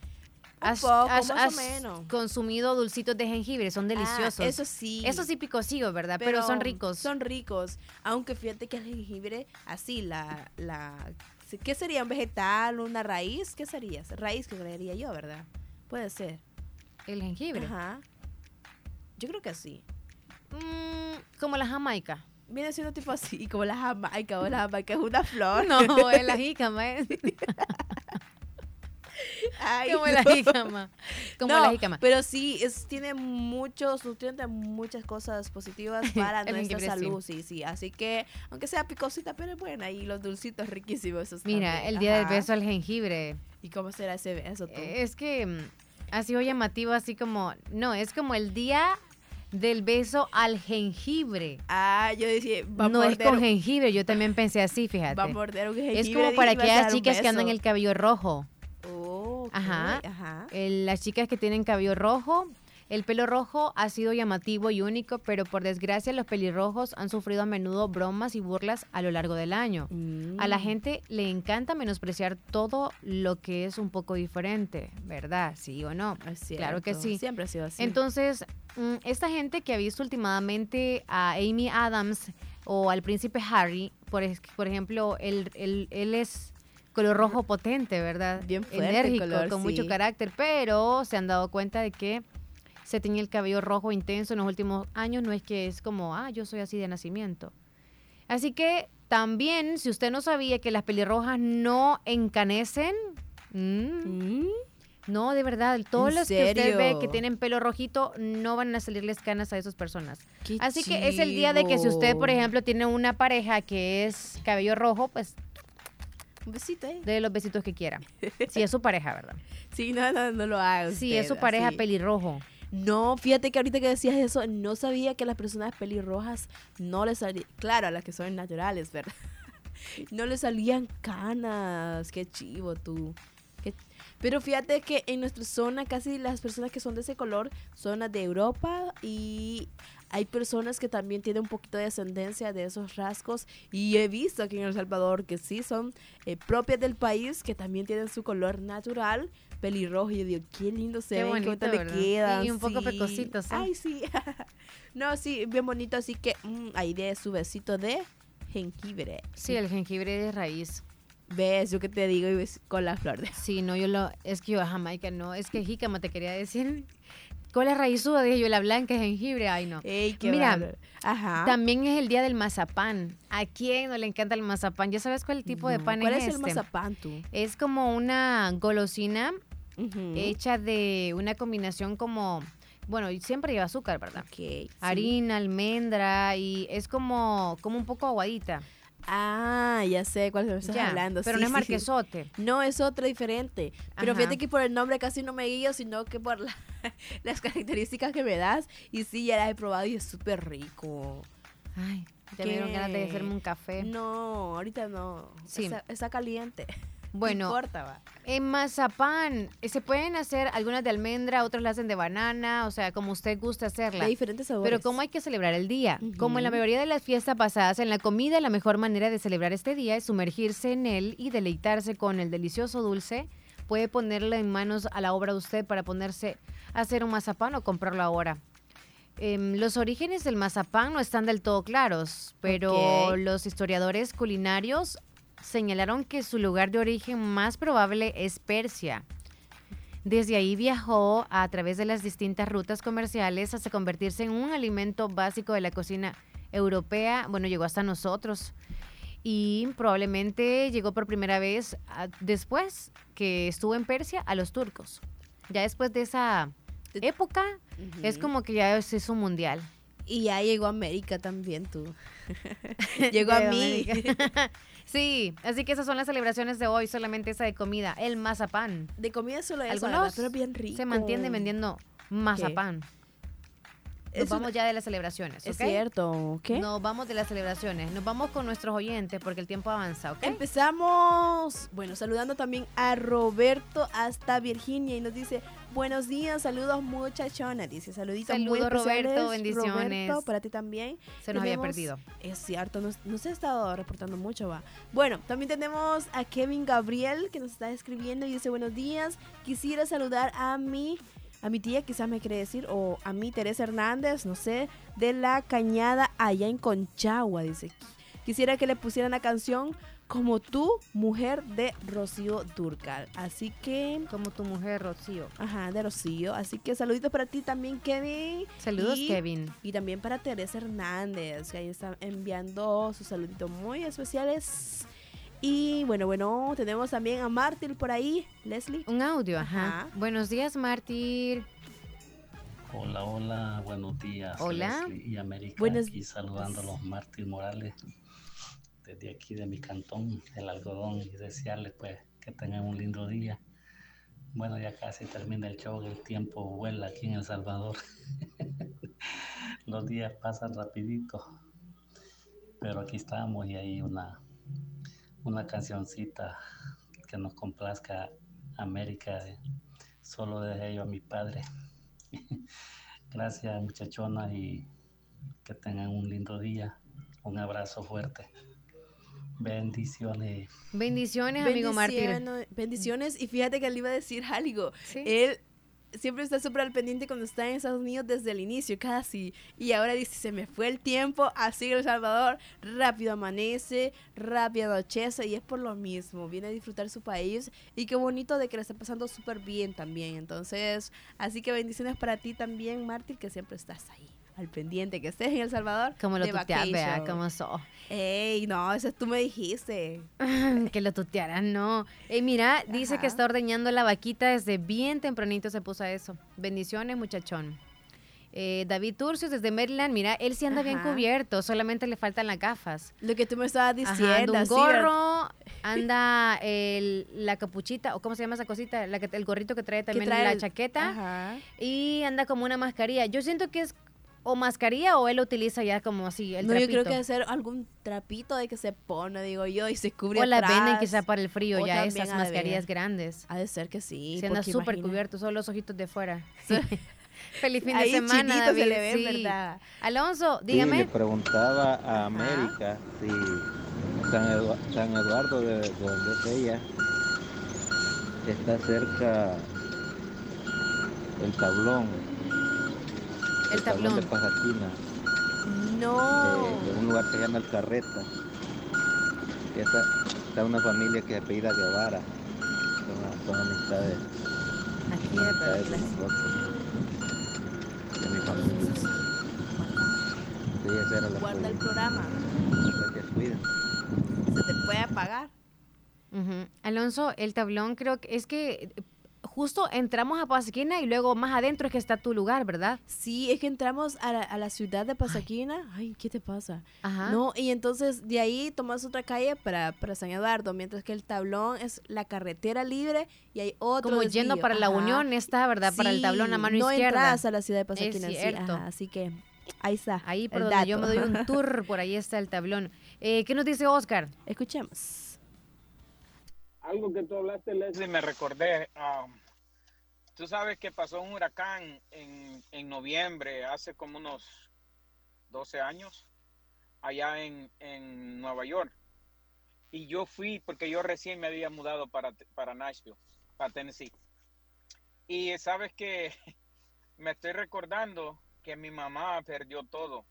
S5: Un poco, más o
S4: has
S5: menos.
S4: consumido dulcitos de jengibre, son deliciosos.
S5: Ah, eso sí.
S4: Eso sí picosío, ¿verdad? Pero, son ricos.
S5: Son ricos. Aunque fíjate que el jengibre, así, la, la. ¿Qué sería? ¿Un vegetal? ¿Una raíz? ¿Qué sería? Raíz que creería yo, ¿verdad? Puede ser.
S4: El jengibre.
S5: Ajá. Yo creo que sí.
S4: Mm, como la jamaica.
S5: Viene siendo tipo así, como la jamaica, o la jamaica es una flor.
S4: No, es la jícama.
S5: Ay,
S4: como la
S5: no.
S4: jícama. Como
S5: No,
S4: la jícama.
S5: Pero sí, es, tiene muchos nutrientes, muchas cosas positivas para nuestra salud, sí. sí, Así que, aunque sea picosita, pero es buena. Y los dulcitos riquísimos. esos
S4: Mira,
S5: también.
S4: el día del
S5: Ajá.
S4: beso al jengibre.
S5: ¿Y cómo será ese beso tú?
S4: Es que mm, ha sido llamativo así como, no, es como el día del beso al jengibre.
S5: Ah, yo decía, va a
S4: no es con
S5: un-
S4: jengibre, yo también pensé así, fíjate.
S5: Va a morder un jengibre.
S4: es como para aquellas chicas que andan el cabello rojo. Ajá.
S5: ajá.
S4: El- las chicas que tienen cabello rojo. El pelo rojo ha sido llamativo y único, pero por desgracia los pelirrojos han sufrido a menudo bromas y burlas a lo largo del año. A la
S5: Mm.
S4: gente le encanta menospreciar todo lo que es un poco diferente, ¿verdad? ¿Sí o no? claro que sí.
S5: siempre ha sido así.
S4: Entonces, mm, esta gente que ha visto últimamente a Amy Adams o al príncipe Harry, por, por ejemplo, él, él- él es color rojo potente, ¿verdad?
S5: Bien fuerte
S4: Enérgico,
S5: color,
S4: con
S5: sí.
S4: mucho carácter, pero se han dado cuenta de que se tenía el cabello rojo intenso en los últimos años, no es que es como, ah, yo soy así de nacimiento. Así que también, si usted no sabía que las pelirrojas no encanecen, mm, No, de verdad, todos
S5: ¿En
S4: los que usted ve que tienen pelo rojito no van a salirles canas a esas personas.
S5: Qué
S4: Así que es el día de que si usted, por ejemplo, tiene una pareja que es cabello rojo, pues
S5: Un besito, ¿eh?
S4: de los besitos que quiera. Si es su pareja, ¿verdad?
S5: Sí, no, no, no lo haga
S4: Si es su
S5: usted,
S4: pareja pelirrojo.
S5: No, fíjate que ahorita que decías eso, no sabía que las personas pelirrojas no les salían, claro, a las que son naturales, ¿verdad? No les salían canas, qué chivo tú. Qué- Pero fíjate que en nuestra zona casi las personas que son de ese color son las de Europa y hay personas que también tienen un poquito de ascendencia de esos rasgos y he visto aquí en El Salvador que sí son eh, propias del país, que también tienen su color natural, pelirrojo y yo digo, qué lindo se
S4: Qué
S5: ven,
S4: bonito,
S5: le quedan.
S4: Y un poco
S5: sí.
S4: pecositos, ¿eh?
S5: Ay, sí. no, sí, bien bonito, así que mm, ahí de su besito de jengibre.
S4: Sí, el jengibre de raíz.
S5: ¿Ves? Yo que te digo y ves con la flor de...
S4: Sí, no, yo lo, es que yo a Jamaica no, es que jícama te quería decir. ¿Cuál es raízuda? Dije yo, la blanca es jengibre, ay no.
S5: Ey, qué
S4: Mira.
S5: Ajá.
S4: también es el día del mazapán. ¿A quién no le encanta el mazapán? ¿Ya sabes cuál tipo de pan
S5: ¿Cuál
S4: es
S5: es el
S4: este?
S5: mazapán tú?
S4: Es como una golosina hecha de una combinación como, bueno, siempre lleva azúcar, ¿verdad?
S5: Ok,
S4: Harina, almendra y es como, como un poco aguadita.
S5: Ah, ya sé cuál estás
S4: Ya,
S5: hablando.
S4: pero
S5: sí,
S4: no es
S5: sí.
S4: marquesote.
S5: No, es otro diferente. Pero
S4: Ajá.
S5: fíjate que por el nombre casi no me guío, sino que por la- las características que me das. Y sí, ya las he probado y es súper rico.
S4: Ay, ya me dieron ganas de hacerme un café.
S5: No, ahorita no.
S4: Sí.
S5: Está, está caliente.
S4: Bueno,
S5: No importa, va.
S4: En mazapán, eh, se pueden hacer algunas de almendra, otras las hacen de banana, o sea, como usted guste hacerla.
S5: De diferentes sabores.
S4: Pero ¿cómo hay que celebrar el día? Como en la mayoría de las fiestas pasadas, en la comida la mejor manera de celebrar este día es sumergirse en él y deleitarse con el delicioso dulce. Puede ponerle en manos a la obra usted para ponerse a hacer un mazapán o comprarlo ahora. Em, los orígenes del mazapán no están del todo claros, pero los historiadores culinarios señalaron que su lugar de origen más probable es Persia. Desde ahí viajó a través de las distintas rutas comerciales hasta convertirse en un alimento básico de la cocina europea. Bueno, llegó hasta nosotros. Y probablemente llegó por primera vez a- después que estuvo en Persia a los turcos. Ya después de esa época, es como que ya es, es un mundial.
S5: Y ya llegó a América también tú. llegó a mí.
S4: Sí, así que esas son las celebraciones de hoy, solamente esa de comida, el mazapán.
S5: De comida solo eso,
S4: Algunos
S5: pero es bien rico.
S4: se mantienen vendiendo mazapán. Nos vamos
S5: una-
S4: ya de las celebraciones,
S5: Es cierto, ¿qué?
S4: Nos vamos de las celebraciones. Nos vamos con nuestros oyentes porque el tiempo avanza, ¿ok?
S5: Empezamos, bueno, saludando también a Roberto hasta Virginia y nos dice, buenos días, saludos muchachona, dice, saluditos
S4: Saludos, Roberto, bendiciones.
S5: Roberto, para ti también.
S4: Se nos había perdido.
S5: Es cierto, nos, nos ha estado reportando mucho, va. Bueno, también tenemos a Kevin Gabriel que nos está escribiendo y dice, buenos días, quisiera saludar a mi... A mi tía quizás me quiere decir, o a mi Teresa Hernández, no sé, de la cañada allá en Conchagua, dice. Quisiera que le pusieran la canción Como tú, mujer de Rocío Durcal. Así que...
S4: Como tu mujer, Rocío.
S5: Ajá, de Rocío. Así que saluditos para ti también, Kevin.
S4: Saludos,
S5: Y-
S4: Kevin.
S5: Y también para Teresa Hernández, que ahí está enviando sus saluditos muy especiales. Y bueno, bueno, tenemos también a Mártir por ahí, Leslie.
S4: Un audio, ajá. Buenos días, Mártir.
S26: Hola, hola, buenos días.
S4: Hola.
S26: Leslie y América
S4: Buenos
S26: aquí saludando a los Martín Morales desde aquí de mi cantón, el algodón, y desearles pues que tengan un lindo día. Bueno, ya casi termina el show, el tiempo vuela aquí en El Salvador. los días pasan rapidito, pero aquí estamos y hay una, una cancioncita que nos complazca América, de- solo de ello a mi padre. Gracias muchachona y que tengan un lindo día. Un abrazo fuerte. Bendiciones.
S4: Bendiciones, amigo Mártir.
S5: Bendiciones-. Y fíjate que le iba a decir algo. Él siempre está súper al pendiente cuando está en Estados Unidos desde el inicio, casi. Y ahora dice, se me fue el tiempo, así El Salvador, rápido amanece, rápido anochece, y es por lo mismo. Viene a disfrutar su país y qué bonito de que le está pasando súper bien también. Entonces, así que bendiciones para ti también, Mártir, que siempre estás ahí. Al pendiente que estés en El Salvador.
S4: Como lo tuteas, vea, cómo sos.
S5: Ey, no, eso tú me dijiste.
S4: que lo tutearas, no. Eh, mira, dice que está ordeñando la vaquita desde bien tempranito se puso a eso. Bendiciones, muchachón. Eh, David Turcios desde Maryland, mira, él sí anda bien
S5: Ajá.
S4: cubierto, solamente le faltan las gafas.
S5: Lo que tú me estabas
S4: Ajá,
S5: diciendo.
S4: anda un gorro, anda el- la capuchita, o cómo se llama esa cosita, la que, el gorrito que trae también
S5: trae
S4: la
S5: el-
S4: chaqueta,
S5: Ajá.
S4: y anda como una mascarilla. Yo siento que es o mascarilla o él lo utiliza ya como así, el
S5: no, yo creo que debe ser algún trapito de que se pone, digo yo, y se cubre
S4: O la venden
S5: atrás.
S4: quizá para el frío,
S5: O
S4: ya esas mascarillas
S5: ver.
S4: grandes.
S5: Ha de ser que sí.
S4: Se anda súper cubierto, solo los ojitos de fuera. Feliz fin de
S5: Ahí
S4: semana,
S5: chinito se
S4: David.
S5: le ve,
S4: sí.
S5: ¿verdad?
S4: Alonso,
S24: Sí,
S4: dígame.
S24: le preguntaba a América si San, Edu- San Eduardo, de, de donde es ella, está cerca el tablón.
S4: El
S24: tablón de. Pasaquina,
S5: No.
S24: de, de un lugar que se llama El Carreta. Que está, está una familia que se apellida Guevara. Son, son amistades,
S4: Aquí
S24: amistades de nosotros, de mi familia. Sí, esa era la
S5: Guarda el programa. Se te puede apagar.
S4: Ujú. Alonso, el tablón creo que es que justo entramos a Pasaquina y luego más adentro es que está tu lugar, ¿verdad?
S5: Sí, es que entramos a la, a la ciudad de Pasaquina. Ay, ¿qué te pasa?
S4: Ajá.
S5: No, y entonces de ahí tomas otra calle para, para San Eduardo, mientras que el tablón es la carretera libre y hay otro
S4: Como yendo para la
S5: Ajá.
S4: Unión está, ¿verdad? Para el
S5: Sí,
S4: tablón a mano
S5: no
S4: izquierda.
S5: entras a la ciudad de Pasaquina,
S4: Es
S5: sí,
S4: cierto.
S5: ajá, así que ahí está.
S4: Ahí por
S5: el
S4: donde yo me doy un tour, por ahí está el tablón. Eh, ¿Qué nos dice Oscar?
S5: Escuchemos.
S16: Algo que tú hablaste, Leslie, me recordé. um, tú sabes que pasó un huracán en, en noviembre, hace como unos 12 años, allá en, en Nueva York. Y yo fui, porque yo recién me había mudado para, para Nashville, para Tennessee. Y sabes que me estoy recordando que mi mamá perdió todo.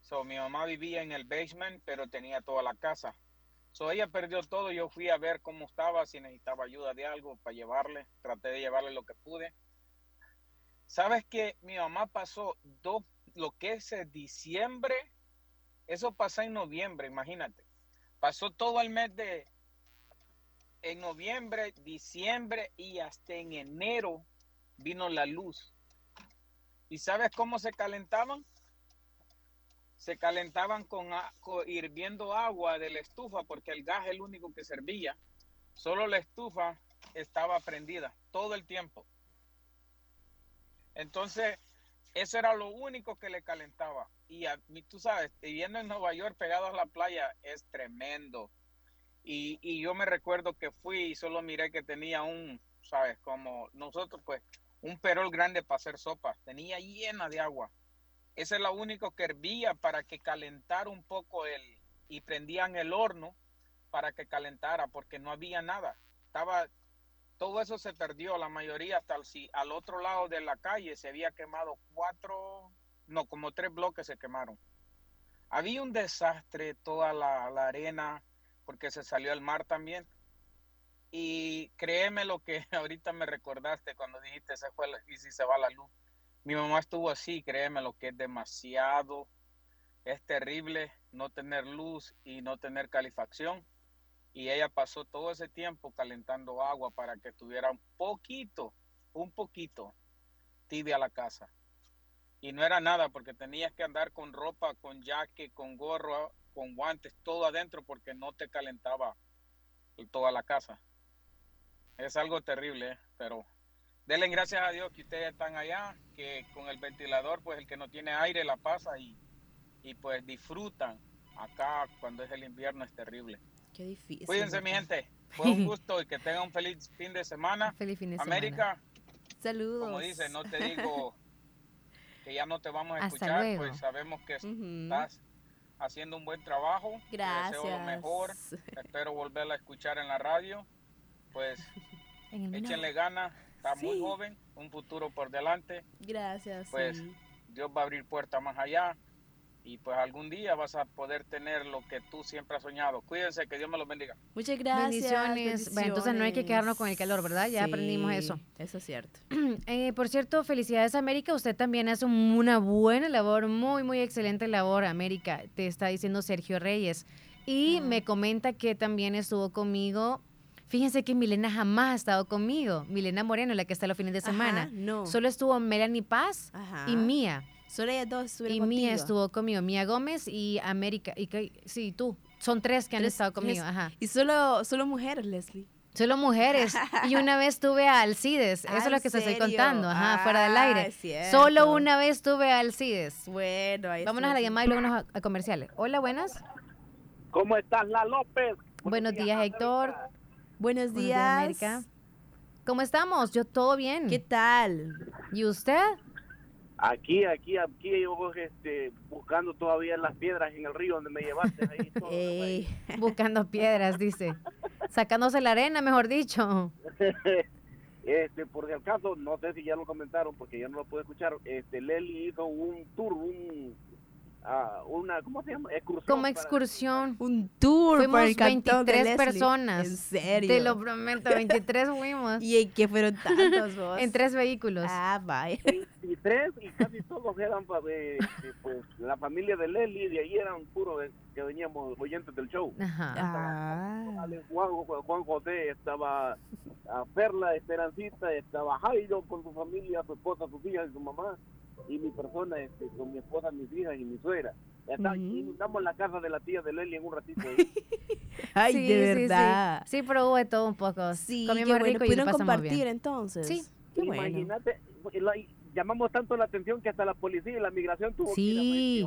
S16: So, mi mamá vivía en el basement, pero tenía toda la casa. So, ella perdió todo. Yo fui a ver cómo estaba, si necesitaba ayuda de algo para llevarle. Traté de llevarle lo que pude. Sabes que mi mamá pasó dos, lo que es eh, diciembre, eso pasó en noviembre, imagínate. Pasó todo el mes de, en noviembre, diciembre y hasta en enero vino la luz. ¿Y sabes cómo se calentaban? Se calentaban con, hirviendo agua de la estufa porque el gas es el único que servía. Solo la estufa estaba prendida todo el tiempo. Entonces, eso era lo único que le calentaba. Y a mí, tú sabes, viviendo en Nueva York pegado a la playa es tremendo. Y, y yo me recuerdo que fui y solo miré que tenía un, sabes, como nosotros pues, un perol grande para hacer sopa. Tenía llena de agua. Ese es lo único que hervía para que calentara un poco el, y prendían el horno para que calentara, porque no había nada. Estaba, todo eso se perdió, la mayoría hasta el, si, al otro lado de la calle se había quemado cuatro, no, como tres bloques se quemaron. Había un desastre, toda la, arena, porque se salió el mar también. Y créeme lo que ahorita me recordaste cuando dijiste se fue y si se va la luz. Mi mamá estuvo así, créeme lo que es demasiado, es terrible no tener luz y no tener calefacción. Y ella pasó todo ese tiempo calentando agua para que tuviera un poquito, un poquito tibia la casa. Y no era nada porque tenías que andar con ropa, con jaque, con gorro, con guantes, todo adentro porque no te calentaba toda la casa. Es algo terrible, ¿eh? pero denle gracias a Dios que ustedes están allá, que con el ventilador, pues el que no tiene aire la pasa y, y pues disfrutan. Acá cuando es el invierno es terrible.
S5: Qué difícil.
S16: Cuídense, mi gente. Fue un gusto y que tengan un feliz fin de semana.
S4: Feliz fin de
S16: América,
S5: Saludos.
S16: como dice, no te digo que ya no te vamos a
S4: Hasta
S16: escuchar,
S4: luego.
S16: pues sabemos que estás haciendo un buen trabajo. Te deseo lo
S5: Gracias.
S16: mejor. Espero volverla a escuchar en la radio. Pues échenle ganas. Está muy joven, un futuro por delante.
S5: Gracias.
S16: Pues
S5: sí.
S16: Dios va a abrir puertas más allá.
S27: y pues algún día vas a poder tener lo que tú siempre has soñado. Cuídense, que Dios me los bendiga.
S5: Muchas gracias.
S4: Bendiciones. Bueno, entonces no hay que quedarnos con el calor, ¿verdad? Ya
S5: Sí,
S4: aprendimos eso.
S5: Eso es cierto.
S4: Eh, por cierto, felicidades América. Usted también hace un- una buena labor, muy, muy excelente labor, América. Te está diciendo Sergio Reyes. Y me comenta que también estuvo conmigo. Fíjense que Milena jamás ha estado conmigo. Milena Moreno, la que está los fines de
S5: Ajá,
S4: semana.
S5: no.
S4: Solo estuvo Melanie Paz
S5: Ajá.
S4: y Mía.
S5: Solo ellas dos estuvieron
S4: Y
S5: contigo.
S4: Mía estuvo conmigo. Mía Gómez y América. Y que, sí, tú. Son tres que han
S5: Tres-
S4: estado conmigo.
S5: tres-
S4: Ajá.
S5: Y solo, solo mujeres, Leslie.
S4: Solo mujeres. Y una vez tuve a Alcides. Eso es lo
S5: ¿en
S4: que te estoy contando. Ajá, fuera del
S5: Ah,
S4: aire.
S5: es cierto.
S4: Solo una vez tuve a Alcides.
S5: Bueno, ahí
S4: Vámonos a la llamada y luego nos a, a comerciales. Hola, buenas.
S28: ¿Cómo estás, La López?
S4: Buenos días, Héctor.
S5: Buenos
S4: Buenos
S5: días.
S4: América. ¿Cómo estamos? Yo todo bien.
S5: ¿Qué tal?
S4: ¿Y usted?
S18: Aquí, aquí, aquí yo este, buscando todavía las piedras en el río donde me llevaste. Ahí todo.
S4: Buscando piedras, dice. Sacándose la arena, mejor dicho.
S18: este, por si acaso, no sé si ya lo comentaron porque ya no lo pude escuchar. Este, Leli hizo un tour, un, ah, una, ¿cómo se llama? Excursión.
S4: Como
S18: para-
S4: excursión.
S5: Un tour
S4: Fuimos
S5: por el cantón de
S4: 23
S5: Leslie.
S4: personas.
S5: En serio.
S4: Te lo prometo, 23 fuimos.
S5: ¿Y en qué fueron tantos vos?
S4: En tres vehículos.
S5: Ah.
S18: Y tres, y casi todos eran pa- de, de, pues, la familia de Leli, de ahí eran puros de- que veníamos oyentes del show.
S4: Ajá.
S5: Ah.
S18: Juan, Juan José, estaba a Perla, Esperancita, estaba Jairo con su familia, su esposa, sus hijas y su mamá, y mi persona este, con mi esposa, mis hijas y mi suegra. Está, Inundamos la casa de la tía de Leli en un ratito. ahí.
S5: Ay,
S4: Sí,
S5: de
S4: sí, sí.
S5: verdad.
S4: Sí, pero hubo de todo un poco.
S5: Sí,
S4: Comimos
S5: qué bueno.
S4: rico y
S5: Pudieron compartir
S4: bien.
S5: entonces.
S4: Sí.
S5: Qué bueno.
S18: Imagínate, la- llamamos tanto la atención que hasta la policía y la migración tuvo
S4: Sí,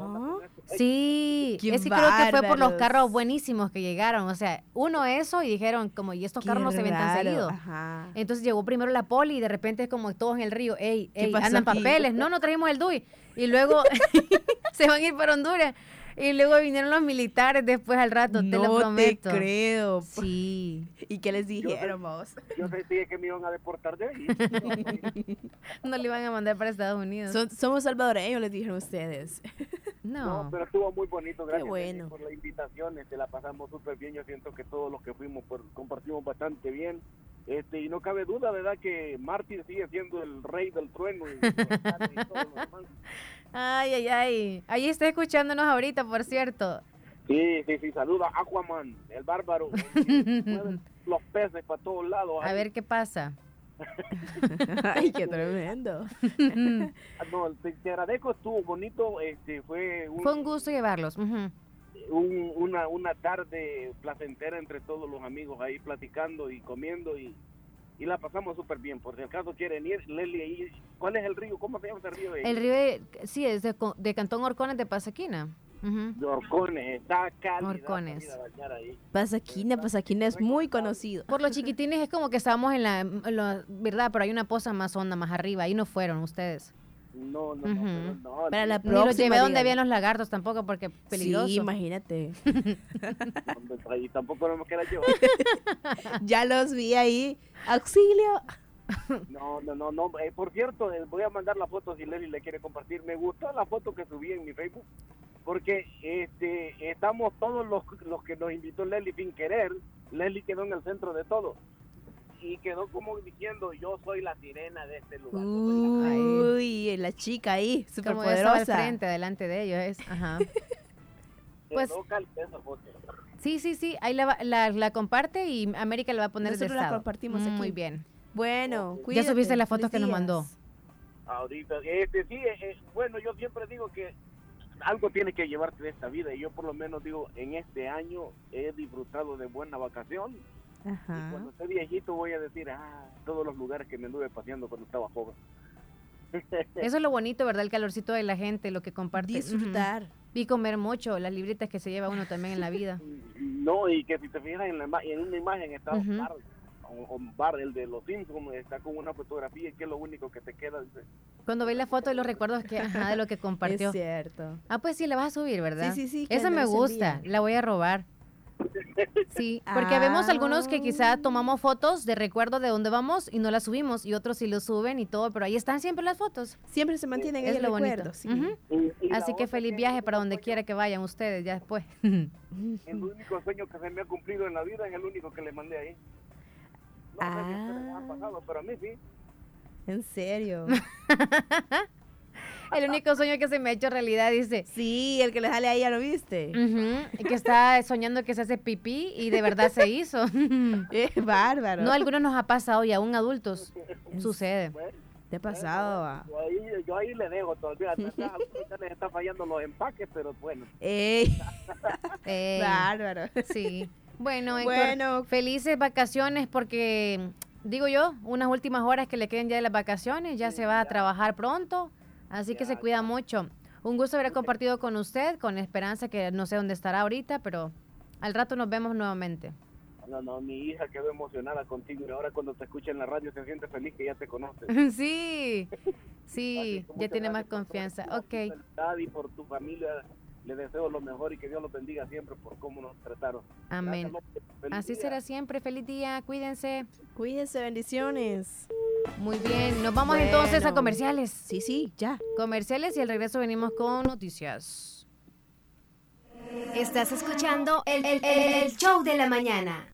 S18: que
S4: sí.
S5: Qué
S4: Es que creo que fue por los carros buenísimos que llegaron. O sea, uno eso y dijeron, como, y estos
S5: Qué
S4: carros no se ven tan
S5: raro,
S4: seguido.
S5: ajá.
S4: Entonces llegó primero la poli y de repente es como todos en el río, ey,
S5: ¿Qué
S4: ey, andan
S5: aquí?
S4: papeles. No, no trajimos el DUI. Y luego se van a ir para Honduras. Y luego vinieron los militares después al rato, te lo
S5: No te
S4: prometo.
S5: creo.
S4: Sí.
S5: ¿Y qué les dijeron vos?
S18: Yo sentí que me iban a deportar de ahí.
S4: No le iban a mandar para Estados Unidos.
S5: Son- somos salvadoreños, les dijeron ustedes.
S4: No.
S18: pero estuvo muy bonito, gracias
S5: bueno.
S18: Leli, por la invitación, este, la pasamos súper bien, yo siento que todos los que fuimos pues, compartimos bastante bien, este, y no cabe duda, ¿verdad? Que Martín sigue siendo el rey del trueno y, y todo lo demás.
S4: Ay, ay, ay. Ahí está escuchándonos ahorita, por cierto.
S18: Sí, sí, sí, saluda a Aquaman, el bárbaro, el los peces para todos lados.
S4: A ver qué pasa.
S5: Ay, qué tremendo.
S18: Ah, No, te, te agradezco, estuvo bonito, este, fue un,
S4: Fue un gusto llevarlos.
S18: un- una, una tarde placentera entre todos los amigos ahí platicando y comiendo y, y la pasamos súper bien. Por si acaso quieren ir, Leli, ahí, ¿cuál es el río? ¿Cómo se llama ese río? ahí?
S4: El río, de- sí, es de, Co- de Cantón Orcones de Pasaquina.
S18: De Orcones, está cálida.
S4: Orcones.
S18: ahí.
S5: Pasaquina, Pasaquina es muy conocido.
S4: Por los chiquitines es como que estábamos en la, en la- ¿verdad? Pero hay una poza más honda, más arriba. Ahí no fueron ustedes.
S18: No, no,
S4: Ujú.
S18: no, pero no.
S5: Para la
S4: Ni los llevé donde habían los lagartos tampoco porque peligroso.
S5: Sí, imagínate.
S18: Ahí tampoco no me queda yo.
S5: ya los vi ahí. ¡Auxilio!
S18: No, no, no, no. Eh, por cierto, eh, voy a mandar la foto si Leli le quiere compartir. Me gustó la foto que subí en mi Facebook porque este estamos todos los, los que nos invitó Leli sin querer. Leli quedó en el centro de todo y quedó como diciendo yo soy la sirena de este lugar.
S5: Uy, la chica ahí, súper
S4: estaba al
S5: poderosa.
S4: frente, delante de ellos. Es, ajá. Pues-
S18: Quedó cálida esa foto.
S4: Sí, sí, sí. Ahí la, va- la, la comparte y América la va a poner de
S5: Nosotros la
S4: estado.
S5: compartimos
S4: Muy
S5: aquí.
S4: bien.
S5: Bueno,
S4: Ya
S5: cuídate,
S4: subiste las fotos que nos mandó.
S18: Ahorita, este sí, eh, eh, bueno, yo siempre digo que algo tiene que llevarte de esta vida y yo por lo menos digo, en este año he disfrutado de buena vacación
S5: Ajá.
S18: Cuando esté viejito voy a decir, ah, todos los lugares que me anduve paseando cuando estaba joven.
S4: Eso es lo bonito, ¿verdad? El calorcito de la gente, lo que comparte.
S5: Disfrutar.
S4: Y comer mucho, las libritas que se lleva uno también en la vida.
S18: No, y que si te fijas en, la, en una imagen está o Bart, el de los Simpsons, está con una fotografía y que es lo único que te queda. dice,
S4: Cuando ve la foto de los recuerdos que, ajá, de lo que compartió.
S5: Es cierto.
S4: Ah, pues sí, la vas a subir, ¿verdad?
S5: Sí, sí, sí,
S4: Esa me gusta, la voy a robar. Sí, porque vemos algunos que quizá tomamos fotos de recuerdo de dónde vamos y no las subimos y otros sí lo suben y todo, pero ahí están siempre las fotos.
S5: Siempre se mantienen
S4: es
S5: el
S4: lo bonito.
S5: sí.
S18: Y
S4: Así que feliz viaje para donde quiera que vayan ustedes ya después.
S18: El único sueño que se me ha cumplido en la vida es el único que le mandé ahí. No sé si a ustedes les ha pasado, pero a mí sí.
S5: En serio.
S4: El único sueño que se me ha hecho realidad, dice.
S5: Sí, el que le sale ahí, ¿ya lo viste?
S4: Y que está soñando que se hace pipí y de verdad se hizo.
S5: Es bárbaro.
S4: No, a algunos nos ha pasado y aún adultos sucede.
S5: ¿Te ha pasado? ah?
S18: Yo ahí, yo ahí le dejo todavía. Ya les está fallando los empaques, pero bueno.
S5: Ey.
S4: Ey.
S5: Bárbaro.
S4: Sí. Bueno, Héctor,
S5: Bueno.
S4: felices vacaciones porque, digo yo, unas últimas horas que le queden ya de las vacaciones, ya se va a trabajar pronto, así que se cuida mucho. Un gusto haber compartido con usted, con esperanza que no sé dónde estará ahorita, pero al rato nos vemos nuevamente.
S18: No, no, mi hija quedó emocionada contigo y ahora cuando te escucha en la radio se siente feliz que ya te conoce.
S4: Sí, sí, ya tiene más confianza. Ok,
S18: Felicidad Y por tu familia le deseo lo mejor y que Dios los bendiga siempre por cómo nos trataron.
S4: amén.
S18: Gracias,
S4: Así
S18: día.
S4: será siempre. Feliz día, cuídense.
S5: Cuídense, bendiciones.
S4: Muy bien, nos vamos entonces a comerciales.
S5: Sí, sí, ya.
S4: Comerciales y al regreso venimos con noticias.
S9: Estás escuchando el, el- el- el show de la mañana.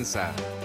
S19: Inside.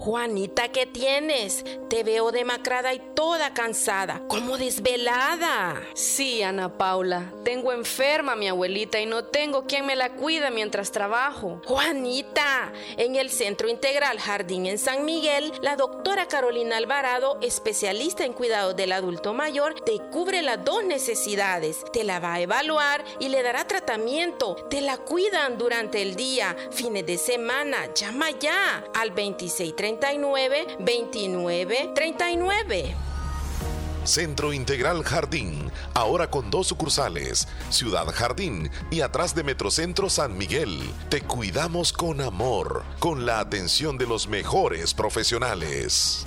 S29: Juanita, ¿qué tienes? Te veo demacrada y toda cansada, como desvelada.
S30: Sí, Ana Paula, tengo enferma a mi abuelita y no tengo quien me la cuida mientras trabajo.
S29: Juanita, en el Centro Integral Jardín en San Miguel, la doctora Carolina Alvarado, especialista en cuidado del adulto mayor, te cubre las dos necesidades. Te la va a evaluar y le dará tratamiento. Te la cuidan durante el día, fines de semana. Llama ya al 2639 2939.
S10: Centro Integral Jardín, ahora con dos sucursales, Ciudad Jardín y atrás de Metrocentro San Miguel. Te cuidamos con amor, con la atención de los mejores profesionales.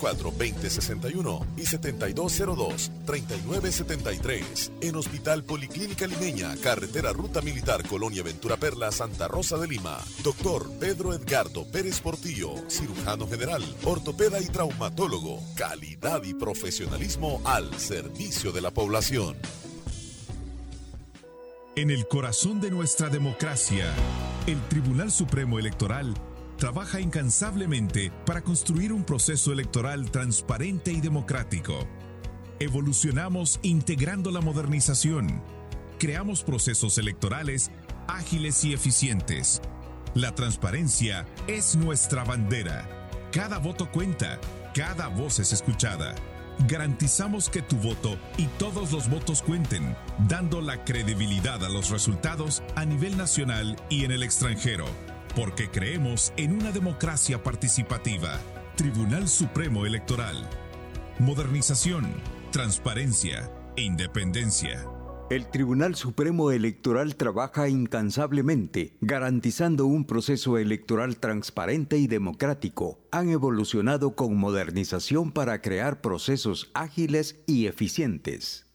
S10: 2061 y 7202-3973. En Hospital Policlínica Limeña, Carretera Ruta Militar Colonia Ventura Perla, Santa Rosa de Lima. Doctor Pedro Edgardo Pérez Portillo, cirujano general, ortopeda y traumatólogo. Calidad y profesionalismo al servicio de la población.
S12: En el corazón de nuestra democracia, el Tribunal Supremo Electoral trabaja incansablemente para construir un proceso electoral transparente y democrático. Evolucionamos integrando la modernización. Creamos procesos electorales ágiles y eficientes. La transparencia es nuestra bandera. Cada voto cuenta, cada voz es escuchada. Garantizamos que tu voto y todos los votos cuenten, dando la credibilidad a los resultados a nivel nacional y en el extranjero, porque creemos en una democracia participativa. Tribunal Supremo Electoral. Modernización, transparencia e independencia.
S8: El Tribunal Supremo Electoral trabaja incansablemente, garantizando un proceso electoral transparente y democrático. Han evolucionado con modernización para crear procesos ágiles y eficientes.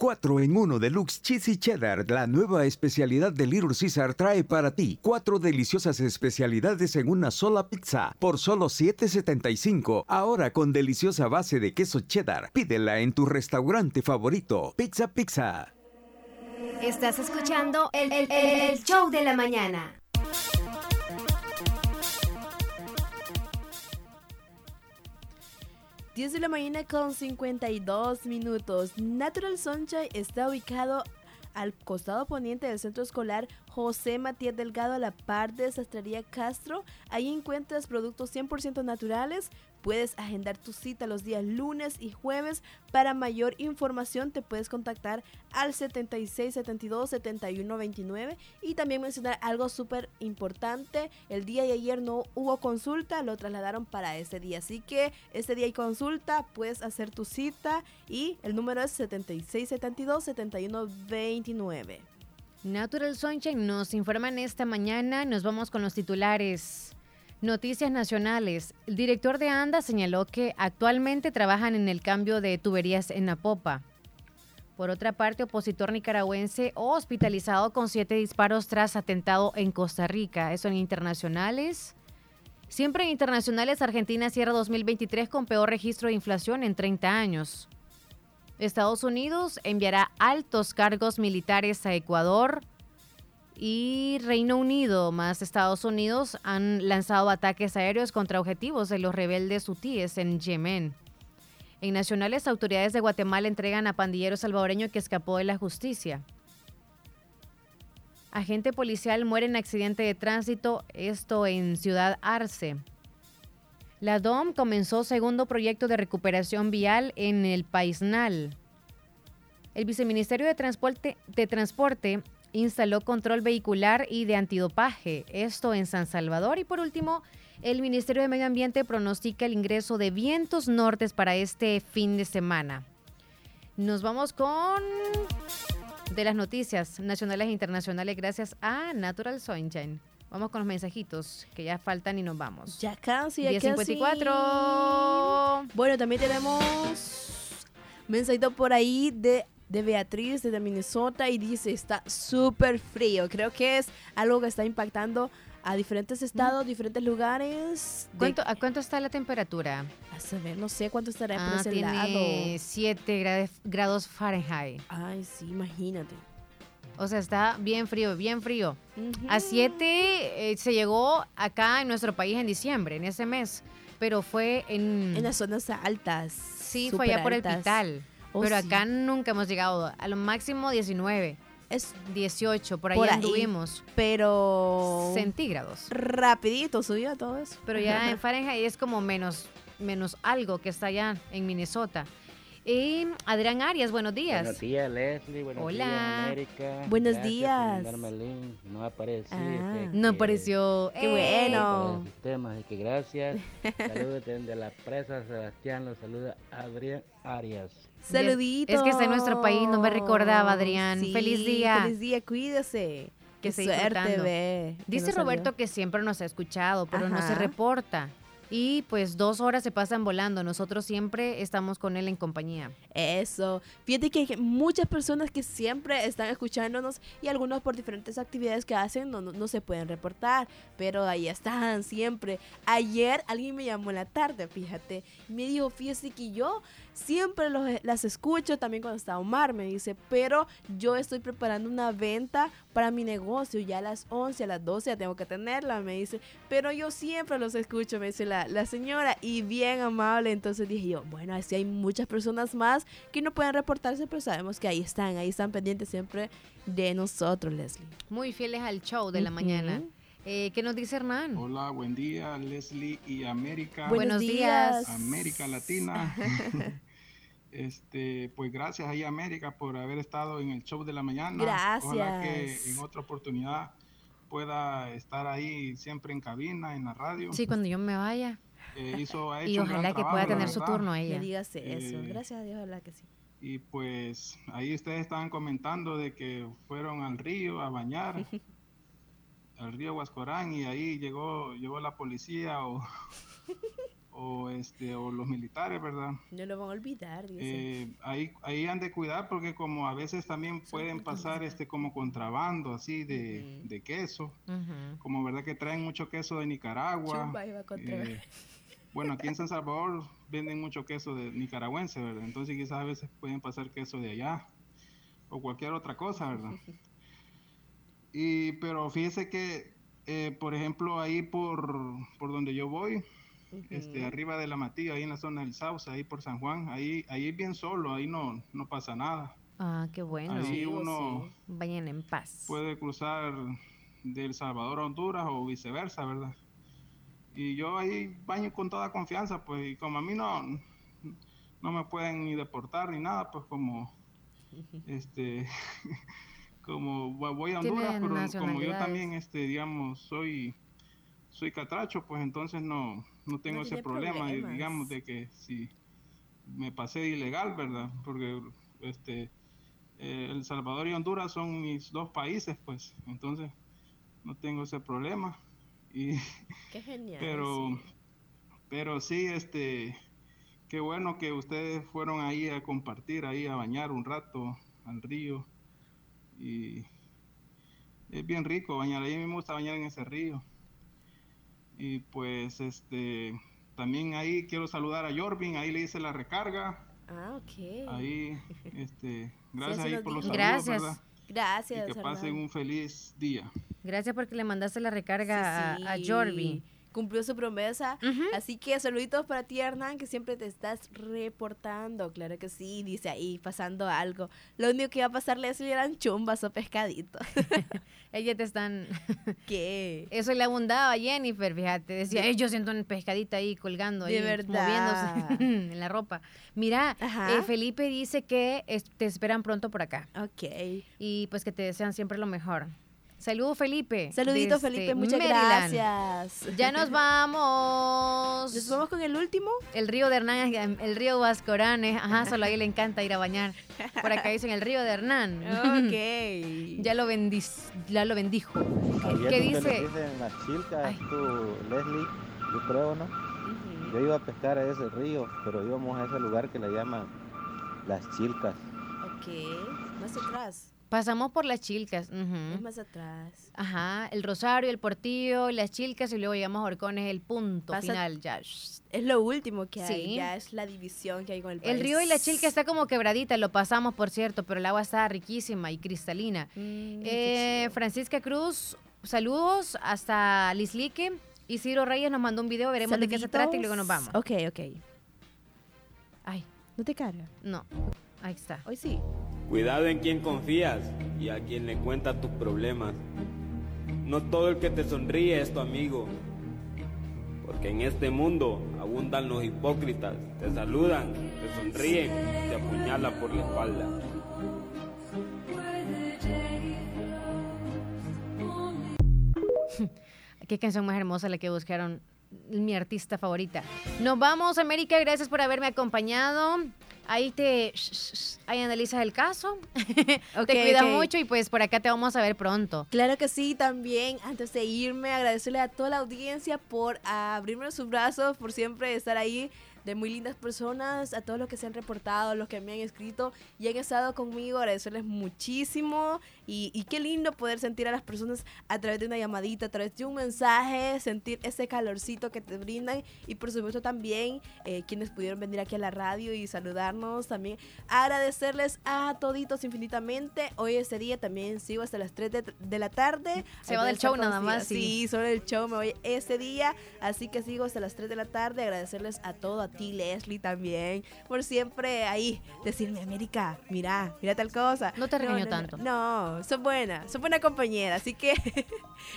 S8: 4 en 1 Deluxe Cheesy Cheddar, la nueva especialidad de Little Caesar trae para ti cuatro deliciosas especialidades en una sola pizza por solo 7.75. Ahora con deliciosa base de queso cheddar. Pídela en tu restaurante favorito. Pizza Pizza.
S6: Estás escuchando el, el- el show de la mañana.
S5: Diez de la mañana con 52 minutos. Natural Sunshine está ubicado al costado poniente del centro escolar José Matías Delgado a la par de Sastrería Castro. Ahí encuentras productos 100% naturales. Puedes agendar tu cita los días lunes y jueves. Para mayor información te puedes contactar al 76 72 71 29 y también mencionar algo súper importante. El día de ayer no hubo consulta, lo trasladaron para este día. Así que este día hay consulta, puedes hacer tu cita y el número es 76 72 71 29.
S4: Natural Sunshine nos informan esta mañana. Nos vamos con los titulares. Noticias nacionales. El director de ANDA señaló que actualmente trabajan en el cambio de tuberías en Napopa. Por otra parte, opositor nicaragüense hospitalizado con siete disparos tras atentado en Costa Rica. Eso en internacionales. Siempre en internacionales, Argentina cierra 2023 con peor registro de inflación en 30 años. Estados Unidos enviará altos cargos militares a Ecuador y Reino Unido más Estados Unidos han lanzado ataques aéreos contra objetivos de los rebeldes hutíes en Yemen. En nacionales, autoridades de Guatemala entregan a pandillero salvadoreño que escapó de la justicia. Agente policial muere en accidente de tránsito, esto en Ciudad Arce. La DOM comenzó segundo proyecto de recuperación vial en el Paisnal. El Viceministerio de Transporte, de Transporte instaló control vehicular y de antidopaje, esto en San Salvador. Y por último, el Ministerio de Medio Ambiente pronostica el ingreso de vientos nortes para este fin de semana. Nos vamos con de las noticias nacionales e internacionales gracias a Natural Sunshine. Vamos con los mensajitos que ya faltan y nos vamos.
S5: Ya casi, ya
S4: 10:54.
S5: Bueno, también tenemos mensajito por ahí de, de Beatriz desde Minnesota y dice, está súper frío. Creo que es algo que está impactando a diferentes estados, diferentes lugares.
S4: ¿Cuánto, ¿A cuánto está la temperatura?
S5: A saber, no sé cuánto estará
S4: Ah, tiene
S5: lado.
S4: 7 grados Fahrenheit.
S5: Ay, sí, imagínate.
S4: O sea, está bien frío, bien frío. A 7 se llegó acá en nuestro país en diciembre, en ese mes. Pero fue en...
S5: En las zonas altas.
S4: Sí, fue allá por el. Pital.
S5: Oh,
S4: pero
S5: sí.
S4: acá nunca hemos llegado. A lo máximo 19.
S5: Es
S4: 18, por ahí
S5: por ahí,
S4: anduvimos.
S5: Pero...
S4: Centígrados.
S5: Rapidito subió todo eso.
S4: Pero ya en Fahrenheit es como menos, menos algo que está allá en Minnesota. Y Adrián Arias, buenos días.
S31: Buenos días, Leslie. Buenos
S4: Hola.
S31: días, América.
S5: Buenos
S31: Gracias
S5: días.
S31: No apareció.
S5: Ah.
S4: No apareció.
S5: Qué
S4: ¡Eh!
S5: bueno.
S31: así que gracias. Saludos desde la presa Sebastián. Los saluda Adrián Arias.
S5: Saluditos.
S4: Es que está en nuestro país, no me recordaba, Adrián.
S5: Sí,
S4: Feliz día.
S5: Feliz día, cuídese.
S4: Que
S5: Qué suerte, que
S4: Dice
S5: salió.
S4: Roberto que siempre nos ha escuchado, pero no se reporta. Y pues dos horas se pasan volando. Nosotros siempre estamos con él en compañía.
S5: Eso. Fíjate que hay muchas personas que siempre están escuchándonos y algunos por diferentes actividades que hacen no, no, se pueden reportar, pero ahí están siempre. Ayer alguien me llamó en la tarde, fíjate, me dijo, fíjate que yo siempre los- las escucho, también cuando está Omar, me dice, pero yo estoy preparando una venta para mi negocio, ya a las 11, a las 12 ya tengo que tenerla, me dice, pero yo siempre los escucho, me dice la, la señora, y bien amable, entonces dije yo, bueno, así hay muchas personas más que no pueden reportarse, pero sabemos que ahí están, ahí están pendientes siempre de nosotros, Leslie.
S4: Muy fieles al show de la mañana. Eh, ¿Qué nos dice Hernán?
S32: Hola, buen día, Leslie y América.
S4: Buenos días.
S32: América Latina. Este, pues gracias ahí América por haber estado en el show de la mañana. Ojalá que
S5: Gracias.
S32: en otra oportunidad pueda estar ahí siempre en cabina, en la radio.
S4: Sí, cuando yo me vaya.
S32: Eh, hizo, ha
S4: Y
S32: hecho un
S4: ojalá
S32: gran
S4: que pueda
S32: trabajo, la
S4: tener su turno ella.
S5: Me digas eso.
S32: Eh,
S5: Gracias a Dios, ojalá que sí.
S32: Y pues ahí ustedes estaban comentando de que fueron al río a bañar, al río Huascorán, y ahí llegó, llegó la policía o, o, este, o los militares, ¿verdad?
S5: No lo van a olvidar.
S32: Eh, ahí, ahí han de cuidar porque como a veces también pueden pasar este como contrabando así de, de queso, como verdad que traen mucho queso de Nicaragua. Eh, bueno, aquí en San Salvador venden mucho queso de nicaragüense, ¿verdad? Entonces quizás a veces pueden pasar queso de allá o cualquier otra cosa, ¿verdad? Y, pero fíjese que, eh, por ejemplo, ahí por, por donde yo voy, este, arriba de la Matilla, ahí en la zona del Sauce, ahí por San Juan, ahí, ahí es bien solo, ahí no, no pasa nada.
S4: Ah, qué bueno.
S32: Ahí uno
S4: Vayan en paz.
S32: puede cruzar de El Salvador a Honduras o viceversa, ¿verdad? Y yo ahí baño con toda confianza, pues, y como a mí no, no me pueden ni deportar ni nada, pues como, este, como vo- voy a Honduras, pero como yo también, este, digamos, soy, soy catracho, pues entonces no, no tengo
S5: No
S32: ese problema, y
S5: problemas.
S32: digamos, de que si me pasé de ilegal, ¿verdad? Porque, este, eh, El Salvador y Honduras son mis dos países, pues, entonces no tengo ese problema. Y,
S5: Qué genial.
S32: pero,
S5: sí.
S32: pero sí, este, qué bueno que ustedes fueron ahí a compartir, ahí a bañar un rato al río. Y es bien rico bañar, a mí me gusta bañar en ese río. Y pues, este, también ahí quiero saludar a Jorvin, ahí le hice la recarga.
S5: Ah, ok.
S32: Ahí, este, gracias
S5: Sí,
S32: ahí por los saludos,
S4: Gracias.
S32: ¿verdad?
S5: Gracias.
S32: Y que pasen un feliz día.
S4: Gracias porque le mandaste la recarga
S5: Sí,
S4: a, a
S5: sí. Cumplió su promesa. Así que saluditos para ti, Hernán, que siempre te estás reportando. Claro que sí, dice ahí, pasando algo. Lo único que iba a pasarle es eran chumbas o pescaditos.
S4: Ellas te están...
S5: ¿Qué?
S4: Eso le abundaba a Jennifer, fíjate. Decía, "Ay, yo siento un pescadito ahí colgando,
S5: De
S4: ahí,
S5: verdad.
S4: moviéndose en la ropa. Mira, eh, Felipe dice que es- te esperan pronto por acá.
S5: Ok.
S4: Y pues que te desean siempre lo mejor. Saludos, Felipe.
S5: Saludito,
S4: desde
S5: Felipe, muchas
S4: Maryland.
S5: gracias.
S4: Ya nos vamos.
S5: Nos vamos con el último.
S4: El río de Hernán, el río Vascorán, eh, ajá, solo a él le encanta ir a bañar. Por acá dicen el río de Hernán.
S5: Ok.
S4: ya lo bendiz, ya lo bendijo.
S24: Ayer
S4: ¿Qué dice?
S24: le dicen las chilcas, tú, Leslie, yo creo, ¿no? Yo iba a pescar a ese río, pero íbamos a ese lugar que le llaman las chilcas.
S5: Ok. Más atrás.
S4: Pasamos por las chilcas. ujú.
S5: Es más atrás.
S4: Ajá, el Rosario, el Portillo, las chilcas y luego llegamos a Orcones, el punto
S5: Pasa-
S4: final. Ya.
S5: Es lo último que hay.
S4: Sí.
S5: Ya es la división que hay con el país.
S4: El río y la chilca está como quebradita, lo pasamos por cierto, pero el agua está riquísima y cristalina.
S5: Mm,
S4: Eh, Francisca Cruz, saludos hasta Lislique. Y Ciro Reyes nos mandó un video, veremos de qué se trata y luego nos vamos.
S5: Ok, ok.
S4: Ay.
S5: ¿No te carga?
S4: No, ahí está.
S5: Hoy sí.
S33: Cuidado en quien confías y a quien le cuenta tus problemas. No todo el que te sonríe es tu amigo. Porque en este mundo abundan los hipócritas. Te saludan, te sonríen, te apuñalan por la espalda.
S4: Qué canción más hermosa la que buscaron mi artista favorita. Nos vamos, América. Gracias por haberme acompañado. Ahí te ahí analizas el caso.
S5: Ok,
S4: te cuidas
S5: ok.
S4: mucho y pues por acá te vamos a ver pronto.
S5: Claro que sí, también antes de irme, agradecerle a toda la audiencia por abrirme sus brazos, por siempre estar ahí, de muy lindas personas, a todos los que se han reportado, los que me han escrito y han estado conmigo, agradecerles muchísimo y, y qué lindo poder sentir a las personas a través de una llamadita, a través de un mensaje, sentir ese calorcito que te brindan y por supuesto también eh, quienes pudieron venir aquí a la radio y saludarnos, también agradecerles a toditos infinitamente. Hoy ese día también sigo hasta las 3 de, de la tarde.
S4: Se
S5: Ahí
S4: va del show nada más, sí.
S5: Sí, solo el show me voy ese día, así que sigo hasta las 3 de la tarde. Agradecerles a todo, a ti, Leslie, también, por siempre ahí decirme, América, mira, mira tal cosa.
S4: No te regaño tanto.
S5: No, no, son buenas, son buena compañera, así que,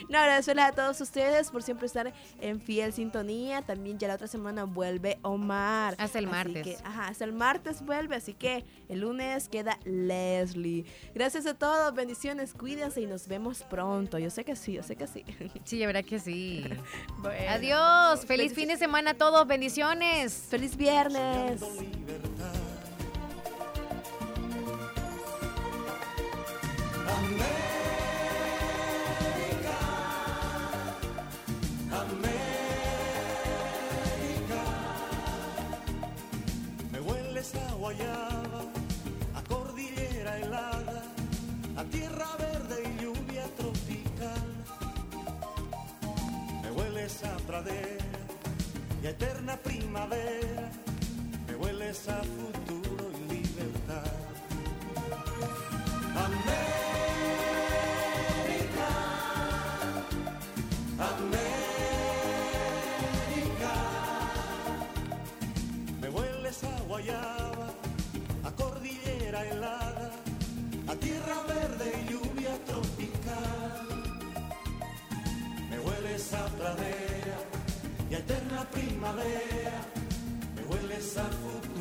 S5: no, agradecerles a todos ustedes por siempre estar en fiel sintonía. También ya la otra semana vuelve Omar.
S4: Hasta el
S5: Así
S4: martes.
S5: que, ajá, hasta el martes vuelve, así que el lunes queda Leslie. Gracias a todos, bendiciones, cuídense y nos vemos pronto. Yo sé que sí, yo sé que sí.
S4: Sí, la verdad que sí.
S5: Bueno.
S4: Adiós. Feliz fin de semana a todos. Bendiciones.
S5: Feliz viernes.
S34: Y lluvia tropical. Me hueles a pradera y a eterna primavera, me hueles a futuro y libertad. América, esa pradera y eterna primavera, me hueles a futuro.